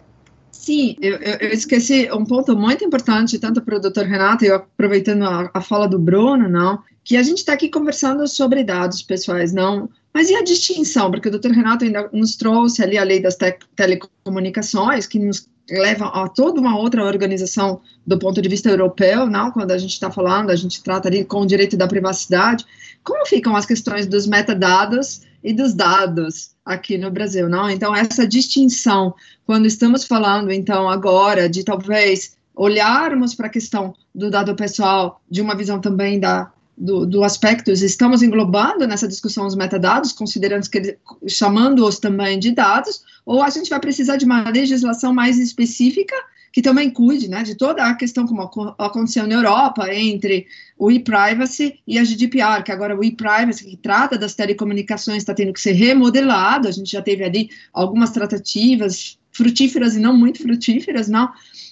Sim, eu, eu, esqueci um ponto muito importante, tanto para o doutor Renato, e aproveitando a, a, fala do Bruno, não, que a gente está aqui conversando sobre dados pessoais, não, mas e a distinção? Porque o doutor Renato ainda nos trouxe ali a lei das te telecomunicações, que nos leva a toda uma outra organização do ponto de vista europeu, não? Quando a gente está falando, a gente trata ali com o direito da privacidade. Como ficam as questões dos metadados e dos dados aqui no Brasil, não? Então essa distinção, quando estamos falando então agora de talvez olharmos para a questão do dado pessoal de uma visão também da do, do aspectos, estamos englobando nessa discussão os metadados, considerando que chamando-os também de dados, ou a gente vai precisar de uma legislação mais específica que também cuide né, de toda a questão como aconteceu na Europa entre o e-privacy e a GDPR, que agora o e-privacy, que trata das telecomunicações, está tendo que ser remodelado, a gente já teve ali algumas tratativas frutíferas e não muito frutíferas, não,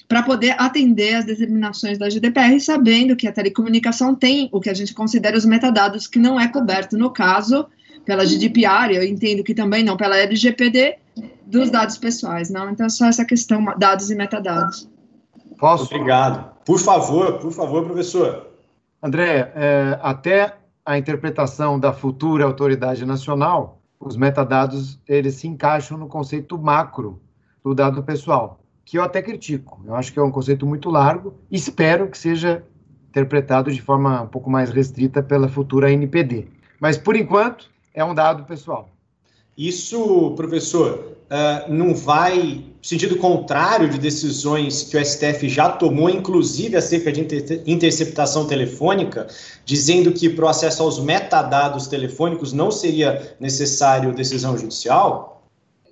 para poder atender às determinações da GDPR, sabendo que a telecomunicação tem o que a gente considera os metadados, que não é coberto, no caso, pela GDPR, eu entendo que também não pela LGPD, dos dados pessoais, não? Então, só essa questão, dados e metadados. Posso? Obrigado. Por favor, por favor, professor. André, é, até a interpretação da futura autoridade nacional, os metadados, eles se encaixam no conceito macro do dado pessoal que eu até critico. Eu acho que é um conceito muito largo espero que seja interpretado de forma um pouco mais restrita pela futura NPD. Mas, por enquanto, é um dado pessoal. Isso, professor, uh, não vai sentido contrário de decisões que o STF já tomou, inclusive acerca de inter interceptação telefônica, dizendo que para o acesso aos metadados telefônicos não seria necessário decisão judicial?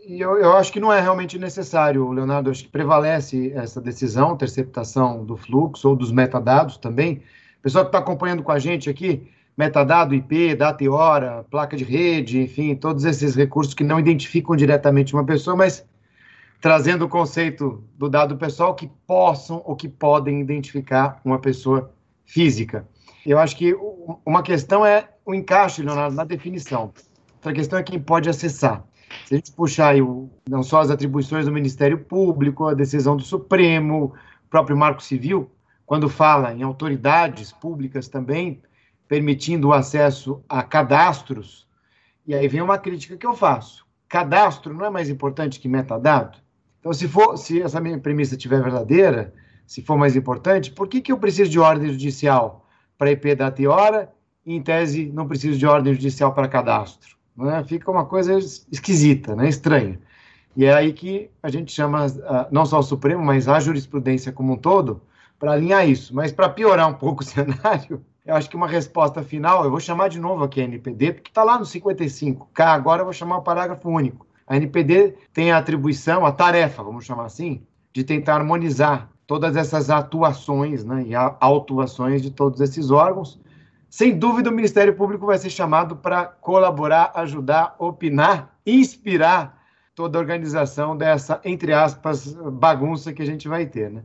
Eu, eu acho que não é realmente necessário, Leonardo. Acho que prevalece essa decisão, interceptação do fluxo ou dos metadados também. Pessoal que está acompanhando com a gente aqui, metadado, IP, data e hora, placa de rede, enfim, todos esses recursos que não identificam diretamente uma pessoa, mas trazendo o conceito do dado pessoal que possam ou que podem identificar uma pessoa física. Eu acho que uma questão é o encaixe, Leonardo, na definição. Outra questão é quem pode acessar. Se a gente puxar aí o, não só as atribuições do Ministério Público, a decisão do Supremo, o próprio Marco Civil, quando fala em autoridades públicas também permitindo o acesso a cadastros, e aí vem uma crítica que eu faço. Cadastro não é mais importante que metadado? Então, se for, se essa minha premissa estiver verdadeira, se for mais importante, por que, que eu preciso de ordem judicial para IP data e hora e, em tese, não preciso de ordem judicial para cadastro? Né? Fica uma coisa esquisita, né? estranha. E é aí que a gente chama, ah, não só o Supremo, mas a jurisprudência como um todo, para alinhar isso. Mas para piorar um pouco o cenário, eu acho que uma resposta final, eu vou chamar de novo aqui a NPD, porque está lá no 55K, agora eu vou chamar o parágrafo único. A NPD tem a atribuição, a tarefa, vamos chamar assim, de tentar harmonizar todas essas atuações né, e autuações de todos esses órgãos, sem dúvida, o Ministério Público vai ser chamado para colaborar, ajudar, opinar, inspirar toda a organização dessa, entre aspas, bagunça que a gente vai ter, né?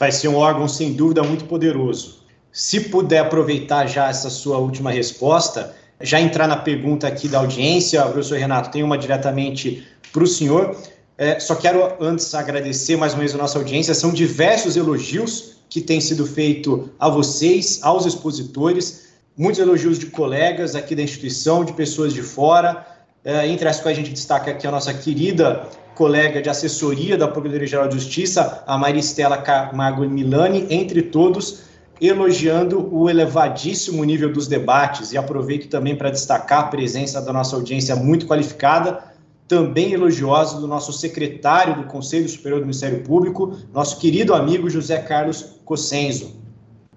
Vai ser um órgão, sem dúvida, muito poderoso. Se puder aproveitar já essa sua última resposta, já entrar na pergunta aqui da audiência, professor Renato, tem uma diretamente para o senhor. É, só quero antes agradecer mais uma vez a nossa audiência. São diversos elogios que têm sido feitos a vocês, aos expositores. Muitos elogios de colegas aqui da instituição, de pessoas de fora, é, entre as quais a gente destaca aqui a nossa querida colega de assessoria da Procuradoria-Geral de Justiça, a Maristela Camargo Milani, entre todos, elogiando o elevadíssimo nível dos debates. E aproveito também para destacar a presença da nossa audiência muito qualificada, também elogiosa do nosso secretário do Conselho Superior do Ministério Público, nosso querido amigo José Carlos Cossenzo.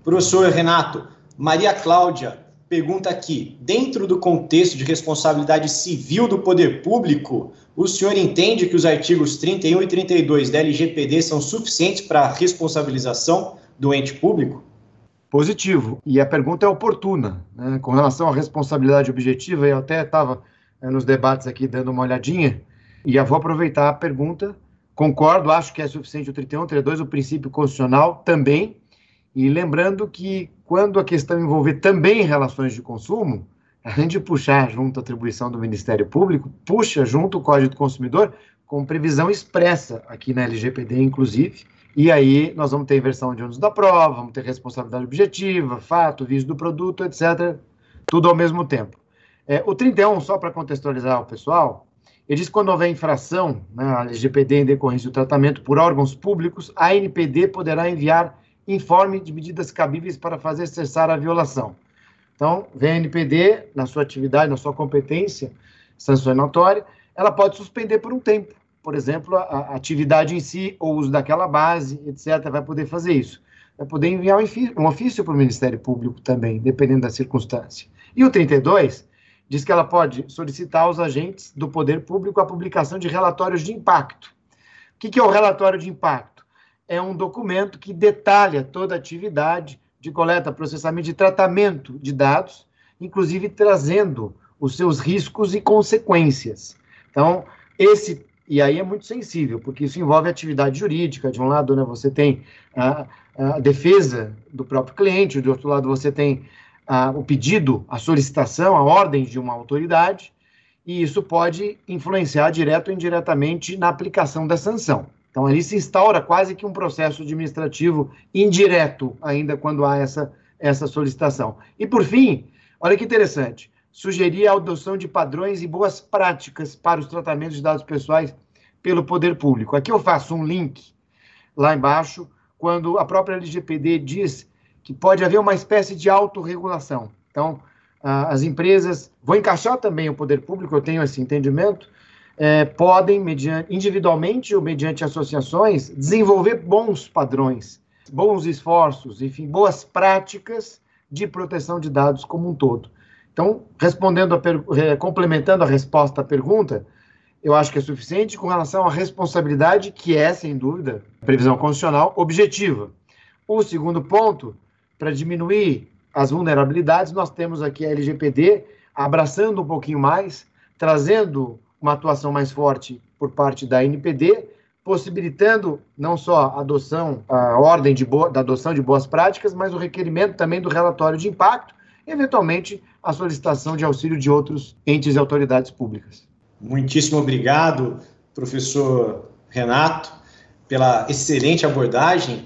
Professor Renato, Maria Cláudia pergunta aqui: dentro do contexto de responsabilidade civil do poder público, o senhor entende que os artigos 31 e 32 da LGPD são suficientes para a responsabilização do ente público? Positivo. E a pergunta é oportuna. Né? Com relação à responsabilidade objetiva, eu até estava nos debates aqui dando uma olhadinha, e já vou aproveitar a pergunta. Concordo, acho que é suficiente o 31, 32, o princípio constitucional também E lembrando que quando a questão envolver também relações de consumo, além de puxar junto a atribuição do Ministério Público, puxa junto o Código do Consumidor com previsão expressa aqui na LGPD, inclusive, e aí nós vamos ter inversão de ônus da prova, vamos ter responsabilidade objetiva, fato, vício do produto, etc., tudo ao mesmo tempo. É, o 31, só para contextualizar o pessoal, ele diz que quando houver infração na né, LGPD em decorrência do tratamento por órgãos públicos, a ANPD poderá enviar informe de medidas cabíveis para fazer cessar a violação. Então, vem a ANPD, na sua atividade, na sua competência sancionatória, ela pode suspender por um tempo, por exemplo, a, a atividade em si, ou uso daquela base, etc., vai poder fazer isso. Vai poder enviar um ofício para o Ministério Público também, dependendo da circunstância. E o 32 diz que ela pode solicitar aos agentes do poder público a publicação de relatórios de impacto. O que, é o relatório de impacto? É um documento que detalha toda a atividade de coleta, processamento e tratamento de dados, inclusive trazendo os seus riscos e consequências. Então, esse e aí é muito sensível, porque isso envolve atividade jurídica. De um lado, né, você tem a, a defesa do próprio cliente, de outro lado, você tem a, o pedido, a solicitação, a ordem de uma autoridade, e isso pode influenciar direto ou indiretamente na aplicação da sanção. Então, ali se instaura quase que um processo administrativo indireto, ainda quando há essa, essa solicitação. E, por fim, olha que interessante, sugerir a adoção de padrões e boas práticas para os tratamentos de dados pessoais pelo poder público. Aqui eu faço um link lá embaixo, quando a própria LGPD diz que pode haver uma espécie de autorregulação. Então, as empresas, vou encaixar também o poder público, eu tenho esse entendimento, é, podem, mediante, individualmente ou mediante associações, desenvolver bons padrões, bons esforços, enfim, boas práticas de proteção de dados como um todo. Então, respondendo a complementando a resposta à pergunta, eu acho que é suficiente com relação à responsabilidade, que é, sem dúvida, previsão constitucional objetiva. O segundo ponto para diminuir as vulnerabilidades, nós temos aqui a LGPD abraçando um pouquinho mais, trazendo uma atuação mais forte por parte da NPD, possibilitando não só a adoção, a ordem de boa, da adoção de boas práticas, mas o requerimento também do relatório de impacto, e, eventualmente, a solicitação de auxílio de outros entes e autoridades públicas. Muitíssimo obrigado, professor Renato, pela excelente abordagem.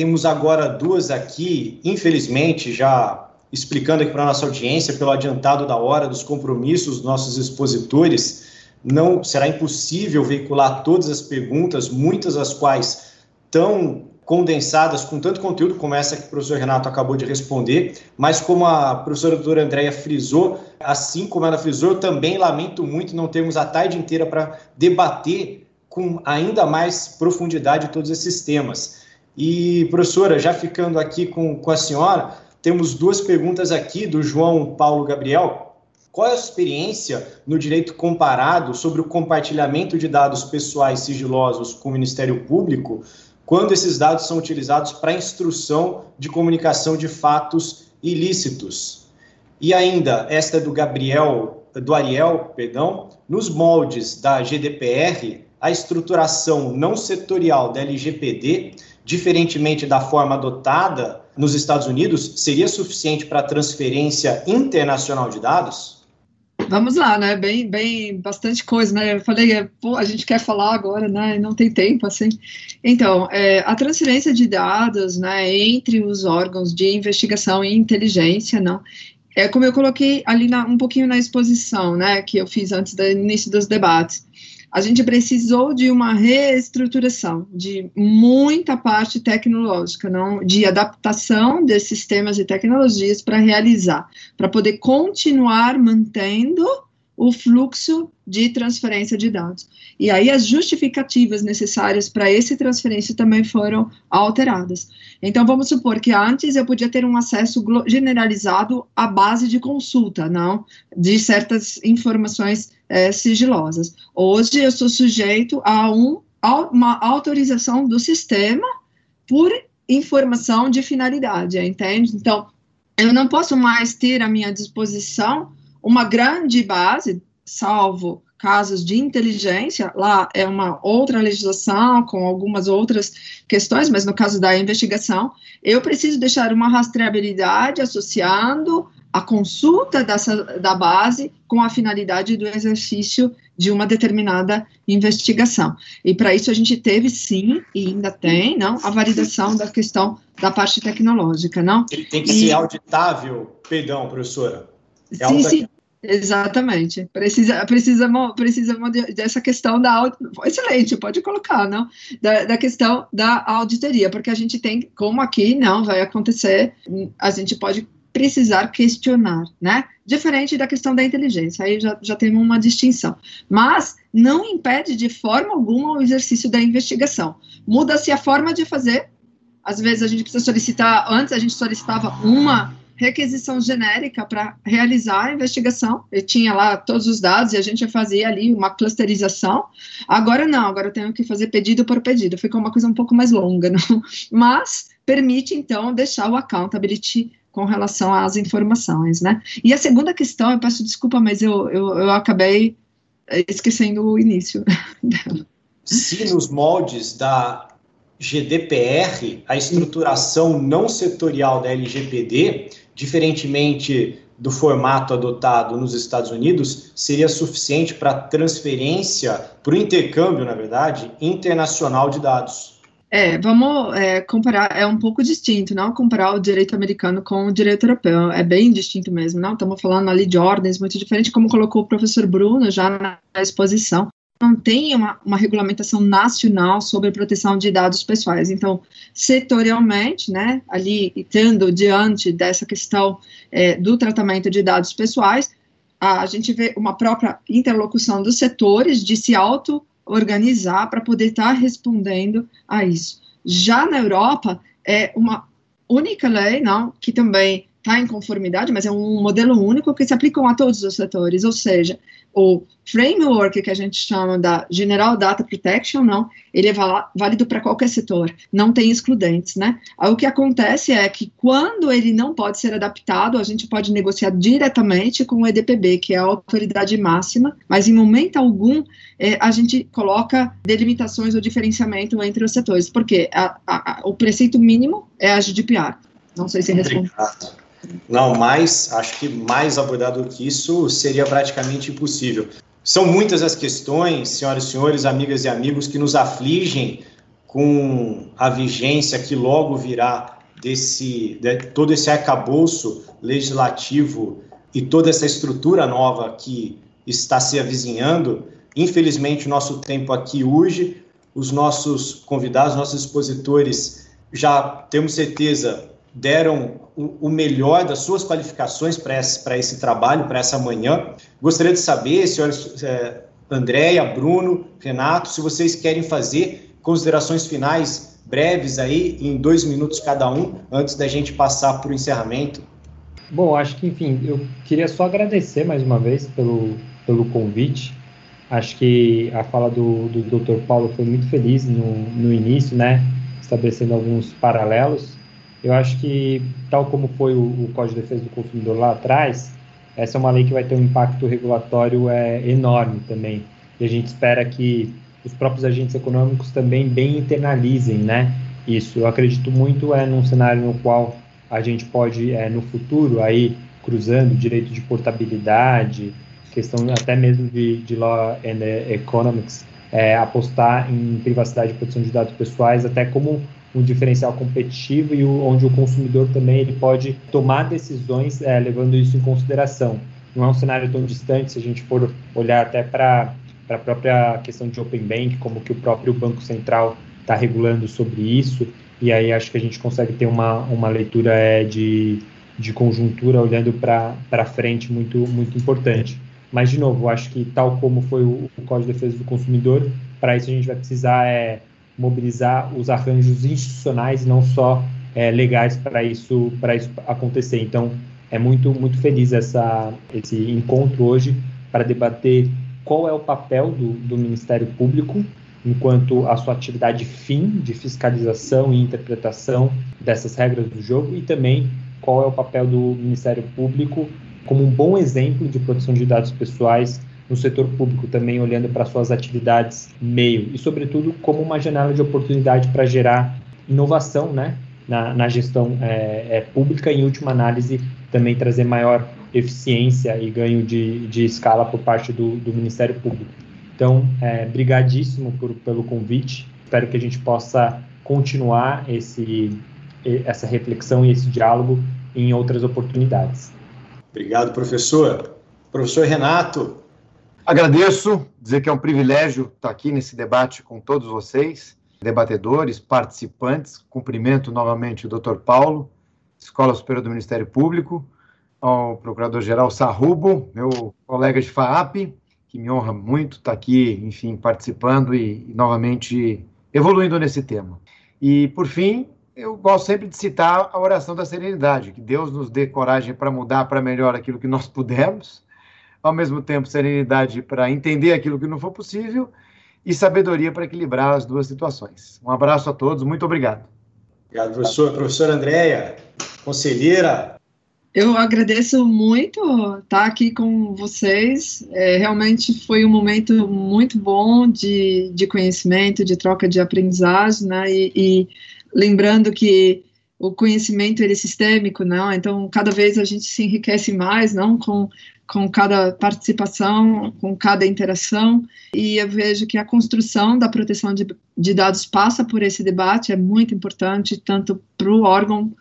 Temos agora duas aqui, infelizmente, já explicando aqui para a nossa audiência, pelo adiantado da hora dos compromissos dos nossos expositores, não será impossível veicular todas as perguntas, muitas das quais tão condensadas com tanto conteúdo como essa que o professor Renato acabou de responder, mas como a professora doutora Andréia frisou, assim como ela frisou, eu também lamento muito não termos a tarde inteira para debater com ainda mais profundidade todos esses temas. E, professora, já ficando aqui com, com a senhora, temos duas perguntas aqui do João Paulo Gabriel. Qual é a experiência no direito comparado sobre o compartilhamento de dados pessoais sigilosos com o Ministério Público, quando esses dados são utilizados para instrução de comunicação de fatos ilícitos? E ainda, esta é do Gabriel, do Ariel, perdão, nos moldes da GDPR, a estruturação não setorial da LGPD diferentemente da forma adotada nos Estados Unidos, seria suficiente para transferência internacional de dados? Vamos lá, né? Bem, bem, bastante coisa, né? Eu falei, é, pô, a gente quer falar agora, né? Não tem tempo, assim. Então, é, a transferência de dados, né, entre os órgãos de investigação e inteligência, não, é como eu coloquei ali na, um pouquinho na exposição, né, que eu fiz antes do início dos debates a gente precisou de uma reestruturação de muita parte tecnológica, não, de adaptação desses sistemas e tecnologias para realizar, para poder continuar mantendo o fluxo de transferência de dados. E aí as justificativas necessárias para essa transferência também foram alteradas. Então vamos supor que antes eu podia ter um acesso generalizado à base de consulta, não, de certas informações é, sigilosas. Hoje eu sou sujeito a um, uma autorização do sistema por informação de finalidade, entende? Então eu não posso mais ter à minha disposição uma grande base, salvo casos de inteligência, lá é uma outra legislação com algumas outras questões, mas no caso da investigação, eu preciso deixar uma rastreabilidade associando a consulta dessa, da base com a finalidade do exercício de uma determinada investigação. E para isso a gente teve sim, e ainda tem, não, a validação da questão da parte tecnológica, não? Ele tem que e... ser auditável, perdão, professora. É sim, sim. Exatamente. Precisa, precisamos, precisamos dessa questão da excelente, pode colocar, não? Da, da, questão da auditoria, porque a gente tem, como aqui não vai acontecer, a gente pode precisar questionar, né? Diferente da questão da inteligência, aí já, já temos uma distinção. Mas não impede de forma alguma o exercício da investigação. Muda-se a forma de fazer. Às vezes a gente precisa solicitar, antes a gente solicitava uma requisição genérica para realizar a investigação. Eu tinha lá todos os dados e a gente fazia ali uma clusterização. Agora não, agora eu tenho que fazer pedido por pedido. Ficou uma coisa um pouco mais longa, não? Mas permite então deixar o accountability com relação às informações, né? E a segunda questão, eu peço desculpa, mas eu, eu, eu acabei esquecendo o início dela. Se nos moldes da GDPR, a estruturação não setorial da LGPD, diferentemente do formato adotado nos Estados Unidos, seria suficiente para transferência, para o intercâmbio, na verdade, internacional de dados. É, vamos é, comparar, é um pouco distinto, não comparar o direito americano com o direito europeu, é bem distinto mesmo, não? Estamos falando ali de ordens muito diferentes, como colocou o professor Bruno já na exposição. Não tem uma, uma regulamentação nacional sobre proteção de dados pessoais. Então, setorialmente, né, ali tendo diante dessa questão é, do tratamento de dados pessoais, a gente vê uma própria interlocução dos setores de se auto organizar para poder estar tá respondendo a isso. Já na Europa, é uma única lei, não, que também está em conformidade, mas é um modelo único que se aplica a todos os setores, ou seja, o framework que a gente chama da General Data Protection, não, ele é válido para qualquer setor, não tem excludentes, né? o que acontece é que quando ele não pode ser adaptado, a gente pode negociar diretamente com o EDPB, que é a autoridade máxima, mas em momento algum é, a gente coloca delimitações ou diferenciamento entre os setores, porque a, a, a, o preceito mínimo é a GDPR. Não sei se responde. Não, mais, acho que mais abordado do que isso seria praticamente impossível. São muitas as questões, senhoras e senhores, amigas e amigos, que nos afligem com a vigência que logo virá desse de, todo esse arcabouço legislativo e toda essa estrutura nova que está se avizinhando. Infelizmente, o nosso tempo aqui hoje, os nossos convidados, nossos expositores, já temos certeza, deram o, melhor das suas qualificações para esse, esse trabalho, para essa manhã. Gostaria de saber, senhores é, Andréia, Bruno, Renato, se vocês querem fazer considerações finais breves aí, em dois minutos cada um, antes da gente passar para o encerramento. Bom, acho que, enfim, eu queria só agradecer mais uma vez pelo, pelo convite. Acho que a fala do, do Dr. Paulo foi muito feliz no, no início, né? Estabelecendo alguns paralelos. Eu acho que, tal como foi o, o Código de Defesa do Consumidor lá atrás, essa é uma lei que vai ter um impacto regulatório é, enorme também. E a gente espera que os próprios agentes econômicos também bem internalizem né, isso. Eu acredito muito é, num cenário no qual a gente pode, é, no futuro, aí cruzando direito de portabilidade, questão até mesmo de, de law and economics, é, apostar em privacidade e proteção de dados pessoais até como um diferencial competitivo e o, onde o consumidor também ele pode tomar decisões é, levando isso em consideração. Não é um cenário tão distante se a gente for olhar até para a própria questão de Open Bank, como que o próprio Banco Central está regulando sobre isso, e aí acho que a gente consegue ter uma, uma leitura é, de, de conjuntura olhando para frente muito, muito importante. Mas, de novo, acho que tal como foi o, o Código de Defesa do Consumidor, para isso a gente vai precisar é, mobilizar os arranjos institucionais, não só é, legais para isso isso acontecer. Então, é muito muito feliz essa esse encontro hoje para debater qual é o papel do, do Ministério Público enquanto a sua atividade fim de fiscalização e interpretação dessas regras do jogo e também qual é o papel do Ministério Público como um bom exemplo de proteção de dados pessoais no setor público também olhando para suas atividades meio e, sobretudo, como uma janela de oportunidade para gerar inovação né, na, na gestão é, é, pública em última análise, também trazer maior eficiência e ganho de, de escala por parte do, do Ministério Público. Então, é, brigadíssimo por, pelo convite. Espero que a gente possa continuar esse, essa reflexão e esse diálogo em outras oportunidades. Obrigado, professor. Professor Renato. Agradeço, dizer que é um privilégio estar aqui nesse debate com todos vocês, debatedores, participantes. Cumprimento novamente o Dr. Paulo, Escola Superior do Ministério Público, ao Procurador-Geral Sarrubo, meu colega de FAAP, que me honra muito estar aqui, enfim, participando e, e novamente evoluindo nesse tema. E, por fim, eu gosto sempre de citar a oração da serenidade, que Deus nos dê coragem para mudar para melhor aquilo que nós pudermos, ao mesmo tempo serenidade para entender aquilo que não for possível e sabedoria para equilibrar as duas situações. Um abraço a todos, muito obrigado. Obrigado, professor. Professora Andréia, conselheira, eu agradeço muito estar aqui com vocês. É, realmente foi um momento muito bom de, de conhecimento, de troca de aprendizagem, né? E, e lembrando que o conhecimento ele é sistêmico, não? Então cada vez a gente se enriquece mais, não? Com com cada participação, com cada interação, e eu vejo que a construção da proteção de, de dados passa por esse debate, é muito importante, tanto para o órgão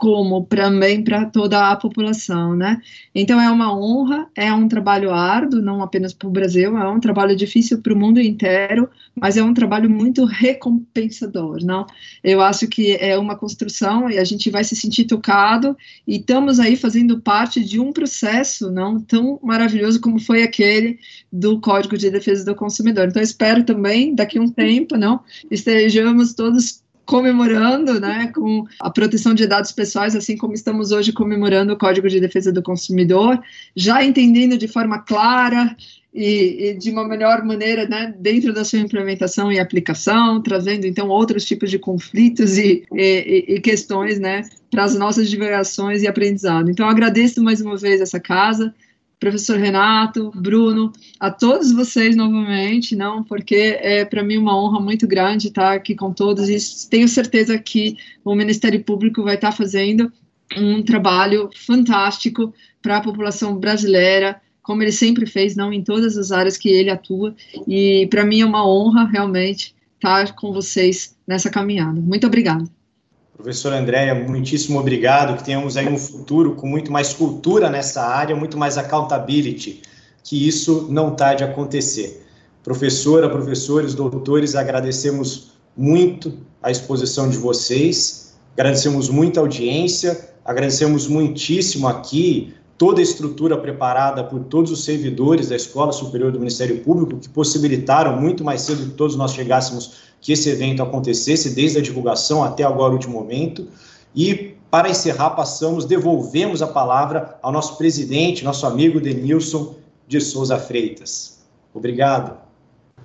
como também para toda a população, né? Então é uma honra, é um trabalho árduo, não apenas para o Brasil, é um trabalho difícil para o mundo inteiro, mas é um trabalho muito recompensador, não? Eu acho que é uma construção e a gente vai se sentir tocado e estamos aí fazendo parte de um processo, não tão maravilhoso como foi aquele do Código de Defesa do Consumidor. Então espero também daqui a um tempo, não, estejamos todos comemorando, né, com a proteção de dados pessoais, assim como estamos hoje comemorando o Código de Defesa do Consumidor, já entendendo de forma clara e, e, de uma melhor maneira, né, dentro da sua implementação e aplicação, trazendo então outros tipos de conflitos e, e, e questões, né, para as nossas divulgações e aprendizado. Então, agradeço mais uma vez essa casa professor Renato, Bruno, a todos vocês novamente, não, porque é para mim uma honra muito grande estar aqui com todos e tenho certeza que o Ministério Público vai estar fazendo um trabalho fantástico para a população brasileira, como ele sempre fez, não em todas as áreas que ele atua, e para mim é uma honra realmente estar com vocês nessa caminhada. Muito obrigada. Professora Andréia, muitíssimo obrigado, que tenhamos aí um futuro com muito mais cultura nessa área, muito mais accountability, que isso não está de acontecer. Professora, professores, doutores, agradecemos muito a exposição de vocês, agradecemos muito a audiência, agradecemos muitíssimo aqui toda a estrutura preparada por todos os servidores da Escola Superior do Ministério Público, que possibilitaram muito mais cedo que todos nós chegássemos que esse evento acontecesse, desde a divulgação até agora o último momento. E, para encerrar, passamos, devolvemos a palavra ao nosso presidente, nosso amigo Denilson de Souza Freitas. Obrigado.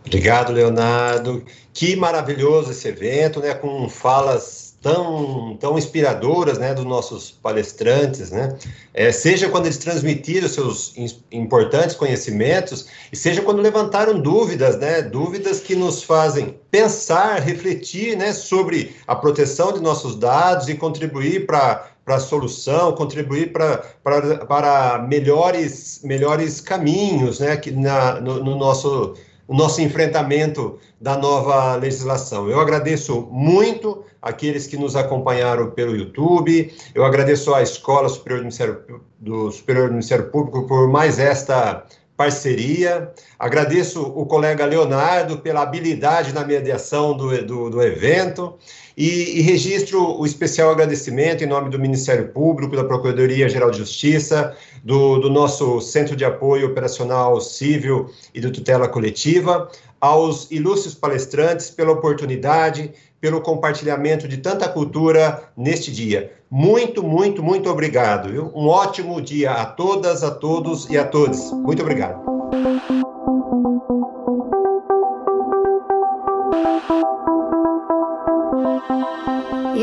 Obrigado, Leonardo. Que maravilhoso esse evento, né, com falas tão, tão inspiradoras né, dos nossos palestrantes, né? É, seja quando eles transmitiram seus importantes conhecimentos, e seja quando levantaram dúvidas, né? Dúvidas que nos fazem pensar, refletir né, sobre a proteção de nossos dados e contribuir para a solução, contribuir para melhores, melhores caminhos né, que na, no, no nosso o nosso enfrentamento da nova legislação. Eu agradeço muito aqueles que nos acompanharam pelo YouTube, eu agradeço à Escola Superior do Ministério, do Superior do Ministério Público por mais esta parceria. Agradeço o colega Leonardo pela habilidade na mediação do, do, do evento e, e, registro o especial agradecimento em nome do Ministério Público, da Procuradoria-Geral de Justiça, do, do nosso Centro de Apoio Operacional Civil e do Tutela Coletiva, aos ilustres palestrantes pela oportunidade, pelo compartilhamento de tanta cultura neste dia. Muito, muito, muito obrigado. Viu? Um ótimo dia a todas, a todos e a todos. Muito obrigado.